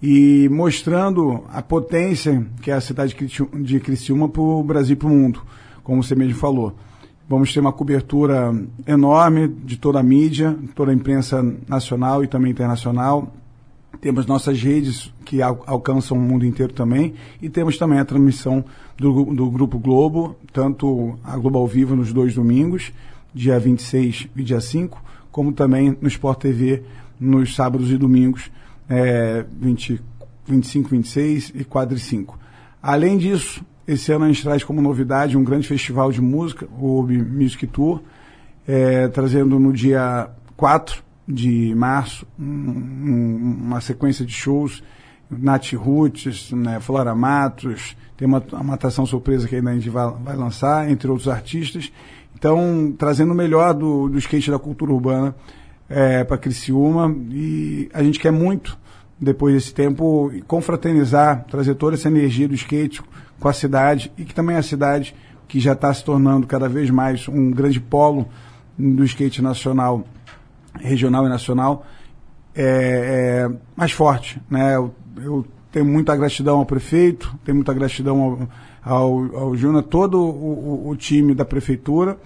e mostrando a potência que é a cidade de Criciúma para o Brasil e para o mundo, como você mesmo falou. Vamos ter uma cobertura enorme de toda a mídia, toda a imprensa nacional e também internacional. Temos nossas redes que al alcançam o mundo inteiro também. E temos também a transmissão do, do Grupo Globo, tanto a Globo ao vivo nos dois domingos, dia 26 e dia 5, como também no Sport TV nos sábados e domingos, é, 20, 25, 26 e quadri 5. Além disso, esse ano a gente traz como novidade um grande festival de música, o Music Tour, é, trazendo no dia 4 de março um, um, uma sequência de shows, Nath Roots, né, Flora Matos, tem uma, uma atração surpresa que ainda a gente vai, vai lançar, entre outros artistas. Então, trazendo o melhor do, do skate da cultura urbana é, para Criciúma. E a gente quer muito, depois desse tempo, confraternizar, trazer toda essa energia do skate com a cidade e que também é a cidade que já está se tornando cada vez mais um grande polo do skate nacional, regional e nacional, é, é mais forte. Né? Eu, eu, tenho muita gratidão ao prefeito, tenho muita gratidão ao ao, ao todo o, o, o, time da prefeitura,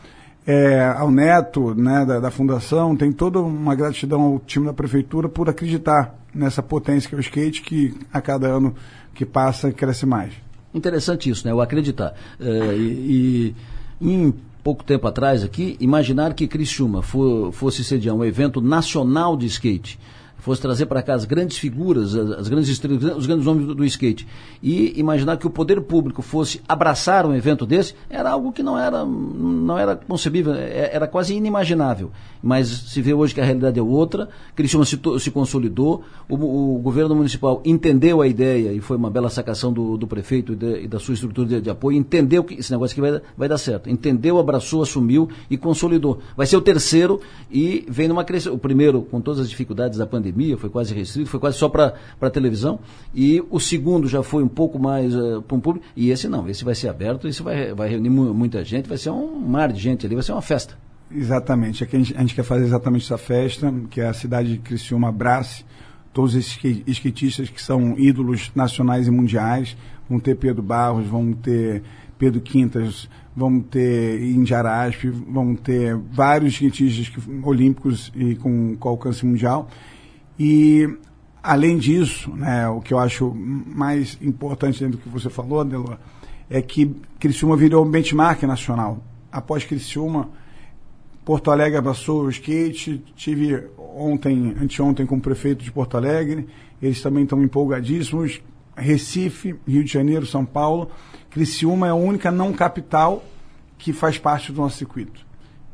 é, ao Neto, né, da, da, fundação, tem toda uma gratidão ao time da prefeitura por acreditar nessa potência que é o skate, que a cada ano que passa cresce mais. Interessante isso, né? O acreditar. É, e, e em pouco tempo atrás aqui, imaginar que Criciúma for, fosse sediar um evento nacional de skate fosse trazer para cá as grandes figuras, as, as grandes estrelas, os grandes nomes do, do, skate, e imaginar que o poder público fosse abraçar um evento desse, era algo que não era, não era concebível, é, era quase inimaginável. Mas se vê hoje que a realidade é outra, Criciúma se, se consolidou, o, o, governo municipal entendeu a ideia, e foi uma bela sacação do, do prefeito e, de, e, da sua estrutura de, de, apoio, entendeu que esse negócio aqui vai, vai dar certo. Entendeu, abraçou, assumiu e consolidou. Vai ser o terceiro e vem numa crescente. O primeiro, com todas as dificuldades da pandemia, pandemia, foi quase restrito, foi quase só para televisão. E o segundo já foi um pouco mais uh, para um público. E esse não, esse vai ser aberto, esse vai, vai reunir muita gente, vai ser um mar de gente ali, vai ser uma festa. Exatamente. Aqui a gente, a gente quer fazer exatamente essa festa, que é a cidade de Criciúma abrace todos esses skatistas que são ídolos nacionais e mundiais. Vão ter Pedro Barros, vão ter Pedro Quintas, vamos ter Indiarasp, vamos ter vários skatistas olímpicos e com, com alcance mundial. E, além disso, né, o que eu acho mais importante dentro do que você falou, Adelor, é que Criciúma virou um benchmark nacional. Após Criciúma, Porto Alegre abraçou o skate, tive ontem, anteontem com o prefeito de Porto Alegre, eles também estão empolgadíssimos. Recife, Rio de Janeiro, São Paulo. Criciúma é a única não capital que faz parte do nosso circuito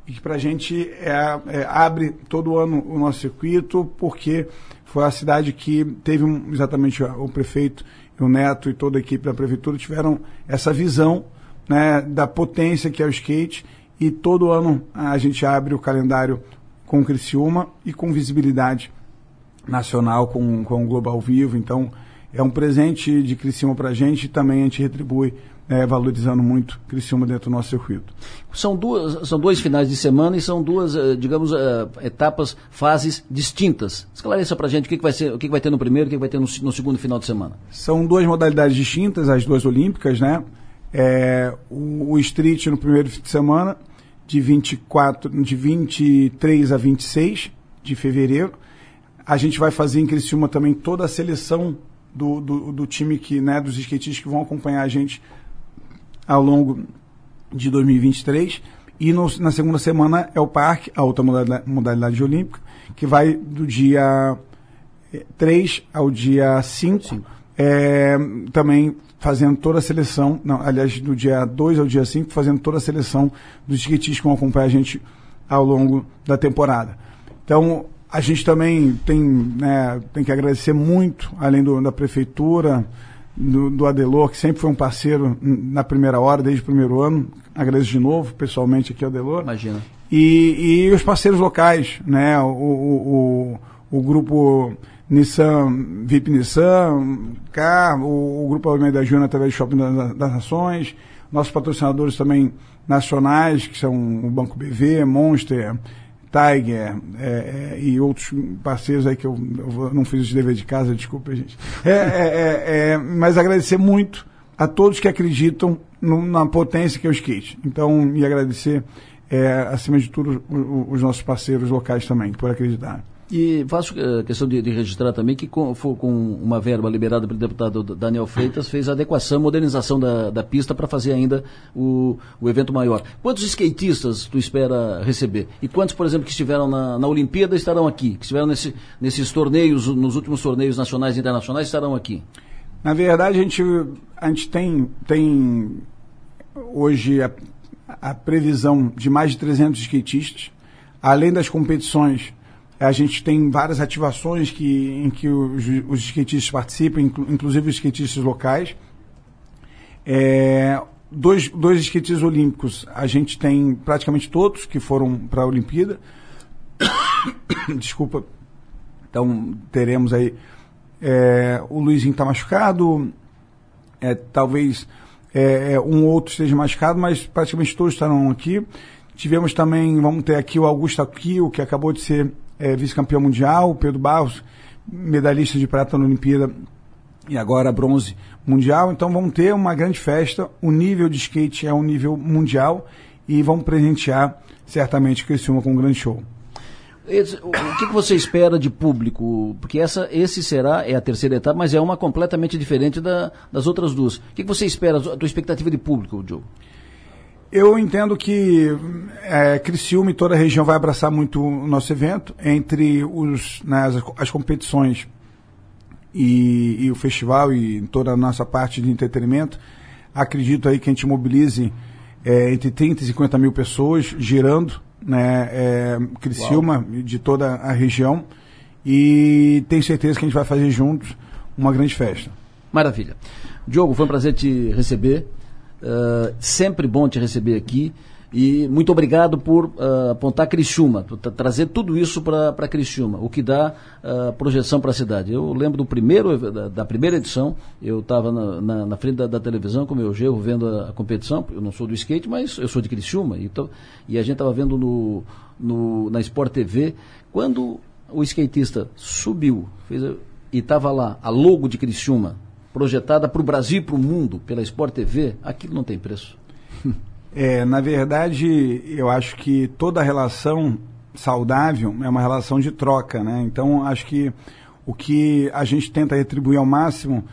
e que para a gente é, é, abre todo ano o nosso circuito, porque foi a cidade que teve um, exatamente o prefeito, o Neto e toda a equipe da prefeitura tiveram essa visão né, da potência que é o skate e todo ano a gente abre o calendário com o Criciúma e com visibilidade nacional com, com o Global Vivo. Então é um presente de Criciúma para a gente e também a gente retribui é, valorizando muito Criciúma dentro do nosso circuito. São, duas, são dois finais de semana e são duas, eh, digamos, uh, etapas, fases distintas. Esclareça para gente o que, que, vai ser, o que, que vai ter no primeiro e o que, que vai ter no, no, segundo final de semana. São duas modalidades distintas, as duas olímpicas, né? É, o, o street no primeiro fim de semana, de, 24, de 23 a 26 de fevereiro. A gente vai fazer em Criciúma também toda a seleção do, do, do time que, né, dos skatistas que vão acompanhar a gente ao longo de 2023. E no, na segunda semana é o parque, a outra modalidade, modalidade olímpica, que vai do dia 3 ao dia 5. É, também fazendo toda a seleção, não, aliás, do dia 2 ao dia 5, fazendo toda a seleção dos skatistas que vão acompanhar a gente ao longo da temporada. Então, a gente também tem, né, tem que agradecer muito, além do, da prefeitura, do, do Adelor, que sempre foi um parceiro na primeira hora, desde o primeiro ano. Agradeço de novo, pessoalmente, aqui ao Adelor. Imagina. E, e os parceiros locais, né? O, o, o, o grupo Nissan, VIP Nissan, Car, o, o grupo Almeida Júnior através do Shopping das, das Nações, nossos patrocinadores também nacionais, que são o Banco BV, Monster, Tiger é, é, e outros parceiros aí que eu, eu não fiz os deveres de casa, desculpa, gente. É, é, é, é, mas agradecer muito a todos que acreditam no, na potência que é o skate. Então, e agradecer, acima de tudo, os, os nossos parceiros locais também, por acreditar. E faço uh, questão de, de, registrar também que com, for, com uma verba liberada pelo deputado Daniel Freitas, fez adequação, modernização da, da pista para fazer ainda o, o evento maior. Quantos skatistas tu espera receber? E quantos, por exemplo, que estiveram na, na Olimpíada estarão aqui? Que estiveram nesse, nesses torneios, nos últimos torneios nacionais e internacionais, estarão aqui? Na verdade, a gente, a gente tem, tem hoje a, a previsão de mais de 300 skatistas, além das competições a gente tem várias ativações que, em que os, os skatistas participam, inclu, inclusive os skatistas locais. É, dois, dois skatistas olímpicos, a gente tem praticamente todos que foram para a Olimpíada. [COUGHS] Desculpa. Então, teremos aí. É, o Luizinho está machucado, é, talvez é, é, um outro esteja machucado, mas praticamente todos estarão aqui. Tivemos também, vamos ter aqui o Augusto Aquio, que acabou de ser é, vice-campeão mundial, Pedro Barros, medalhista de prata na Olimpíada e agora bronze mundial. Então vamos ter uma grande festa. O nível de skate é um nível mundial e vamos presentear certamente Criciúma com um grande show. O, que, você espera de público? Porque essa, esse será é a terceira etapa, mas é uma completamente diferente da, das outras duas. O que, que você espera, a tua expectativa de público, Joe? Eu entendo que é, Criciúma e toda a região vai abraçar muito o nosso evento, entre os, né, as, as, competições e, e, o festival e toda a nossa parte de entretenimento. Acredito aí que a gente mobilize é, entre 30 e 50 mil pessoas girando né, é, Criciúma Uau. de toda a região e tenho certeza que a gente vai fazer juntos uma grande festa. Maravilha. Diogo, foi um prazer te receber. Uh, sempre bom te receber aqui. E muito obrigado por uh, apontar Criciúma, trazer tudo isso para Criciúma, o que dá uh, projeção para a cidade. Eu lembro do primeiro, da, da primeira edição, eu estava na, na, na, frente da, da, televisão com o meu gerro vendo a, a, competição, eu não sou do skate, mas eu sou de Criciúma, e, tô, e a gente estava vendo no, no, na Sport TV, quando o skatista subiu fez, e estava lá a logo de Criciúma, projetada para o Brasil e para o mundo pela Sport TV, aquilo não tem preço. [LAUGHS] É, na verdade, eu acho que toda relação saudável é uma relação de troca, né? Então, acho que o que a gente tenta retribuir ao máximo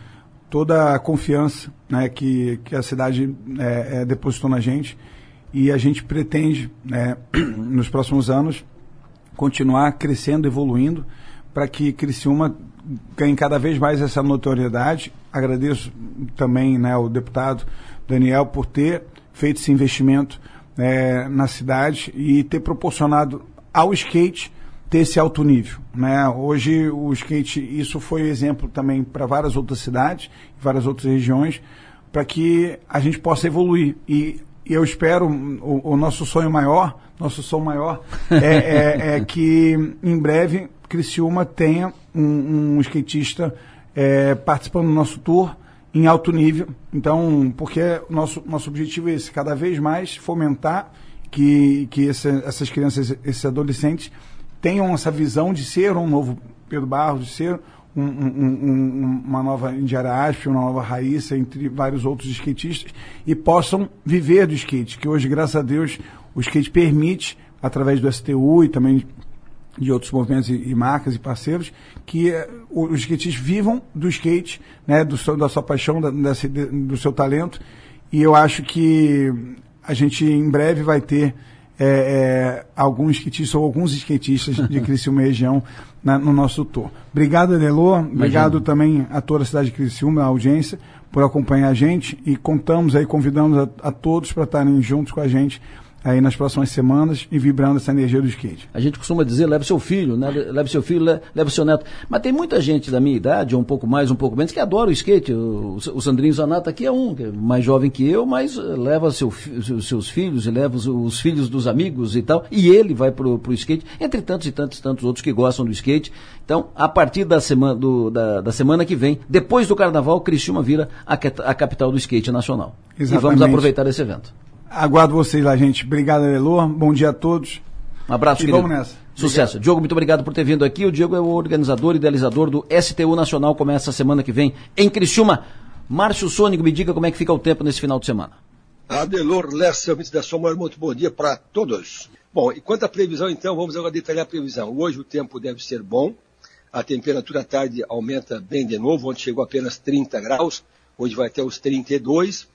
toda a confiança né, que, que a cidade é, é, depositou na gente e a gente pretende, né, [CLEARS THROAT] nos próximos anos, continuar crescendo, evoluindo, para que Criciúma ganhe cada vez mais essa notoriedade. Agradeço também né, ao deputado Daniel por ter feito esse investimento é, na cidade e ter proporcionado ao skate ter esse alto nível. Né? Hoje o skate, isso foi exemplo também para várias outras cidades, várias outras regiões, para que a gente possa evoluir. E eu espero, o, o nosso sonho maior, nosso sonho maior, é, é, é que em breve Criciúma tenha um, um skatista é, participando do nosso tour em alto nível. Então, porque nosso, nosso objetivo é esse, cada vez mais fomentar que, que essa, essas crianças, esses adolescentes tenham essa visão de ser um novo Pedro Barros, de ser um, um, um, uma nova Indiara uma nova Raíssa, entre vários outros skatistas, e possam viver do skate, que hoje, graças a Deus, o skate permite, através do STU e também de outros movimentos e, e marcas e parceiros, que eh, os skatistas vivam do skate, né, do seu, da sua paixão, da, desse, do seu talento. E eu acho que a gente em breve vai ter é, é, alguns skatistas ou alguns skatistas de [LAUGHS] Criciúma região na, no nosso tour. Obrigado, Adelô. Obrigado também a toda a cidade de Criciúma, a audiência, por acompanhar a gente e contamos aí, convidamos a, a todos para estarem juntos com a gente aí nas próximas semanas e vibrando essa energia do skate. A gente costuma dizer, leve seu filho, né? leve seu filho, leve seu neto. Mas tem muita gente da minha idade, ou um pouco mais, um pouco menos, que adora o skate. O, o Sandrinho Zanata aqui é um, é mais jovem que eu, mas leva seu, seus filhos e leva os, os, filhos dos amigos e tal, e ele vai pro, pro skate, entre tantos e tantos tantos outros que gostam do skate. Então, a partir da semana, do, da, da semana que vem, depois do carnaval, Criciúma vira a, a capital do skate nacional. Exatamente. E vamos aproveitar esse evento. Aguardo vocês lá, gente. Obrigado, Elô. Bom dia a todos. Um abraço, e querido. vamos nessa. Sucesso. Obrigado. Diogo, muito obrigado por ter vindo aqui. O Diego é o organizador e idealizador do STU Nacional. Começa semana que vem em Criciúma. Márcio Sônico, me diga como é que fica o tempo nesse final de semana. Adelor Lessa, da Soma, muito bom dia para todos. Bom, e quanto à previsão, então, vamos agora detalhar a previsão. Hoje o tempo deve ser bom, a temperatura à tarde aumenta bem de novo, onde chegou apenas 30 graus, hoje vai até os 32.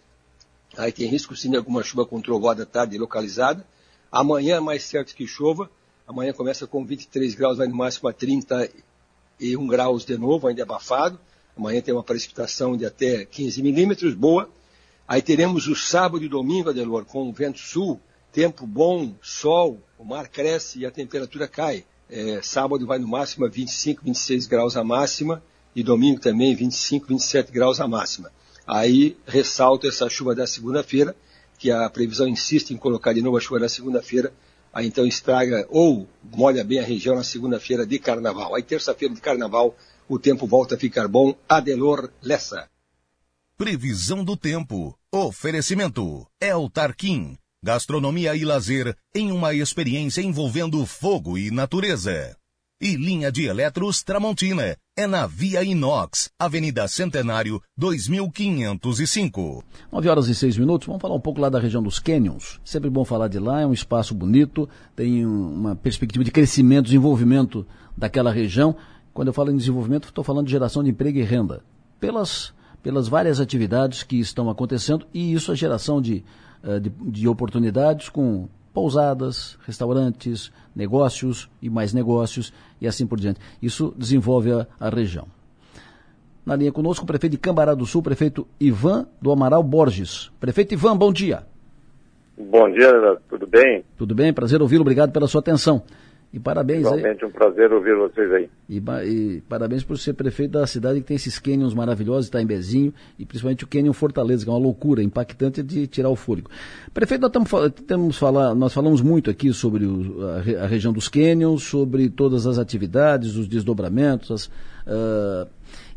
Aí tem risco sim de alguma chuva com trovoada à tarde localizada. Amanhã é mais certo que chova. Amanhã começa com 23 graus, vai no máximo a 31 graus de novo, ainda é abafado. Amanhã tem uma precipitação de até 15 milímetros, boa. Aí teremos o sábado e domingo, Adelor, com vento sul, tempo bom, sol, o mar cresce e a temperatura cai. É, sábado vai no máximo a 25, 26 graus a máxima e domingo também 25, 27 graus a máxima. Aí ressalto essa chuva da segunda-feira, que a previsão insiste em colocar de novo a chuva na segunda-feira, aí então estraga ou molha bem a região na segunda-feira de carnaval. Aí terça-feira de carnaval o tempo volta a ficar bom. Adelor Lessa. Previsão do tempo. Oferecimento. El Tarquim. Gastronomia e lazer em uma experiência envolvendo fogo e natureza. E linha de eletros Tramontina. É na Via Inox, Avenida Centenário, 2505. 9 horas e 6 minutos. Vamos falar um pouco lá da região dos Canyons. Sempre bom falar de lá, é um espaço bonito, tem uma perspectiva de crescimento, desenvolvimento daquela região. Quando eu falo em desenvolvimento, estou falando de geração de emprego e renda. Pelas, pelas várias atividades que estão acontecendo e isso a geração de, eh, de, de oportunidades com pousadas, restaurantes, negócios e mais negócios e assim por diante. Isso desenvolve a, a região. Na linha conosco, o prefeito de Cambará do Sul, prefeito Ivan do Amaral Borges. Prefeito Ivan, bom dia. Bom dia, tudo bem? Tudo bem, prazer ouvi-lo, obrigado pela sua atenção. E parabéns Igualmente aí. um prazer ouvir vocês aí. E, e, parabéns por ser prefeito da cidade que tem esses cânions maravilhosos, Itaimbezinho, e principalmente o cânion Fortaleza, que é uma loucura, impactante de tirar o fôlego. Prefeito, nós, tamo, temos falar, nós falamos muito aqui sobre o, a, a, região dos cânions, sobre todas as atividades, os desdobramentos, as, uh,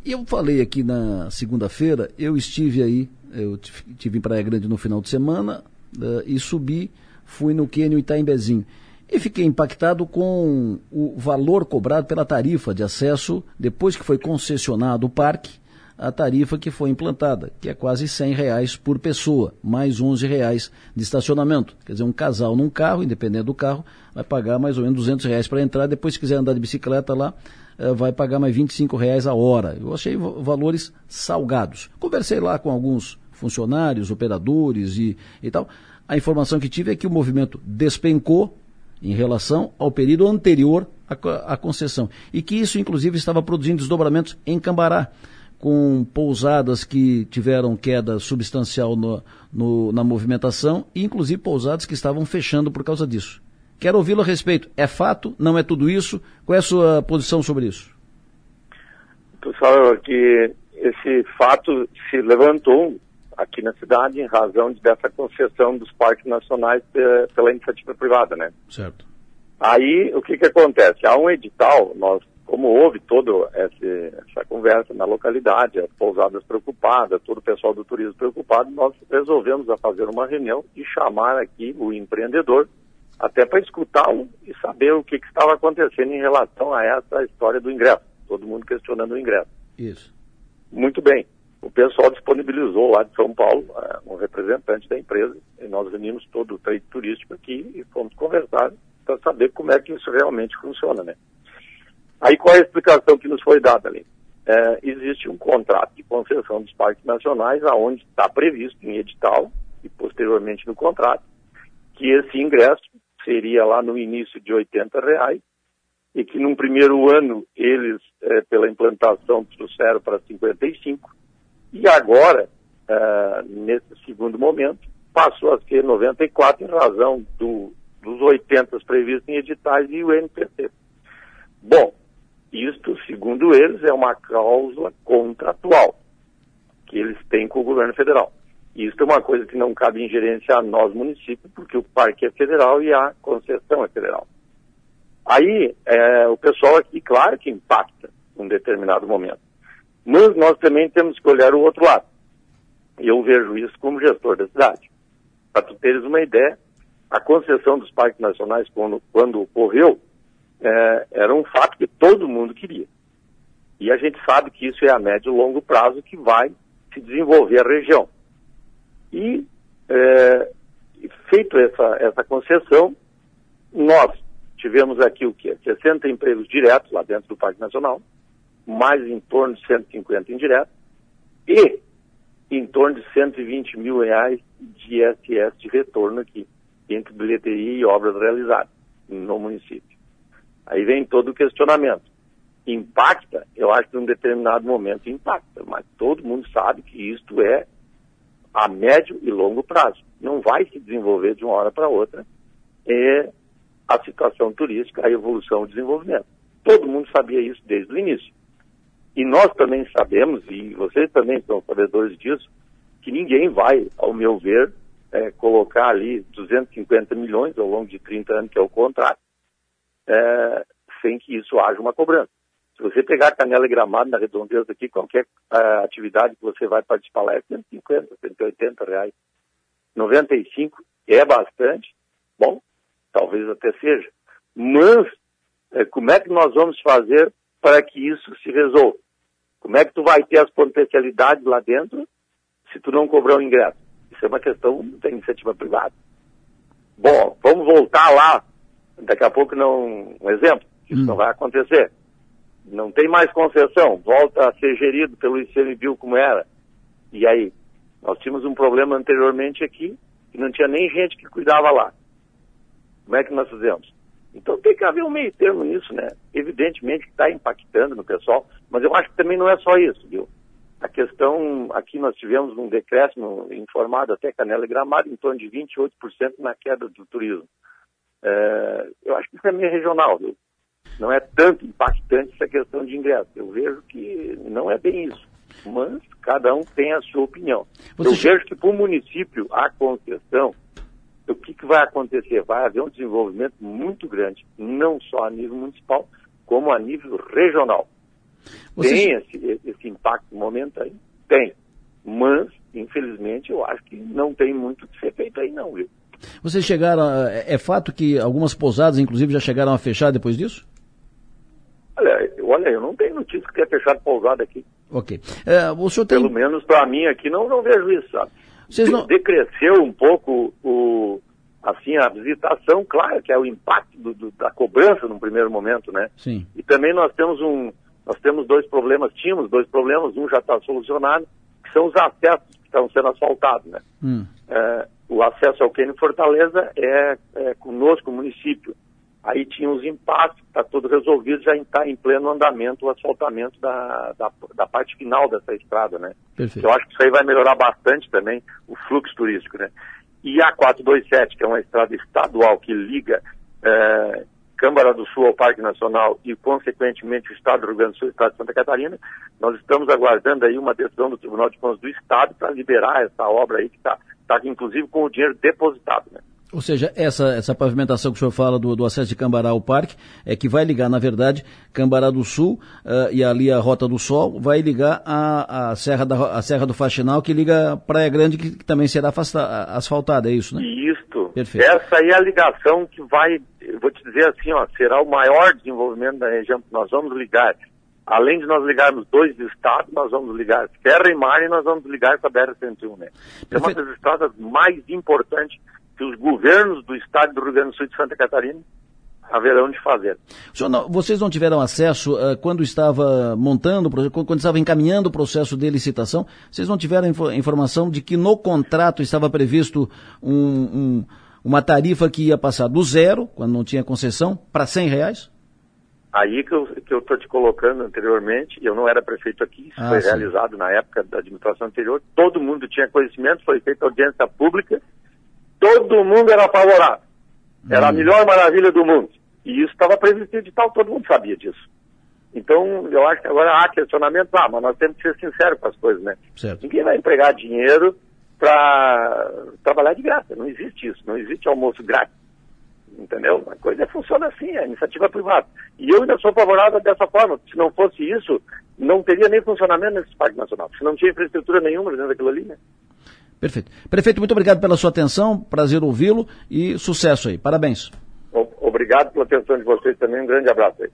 e eu falei aqui na segunda-feira, eu estive aí, eu estive em Praia Grande no final de semana, uh, e subi, fui no cânion Itaimbezinho. E fiquei impactado com o valor cobrado pela tarifa de acesso depois que foi concessionado o parque, a tarifa que foi implantada, que é quase 100 reais por pessoa, mais 11 reais de estacionamento. Quer dizer, um casal num carro, independente do carro, vai pagar mais ou menos 200 reais para entrar. Depois, se quiser andar de bicicleta lá, eh, vai pagar mais 25 reais a hora. Eu achei valores salgados. Conversei lá com alguns funcionários, operadores e, e tal. A informação que tive é que o movimento despencou em relação ao período anterior à, à concessão. E que isso, inclusive, estava produzindo desdobramentos em Cambará, com pousadas que tiveram queda substancial no, no, na movimentação, e inclusive pousadas que estavam fechando por causa disso. Quero ouvi-lo a respeito. É fato? Não é tudo isso? Qual é a sua posição sobre isso? Pessoal, que esse fato se levantou aqui na cidade em razão dessa concessão dos parques nacionais eh, pela iniciativa privada, né? Certo. Aí, o que que acontece? Há um edital, nós, como houve toda essa conversa na localidade, as pousadas preocupadas, todo o pessoal do turismo preocupado, nós resolvemos fazer uma reunião e chamar aqui o empreendedor, até para escutá-lo e saber o que, que estava acontecendo em relação a essa história do ingresso. Todo mundo questionando o ingresso. Isso. Muito bem o pessoal disponibilizou lá de São Paulo uh, um representante da empresa e nós reunimos todo o trade turístico aqui e fomos conversar para saber como é que isso realmente funciona, né? Aí qual é a explicação que nos foi dada ali? É, existe um contrato de concessão dos parques nacionais, aonde está previsto em edital e posteriormente no contrato que esse ingresso seria lá no início de 80 reais e que num primeiro ano eles, é, pela implantação, trouxeram para 55 e agora, é, nesse segundo momento, passou a ser 94 em razão do, dos 80 previstos em editais e o NPC. Bom, isto, segundo eles, é uma cláusula contratual que eles têm com o governo federal. Isto é uma coisa que não cabe ingerência a nós, municípios, porque o parque é federal e a concessão é federal. Aí, é, o pessoal aqui, claro que impacta em um determinado momento. Mas nós também temos que olhar o outro lado. E eu vejo isso como gestor da cidade. Para tu teres uma ideia, a concessão dos parques nacionais, quando, quando ocorreu, é, era um fato que todo mundo queria. E a gente sabe que isso é a médio e longo prazo que vai se desenvolver a região. E, é, feito essa, essa concessão, nós tivemos aqui o quê? 60 empregos diretos lá dentro do Parque Nacional, mais em torno de 150 indiretos, e em torno de 120 mil reais de ISS de retorno aqui, entre bilheteria e obras realizadas no município. Aí vem todo o questionamento. Impacta? Eu acho que em um determinado momento impacta, mas todo mundo sabe que isto é a médio e longo prazo. Não vai se desenvolver de uma hora para outra é a situação turística, a evolução, o desenvolvimento. Todo mundo sabia isso desde o início. E nós também sabemos, e vocês também são sabedores disso, que ninguém vai, ao meu ver, é, colocar ali 250 milhões ao longo de 30 anos, que é o contrato, é, sem que isso haja uma cobrança. Se você pegar Canela e Gramado na redondeza aqui, qualquer uh, atividade que você vai participar lá é 150, 180 reais. 95 é bastante, bom, talvez até seja. Mas é, como é que nós vamos fazer para que isso se resolva? Como é que tu vai ter as potencialidades lá dentro se tu não cobrar o ingresso? Isso é uma questão da iniciativa privada. Bom, vamos voltar lá, daqui a pouco não, um exemplo, isso hum. não vai acontecer não tem mais concessão, volta a ser gerido pelo ICMBio como era. E aí, nós tínhamos um problema anteriormente aqui, que não tinha nem gente que cuidava lá. Como é que nós fizemos? Então tem que haver um meio termo nisso, né? Evidentemente que está impactando no pessoal, mas eu acho que também não é só isso, viu? A questão, aqui nós tivemos um decréscimo informado até Canela e Gramado, em torno de 28% na queda do turismo. É, eu acho que isso é meio regional, viu? não é tanto impactante essa questão de ingresso. Eu vejo que não é bem isso. Mas cada um tem a sua opinião. Você... Eu vejo que para o município, a concessão, o que, que vai acontecer? Vai haver um desenvolvimento muito grande, não só a nível municipal, como a nível regional. Você... Tem esse, esse impacto momentâneo? Tem. Mas, infelizmente, eu acho que não tem muito que ser feito aí não, viu? Vocês chegaram. A, é, é fato que algumas pousadas, inclusive, já chegaram a fechar depois disso? Olha, olha, eu não tenho notícia que tenha fechado pousada aqui. Ok. É, o senhor tem... Pelo menos para mim aqui não, não vejo isso, sabe? Vocês não... Decresceu um pouco o, assim, a visitação, claro, que é o impacto do, do, da cobrança no primeiro momento, né? Sim. E também nós temos um, nós temos dois problemas, tínhamos dois problemas, um já está solucionado, que são os acessos que estão sendo asfaltados, né? Hum. É, o acesso ao Quênia Fortaleza é, é conosco, o município. Aí tinha os impasses, está tudo resolvido, já está em pleno andamento o asfaltamento da, da, da, parte final dessa estrada, né? Perfeito. Eu acho que isso aí vai melhorar bastante também o fluxo turístico, né? E a 427, que é uma estrada estadual que liga é, Câmara do Sul ao Parque Nacional e, consequentemente, o Estado do Rio Grande do Sul e o Estado de Santa Catarina, nós estamos aguardando aí uma decisão do Tribunal de Contas do Estado para liberar essa obra aí que está, tá, inclusive, com o dinheiro depositado, né? Ou seja, essa, essa pavimentação que o senhor fala do, do acesso de Cambará ao parque é que vai ligar, na verdade, Cambará do Sul uh, e ali a Rota do Sol vai ligar a, a, Serra, da, a Serra do Faxinal, que liga Praia Grande, que, que também será asfaltada, é isso, né? Isto. Perfeito. Essa aí é a ligação que vai, vou te dizer assim, ó, será o maior desenvolvimento da região, nós vamos ligar. Além de nós ligarmos dois estados, nós vamos ligar Serra e Mar e nós vamos ligar com a BR-101, né? É uma das estradas mais importantes que os governos do estado do Rio Grande do Sul e de Santa Catarina haverão de fazer. Não, vocês não tiveram acesso uh, quando estava montando, quando estava encaminhando o processo de licitação, vocês não tiveram info informação de que no contrato estava previsto um, um, uma tarifa que ia passar do zero, quando não tinha concessão, para 100 reais? Aí que eu estou te colocando anteriormente, eu não era prefeito aqui, isso ah, foi sim. realizado na época da administração anterior, todo mundo tinha conhecimento, foi feita audiência pública, todo mundo era favorável. Era hum. a melhor maravilha do mundo. E isso estava previsto em edital, todo mundo sabia disso. Então, eu acho que agora há questionamento, ah, mas nós temos que ser sinceros com as coisas, né? Certo. Ninguém vai empregar dinheiro para trabalhar de graça. Não existe isso, não existe almoço grátis. Entendeu? A coisa funciona assim, a iniciativa privada. E eu ainda sou favorável dessa forma. Se não fosse isso, não teria nem funcionamento nesse Parque Nacional. Se não tinha infraestrutura nenhuma dentro daquilo ali, né? Perfeito. Prefeito, muito obrigado pela sua atenção, prazer ouvi-lo e sucesso aí. Parabéns. Obrigado pela atenção de vocês também, um grande abraço aí.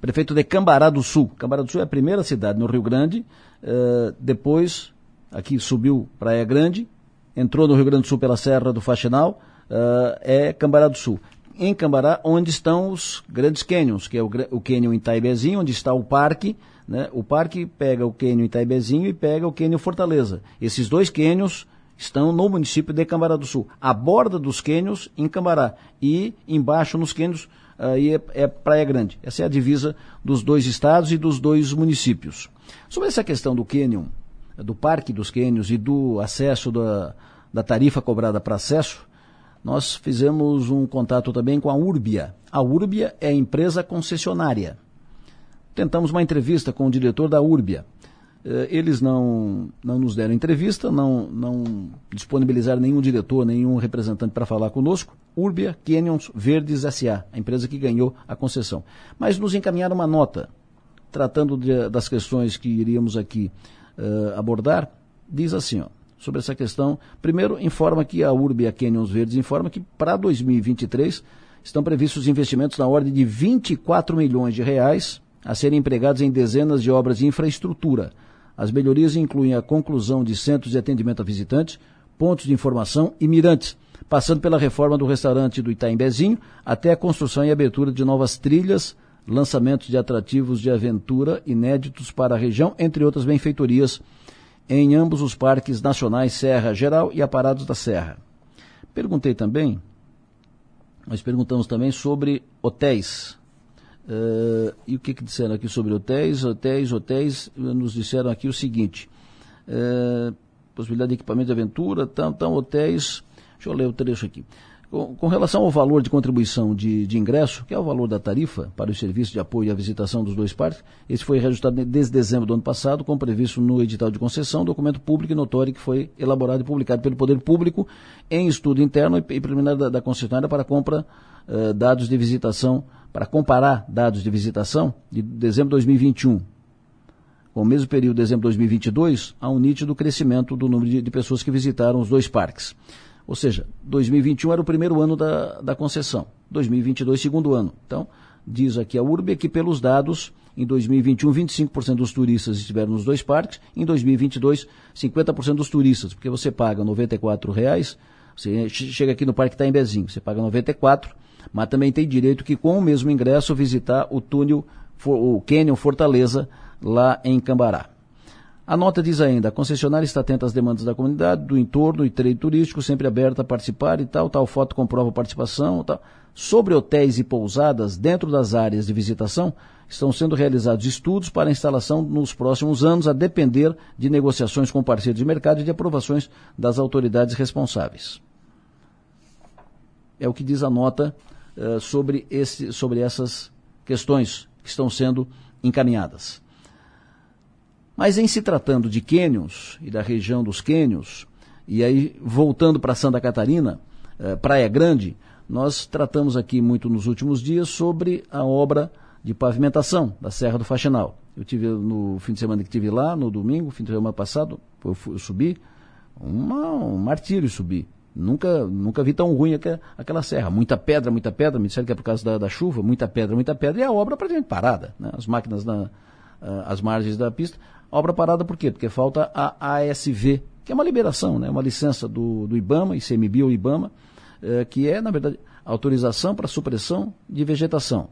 Prefeito de Cambará do Sul. Cambará do Sul é a primeira cidade no Rio Grande, uh, depois aqui subiu Praia Grande, entrou no Rio Grande do Sul pela Serra do Faxinal, uh, é Cambará do Sul. Em Cambará, onde estão os grandes cânions, que é o, o cânion Itaibezinho, onde está o parque, né? O parque pega o cânion Itaibezinho e pega o cânion Fortaleza. Esses dois cânions estão no município de Cambará do Sul. A borda dos cânions em Cambará e embaixo nos cânions aí é, é, Praia Grande. Essa é a divisa dos dois estados e dos dois municípios. Sobre essa questão do cânion, do parque dos cânions e do acesso da, da tarifa cobrada para acesso, nós fizemos um contato também com a Urbia. A Urbia é a empresa concessionária. Tentamos uma entrevista com o diretor da Urbia. Eh, eles não, não nos deram entrevista, não, não disponibilizaram nenhum diretor, nenhum representante para falar conosco. Urbia Canyons Verdes SA, a empresa que ganhou a concessão. Mas nos encaminharam uma nota tratando de, das questões que iríamos aqui uh, abordar. Diz assim, ó, sobre essa questão. Primeiro, informa que a Urbia Canyons Verdes informa que para 2023 estão previstos investimentos na ordem de 24 milhões de reais a serem empregados em dezenas de obras de infraestrutura as melhorias incluem a conclusão de centros de atendimento a visitantes, pontos de informação e mirantes, passando pela reforma do restaurante do Itaimbezinho até a construção e abertura de novas trilhas, lançamentos de atrativos de aventura inéditos para a região, entre outras benfeitorias em ambos os parques nacionais Serra Geral e Aparados da Serra. Perguntei também, nós perguntamos também sobre hotéis. Uh, e o que, que disseram aqui sobre hotéis? Hotéis, hotéis, nos disseram aqui o seguinte: uh, possibilidade de equipamento de aventura, tão hotéis. Deixa eu ler o trecho aqui. Com, com relação ao valor de contribuição de, de, ingresso, que é o valor da tarifa para o serviço de apoio à visitação dos dois parques, esse foi reajustado desde dezembro do ano passado, como previsto no edital de concessão, documento público e notório que foi elaborado e publicado pelo Poder Público em estudo interno e, e preliminar da, da concessionária para compra uh, dados de visitação para comparar dados de visitação de dezembro de 2021 com o mesmo período de dezembro de 2022, há um nítido crescimento do número de, de, pessoas que visitaram os dois parques. Ou seja, 2021 era o primeiro ano da, da concessão, 2022 segundo ano. Então, diz aqui a URB que pelos dados, em 2021 25% dos turistas estiveram nos dois parques, em 2022 50% dos turistas, porque você paga 94 reais, você chega aqui no Parque Taimbezinho, você paga 94 mas também tem direito que com o mesmo ingresso visitar o túnel, o Canyon Fortaleza, lá em Cambará. A nota diz ainda, a concessionária está atenta às demandas da comunidade, do entorno e trade turístico, sempre aberta a participar e tal, tal foto comprova participação, tal. Sobre hotéis e pousadas dentro das áreas de visitação, estão sendo realizados estudos para instalação nos próximos anos, a depender de negociações com parceiros de mercado e de aprovações das autoridades responsáveis. É o que diz a nota uh, sobre, esse, sobre essas questões que estão sendo encaminhadas. Mas em se tratando de cânions e da região dos cânions, e aí voltando para Santa Catarina, uh, Praia Grande, nós tratamos aqui muito nos últimos dias sobre a obra de pavimentação da Serra do Faxinal. Eu tive no fim de semana que tive lá, no domingo, fim de semana passado, eu, fui, eu subi, uma, um martírio subir. Nunca, nunca vi tão ruim aqua, aquela serra. Muita pedra, muita pedra. Me disseram que é por causa da, da chuva, muita pedra, muita pedra. E a obra praticamente parada. Né? As máquinas na, uh, as margens da pista. obra parada por quê? Porque falta a ASV, que é uma liberação, né? uma licença do, do IBAMA, ICMBio IBAMA, eh, que é, na verdade, autorização para supressão de vegetação.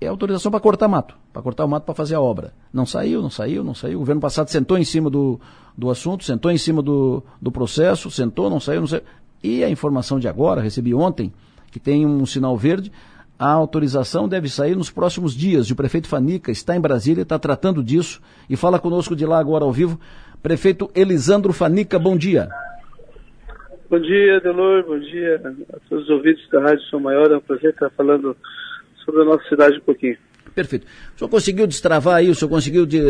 É autorização para cortar mato, para cortar o mato para fazer a obra. Não saiu, não saiu, não saiu. O governo passado sentou em cima do, do assunto, sentou em cima do, do processo, sentou, não saiu, não saiu. E a informação de agora, recebi ontem, que tem um sinal verde, a autorização deve sair nos próximos dias. O prefeito Fanica está em Brasília, está tratando disso e fala conosco de lá agora ao vivo. Prefeito Elisandro Fanica, bom dia. Bom dia, Delor, bom dia a todos os ouvintes da Rádio São Maior. É um prazer estar falando sobre a nossa cidade um pouquinho. Perfeito. O senhor conseguiu destravar aí, o senhor conseguiu de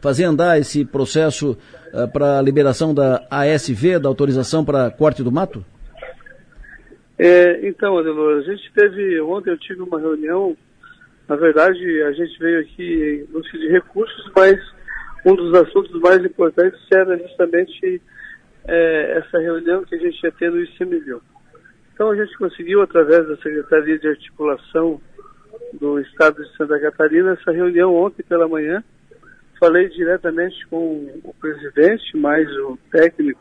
fazer andar esse processo uh, para a liberação da ASV, da autorização para corte do mato? É, então, Adelor, a gente teve, ontem eu tive uma reunião, na verdade a gente veio aqui em busca de recursos, mas um dos assuntos mais importantes era justamente é, essa reunião que a gente ia ter no ICMBio. Então a gente conseguiu, através da Secretaria de Articulação do Estado de Santa Catarina, essa reunião ontem pela manhã. Falei diretamente com o presidente, mais o técnico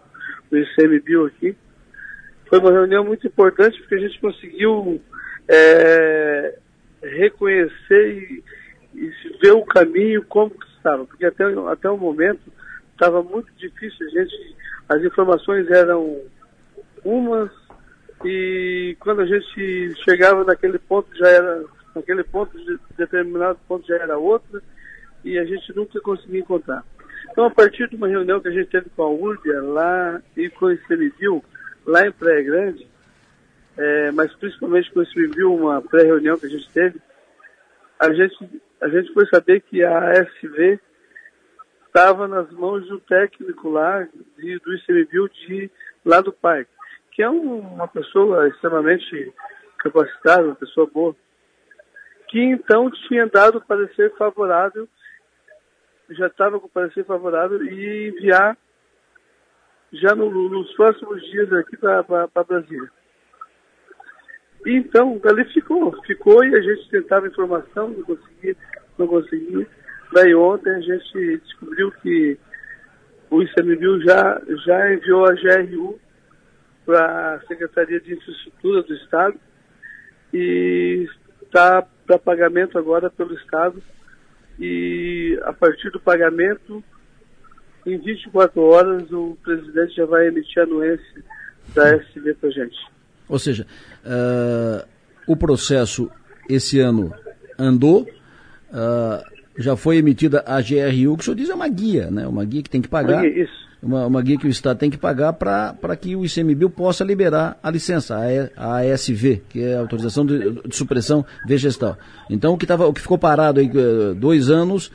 do ICMBio aqui. Foi uma reunião muito importante porque a gente conseguiu é, reconhecer e, e ver o caminho como que estava, porque até, até o momento estava muito difícil, a gente, as informações eram umas e quando a gente chegava naquele ponto já era naquele ponto de determinado ponto já era outra e a gente nunca conseguia encontrar. Então a partir de uma reunião que a gente teve com a Urbia lá e com o ICMBio, lá em Praia Grande, é, mas principalmente com esse review, uma pré-reunião que a gente teve, a gente, a gente foi saber que a ASV estava nas mãos do técnico lá de, do ICMBio de lá do parque, que é um, uma pessoa extremamente capacitada, uma pessoa boa, que então tinha dado parecer favorável, já estava com parecer favorável e enviar já no, nos próximos dias aqui para Brasília. Então, dali ficou, ficou e a gente tentava informação, não conseguia, não conseguia. Daí ontem a gente descobriu que o ICMBio já, já enviou a GRU para a Secretaria de Infraestrutura do Estado e está para pagamento agora pelo Estado. E a partir do pagamento, em 24 horas, o presidente já vai emitir a anuência da SV para a gente. Ou seja, uh, o processo esse ano andou, uh, já foi emitida a GRU, que o senhor diz é uma guia, né? Uma guia que tem que pagar. Guia, uma, uma guia que o Estado tem que pagar para que o ICMBio possa liberar a licença, a, ASV, que é a autorização de, de supressão vegetal. Então o que, tava, o que ficou parado aí uh, dois anos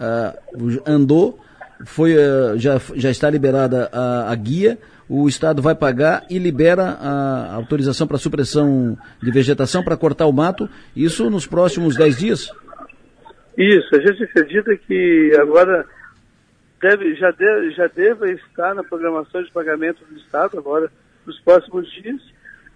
uh, andou, foi, uh, já, já está liberada a, a guia, o Estado vai pagar e libera a autorização para supressão de vegetação para cortar o mato, isso nos próximos 10 dias? Isso, a gente acredita que agora deve, já, deve, já deva estar na programação de pagamento do Estado agora nos próximos dias.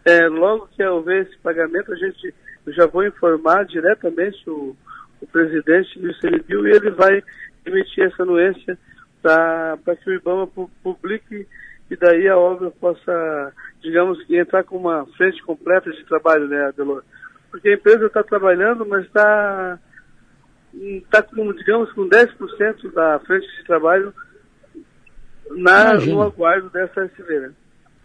É, logo que houver esse pagamento, a gente eu já vou informar diretamente o, o presidente do ICMBio e ele vai emitir essa anuência para que o IBAMA publique e daí a obra possa, digamos, entrar com uma frente completa de trabalho, né, Adelor? Porque a empresa está trabalhando, mas está está com, digamos, com 10% da frente de trabalho na, no aguardo dessa SV, né?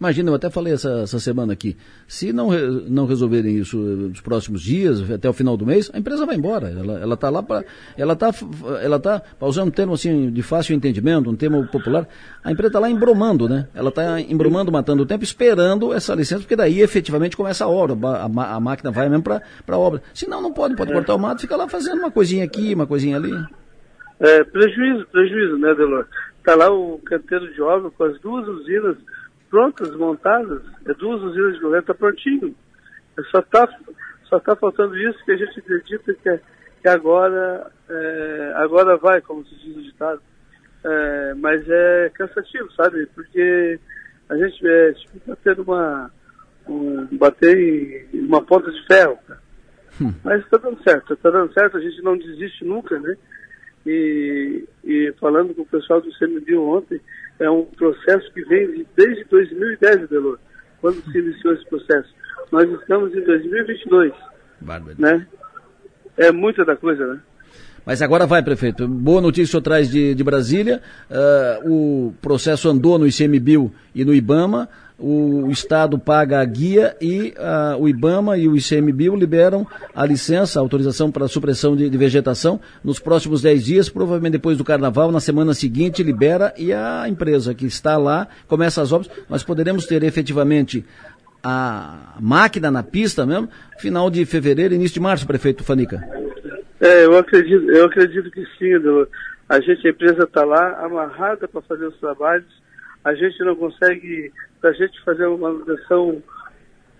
Imagina, eu até falei essa, essa semana aqui, se não, não resolverem isso nos próximos dias, até o final do mês, a empresa vai embora. Ela está lá para. Ela está, ela tá, usando um termo assim de fácil entendimento, um termo popular, a empresa está lá embromando, né? Ela está embromando, matando o tempo, esperando essa licença, porque daí efetivamente começa a obra, a, a máquina vai mesmo para a obra. Se não, não pode, pode cortar o mato, fica lá fazendo uma coisinha aqui, uma coisinha ali. É, prejuízo, prejuízo, né, Delor? Está lá o canteiro de obra com as duas usinas prontas, montadas, é duas usinas de governo, está prontinho. É só está só tá faltando isso que a gente acredita que, é, que agora, é, agora vai, como se diz no ditado. É, mas é cansativo, sabe? Porque a gente é tipo bater uma um, bater em uma ponta de ferro. Hum. Mas está dando certo, está dando certo, a gente não desiste nunca, né? E, e falando com o pessoal do CMBio ontem, é um processo que vem desde 2010, Delor, quando se iniciou esse processo. Nós estamos em 2022. Bárbaro. Né? É muita da coisa, né? Mas agora vai, prefeito. Boa notícia o senhor traz de, de Brasília. Uh, o processo andou no ICMBio e no IBAMA. O, Estado paga a guia e uh, o IBAMA e o ICMBio liberam a licença, a autorização para supressão de, de, vegetação nos próximos 10 dias, provavelmente depois do Carnaval, na semana seguinte libera e a empresa que está lá começa as obras. Nós poderemos ter efetivamente a máquina na pista mesmo, final de fevereiro, início de março, prefeito Fanica. É, eu acredito, eu acredito que sim, a gente, a empresa está lá amarrada para fazer os trabalhos, a gente não consegue, para a gente fazer uma manutenção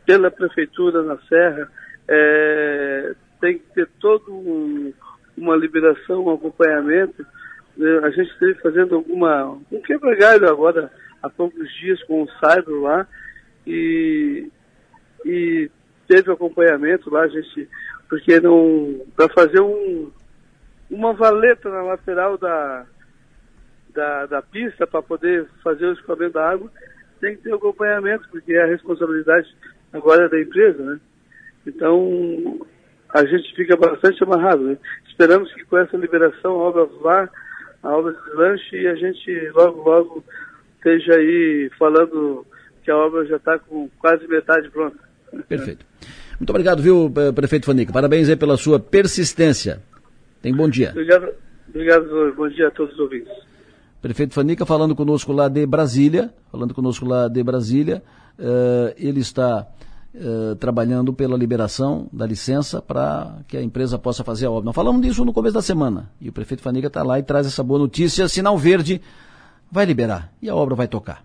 pela prefeitura na Serra, é, tem que ter todo um, uma liberação, um acompanhamento. Né? A gente esteve fazendo alguma, um quebra-galho agora, há poucos dias, com o Cyber lá, e, e teve acompanhamento lá, a gente, porque não, para fazer um, uma valeta na lateral da, da, da pista para poder fazer o escoamento da água, tem que ter acompanhamento, porque é a responsabilidade agora da empresa, né? Então, a gente fica bastante amarrado, né? Esperamos que com essa liberação a obra vá, a obra deslanche e a gente logo, logo esteja aí falando que a obra já está com quase metade pronta. Perfeito. Muito obrigado, viu, prefeito Fanica. Parabéns aí pela sua persistência. Tem bom dia. Obrigado, obrigado, bom dia a todos os ouvintes. Prefeito Fanica falando conosco lá de Brasília, falando conosco lá de Brasília, uh, ele está uh, trabalhando pela liberação da licença para que a empresa possa fazer a obra. Nós falamos disso no começo da semana e o prefeito Fanica está lá e traz essa boa notícia, sinal verde, vai liberar e a obra vai tocar.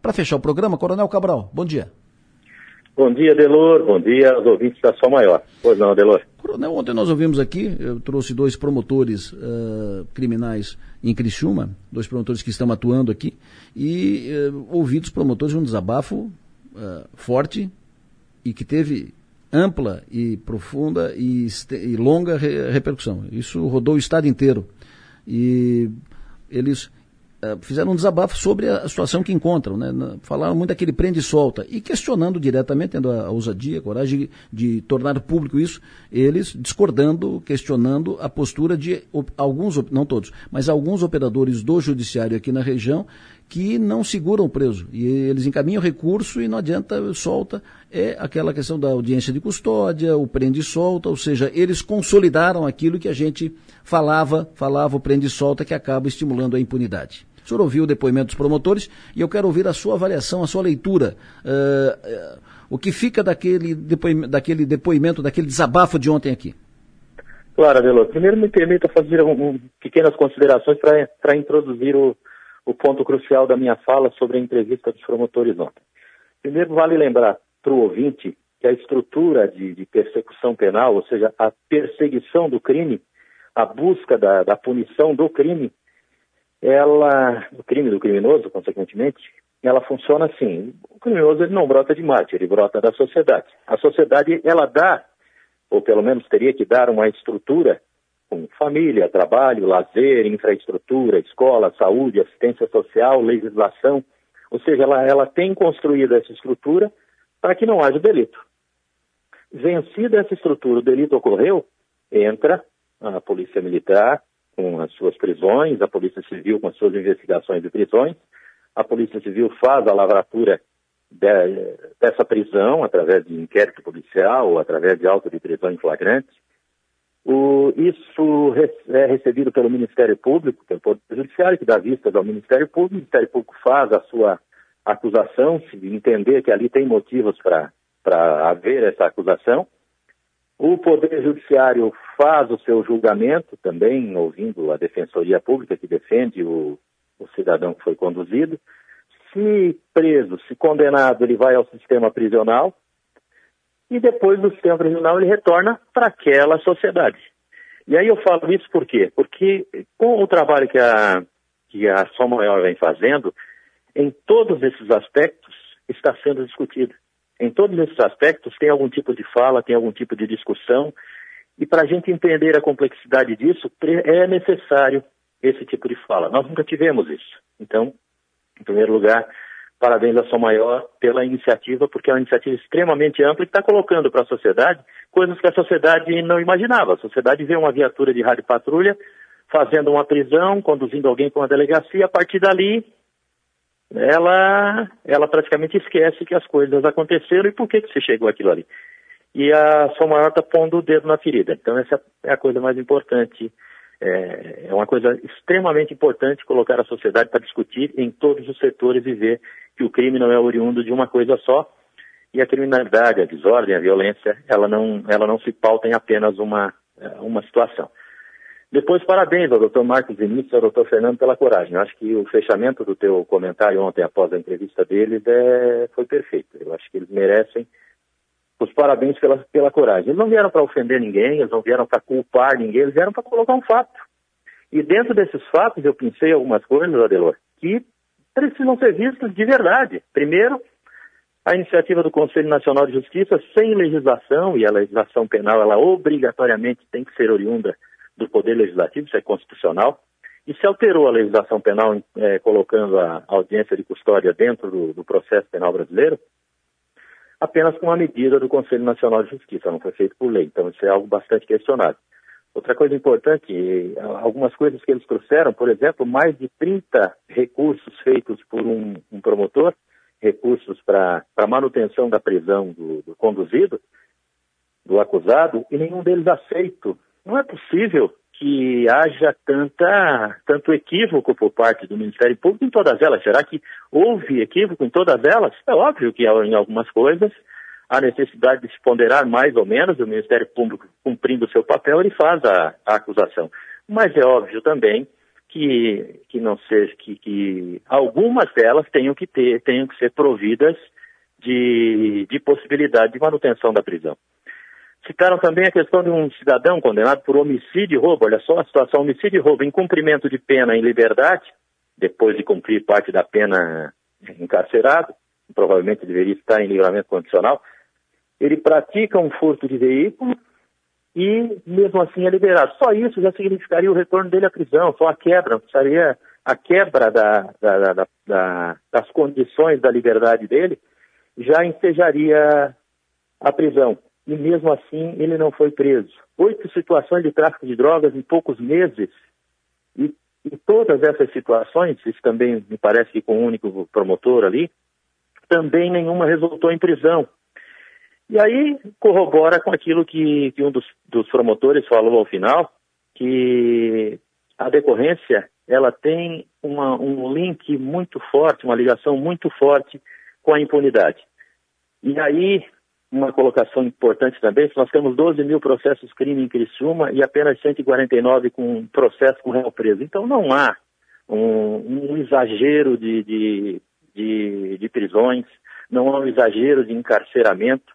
Para fechar o programa, Coronel Cabral, bom dia. Bom dia, Delor. Bom dia aos ouvintes da Sol Maior. Pois não, Delor. Coronel, ontem nós ouvimos aqui, eu trouxe dois promotores uh, criminais em Criciúma, dois promotores que estão atuando aqui, e uh, ouvi dos promotores um desabafo uh, forte e que teve ampla e profunda e, e longa re repercussão. Isso rodou o estado inteiro. E eles fizeram um desabafo sobre a situação que encontram, né? falaram muito daquele prende e solta, e questionando diretamente, tendo a, ousadia, a coragem de, de, tornar público isso, eles discordando, questionando a postura de alguns, não todos, mas alguns operadores do judiciário aqui na região que não seguram o preso. E eles encaminham recurso e não adianta, solta. É aquela questão da audiência de custódia, o prende e solta, ou seja, eles consolidaram aquilo que a gente falava, falava o prende e solta, que acaba estimulando a impunidade. O senhor ouviu o depoimento dos promotores e eu quero ouvir a sua avaliação, a sua leitura. Uh, uh, o que fica daquele depoimento, daquele depoimento, daquele desabafo de ontem aqui? Claro, Adelô. Primeiro me permita fazer um, um, pequenas considerações para introduzir o, o ponto crucial da minha fala sobre a entrevista dos promotores ontem. Primeiro, vale lembrar para o ouvinte que a estrutura de, de, persecução penal, ou seja, a perseguição do crime, a busca da, da punição do crime, ela, o crime do criminoso, consequentemente, ela funciona assim. O criminoso ele não brota de Marte, ele brota da sociedade. A sociedade, ela dá, ou pelo menos teria que dar uma estrutura com família, trabalho, lazer, infraestrutura, escola, saúde, assistência social, legislação. Ou seja, ela, ela tem construído essa estrutura para que não haja delito. Vencida essa estrutura, o delito ocorreu, entra a polícia militar, com as suas prisões, a Polícia Civil com as suas investigações de prisões. A Polícia Civil faz a lavratura de, dessa prisão através de inquérito policial ou através de auto de prisão em flagrante. O, isso é recebido pelo Ministério Público, pelo Poder Judiciário, que dá vistas ao Ministério Público. O Ministério Público faz a sua acusação, se entender que ali tem motivos para haver essa acusação. O Poder Judiciário faz o seu julgamento também, ouvindo a Defensoria Pública que defende o, o cidadão que foi conduzido. Se preso, se condenado, ele vai ao sistema prisional e depois do sistema prisional ele retorna para aquela sociedade. E aí eu falo isso por quê? Porque com o trabalho que a, que a Som Maior vem fazendo, em todos esses aspectos está sendo discutido. Em todos esses aspectos tem algum tipo de fala, tem algum tipo de discussão, e para a gente entender a complexidade disso, é necessário esse tipo de fala. Nós nunca tivemos isso. Então, em primeiro lugar, Parabéns à Som Maior pela iniciativa, porque é uma iniciativa extremamente ampla e está colocando para a sociedade coisas que a sociedade não imaginava. A sociedade vê uma viatura de rádio patrulha fazendo uma prisão, conduzindo alguém para uma delegacia, a partir dali ela, ela praticamente esquece que as coisas aconteceram e por que, que você chegou aquilo ali. E a Som Maior está pondo o dedo na ferida. Então essa é a coisa mais importante é, é uma coisa extremamente importante colocar a sociedade para discutir em todos os setores e ver que o crime não é oriundo de uma coisa só e a criminalidade, a desordem, a violência, ela não, ela não se pauta em apenas uma, uma situação. Depois, parabéns ao Dr. Marcos Vinícius e ao Dr. Fernando pela coragem. Eu acho que o fechamento do teu comentário ontem após a entrevista deles é, foi perfeito. Eu acho que eles merecem os parabéns pela, pela coragem. Eles não vieram para ofender ninguém, eles não vieram para culpar ninguém, eles vieram para colocar um fato. E dentro desses fatos eu pensei algumas coisas, Adelor, que precisam ser vistas de verdade. Primeiro, a iniciativa do Conselho Nacional de Justiça sem legislação, e a legislação penal, ela obrigatoriamente tem que ser oriunda do Poder Legislativo, isso é constitucional, e se alterou a legislação penal é, colocando a audiência de custódia dentro do, do processo penal brasileiro, apenas com uma medida do Conselho Nacional de Justiça, não foi feito por lei. Então, isso é algo bastante questionado. Outra coisa importante, algumas coisas que eles trouxeram, por exemplo, mais de 30 recursos feitos por um, um promotor, recursos para manutenção da prisão do, do conduzido, do acusado, e nenhum deles aceito. Não é possível que haja tanta, tanto equívoco por parte do Ministério Público em todas elas. Será que houve equívoco em todas elas? É óbvio que em algumas coisas há necessidade de se ponderar mais ou menos, o Ministério Público cumprindo o seu papel, ele faz a, a acusação. Mas é óbvio também que, que não seja que, que algumas delas tenham que ter, tenham que ser providas de, de possibilidade de manutenção da prisão. Citaram também a questão de um cidadão condenado por homicídio e roubo. Olha só a situação: homicídio e roubo em cumprimento de pena em liberdade, depois de cumprir parte da pena encarcerado, provavelmente deveria estar em livramento condicional. Ele pratica um furto de veículo e, mesmo assim, é liberado. Só isso já significaria o retorno dele à prisão, só a quebra, seria a quebra da, da, da, das condições da liberdade dele, já ensejaria a prisão e mesmo assim ele não foi preso. Oito situações de tráfico de drogas em poucos meses. E, todas essas situações, isso também me parece que com o um único promotor ali, também nenhuma resultou em prisão. E aí corrobora com aquilo que, que um dos, dos promotores falou ao final, que a decorrência ela tem uma, um link muito forte, uma ligação muito forte com a impunidade. E aí uma colocação importante também, nós temos 12 mil processos crime em Criciúma e apenas 149 com processo com réu preso. Então não há um, um exagero de, de, de, de, prisões, não há um exagero de encarceramento.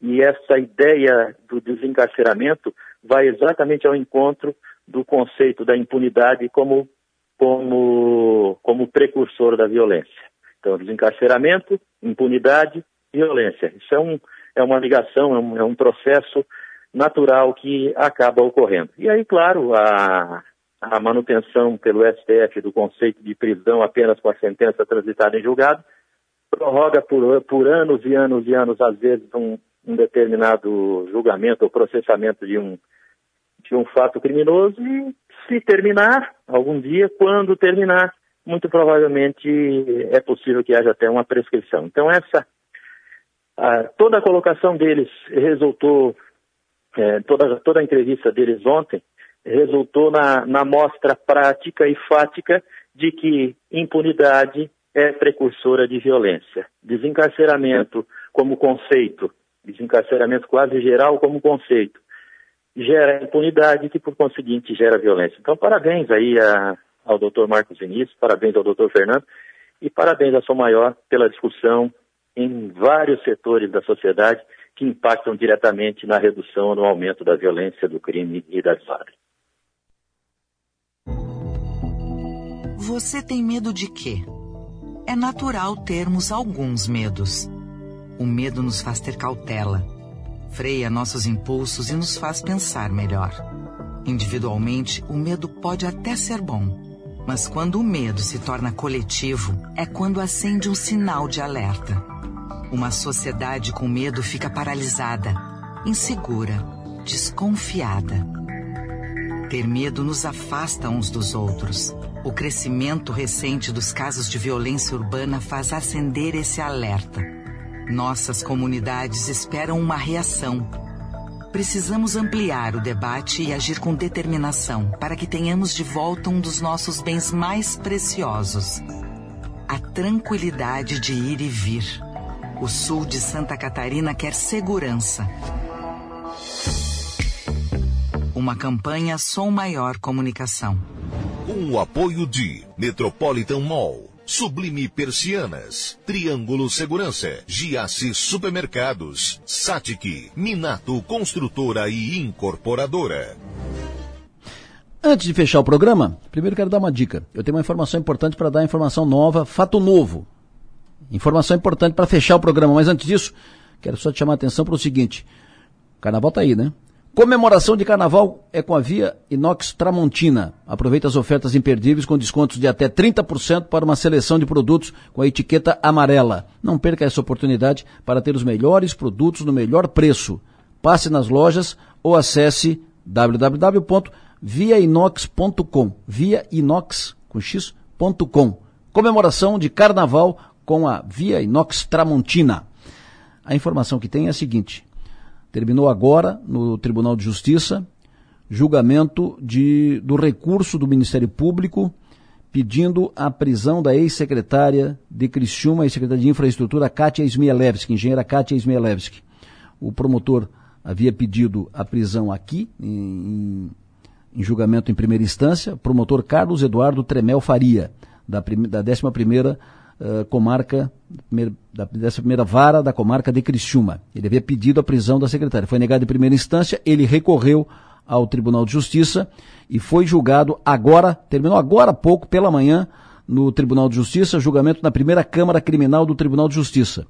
E essa ideia do desencarceramento vai exatamente ao encontro do conceito da impunidade como, como, como precursor da violência. Então, desencarceramento, impunidade, violência. Isso é um, é uma ligação, é um, é um processo natural que acaba ocorrendo. E aí, claro, a, a manutenção pelo STF do conceito de prisão apenas com a sentença transitada em julgado prorroga por, por anos e anos e anos, às vezes, um, um determinado julgamento ou processamento de um, de um fato criminoso e se terminar, algum dia, quando terminar, muito provavelmente é possível que haja até uma prescrição. Então, essa ah, toda a colocação deles resultou, é, toda, toda a entrevista deles ontem resultou na, na mostra prática e fática de que impunidade é precursora de violência. Desencarceramento como conceito, desencarceramento quase geral como conceito, gera impunidade que, por conseguinte, gera violência. Então, parabéns aí a, ao doutor Marcos Vinícius, parabéns ao doutor Fernando e parabéns à Sua Maior pela discussão em vários setores da sociedade que impactam diretamente na redução ou no aumento da violência, do crime e da desordem. Você tem medo de quê? É natural termos alguns medos. O medo nos faz ter cautela, freia nossos impulsos e nos faz pensar melhor. Individualmente, o medo pode até ser bom Mas quando o medo se torna coletivo, é quando acende um sinal de alerta. Uma sociedade com medo fica paralisada, insegura, desconfiada. Ter medo nos afasta uns dos outros. O crescimento recente dos casos de violência urbana faz acender esse alerta. Nossas comunidades esperam uma reação Precisamos ampliar o debate e agir com determinação para que tenhamos de volta um dos nossos bens mais preciosos: a tranquilidade de ir e vir. O sul de Santa Catarina quer segurança. Uma campanha Som Maior Comunicação. Com o apoio de Metropolitan Mall. Sublime Persianas, Triângulo Segurança, Giasse Supermercados, Satic, Minato Construtora e Incorporadora. Antes de fechar o programa, primeiro quero dar uma dica. Eu tenho uma informação importante para dar informação nova, fato novo. Informação importante para fechar o programa, mas antes disso, quero só te chamar a atenção para o seguinte. Carnaval tá aí, né? Comemoração de carnaval é com a Via Inox Tramontina. Aproveita as ofertas imperdíveis com descontos de até 30% para uma seleção de produtos com a etiqueta amarela. Não perca essa oportunidade para ter os melhores produtos no melhor preço. Passe nas lojas ou acesse www.viainox.com. Viainox com x.com. Comemoração de carnaval com a Via Inox Tramontina. A informação que tem é a seguinte: Terminou agora, no Tribunal de Justiça, julgamento de, do recurso do Ministério Público pedindo a prisão da ex-secretária de Criciúma, ex-secretária de Infraestrutura, Kátia Smielewski, engenheira Kátia Smielewski. O promotor havia pedido a prisão aqui, em, em julgamento em primeira instância, promotor Carlos Eduardo Tremel Faria, da, da 11ª comarca, da, dessa primeira vara da comarca de Criciúma. Ele havia pedido a prisão da secretária. Foi negado em primeira instância, ele recorreu ao Tribunal de Justiça e foi julgado agora, terminou agora há pouco, pela manhã, no Tribunal de Justiça, julgamento na primeira Câmara Criminal do Tribunal de Justiça.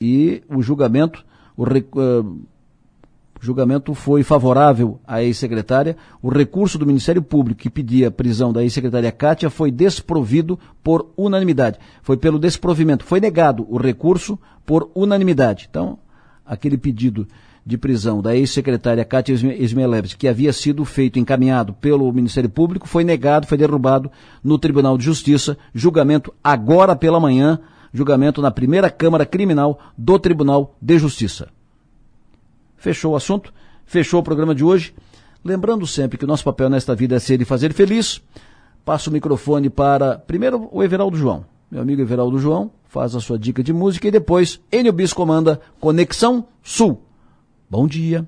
E o julgamento, o, uh, o julgamento foi favorável à ex-secretária. O recurso do Ministério Público que pedia a prisão da ex-secretária Kátia foi desprovido por unanimidade. Foi pelo desprovimento. Foi negado o recurso por unanimidade. Então, aquele pedido de prisão da ex-secretária Kátia Esmelevski, que havia sido feito, encaminhado pelo Ministério Público, foi negado, foi derrubado no Tribunal de Justiça. Julgamento agora pela manhã. Julgamento na primeira Câmara Criminal do Tribunal de Justiça. Fechou o assunto, fechou o programa de hoje. Lembrando sempre que o nosso papel nesta vida é ser e fazer feliz. Passo o microfone para, primeiro, o Everaldo João. Meu amigo Everaldo João faz a sua dica de música e depois Enio Bis comanda Conexão Sul. Bom dia.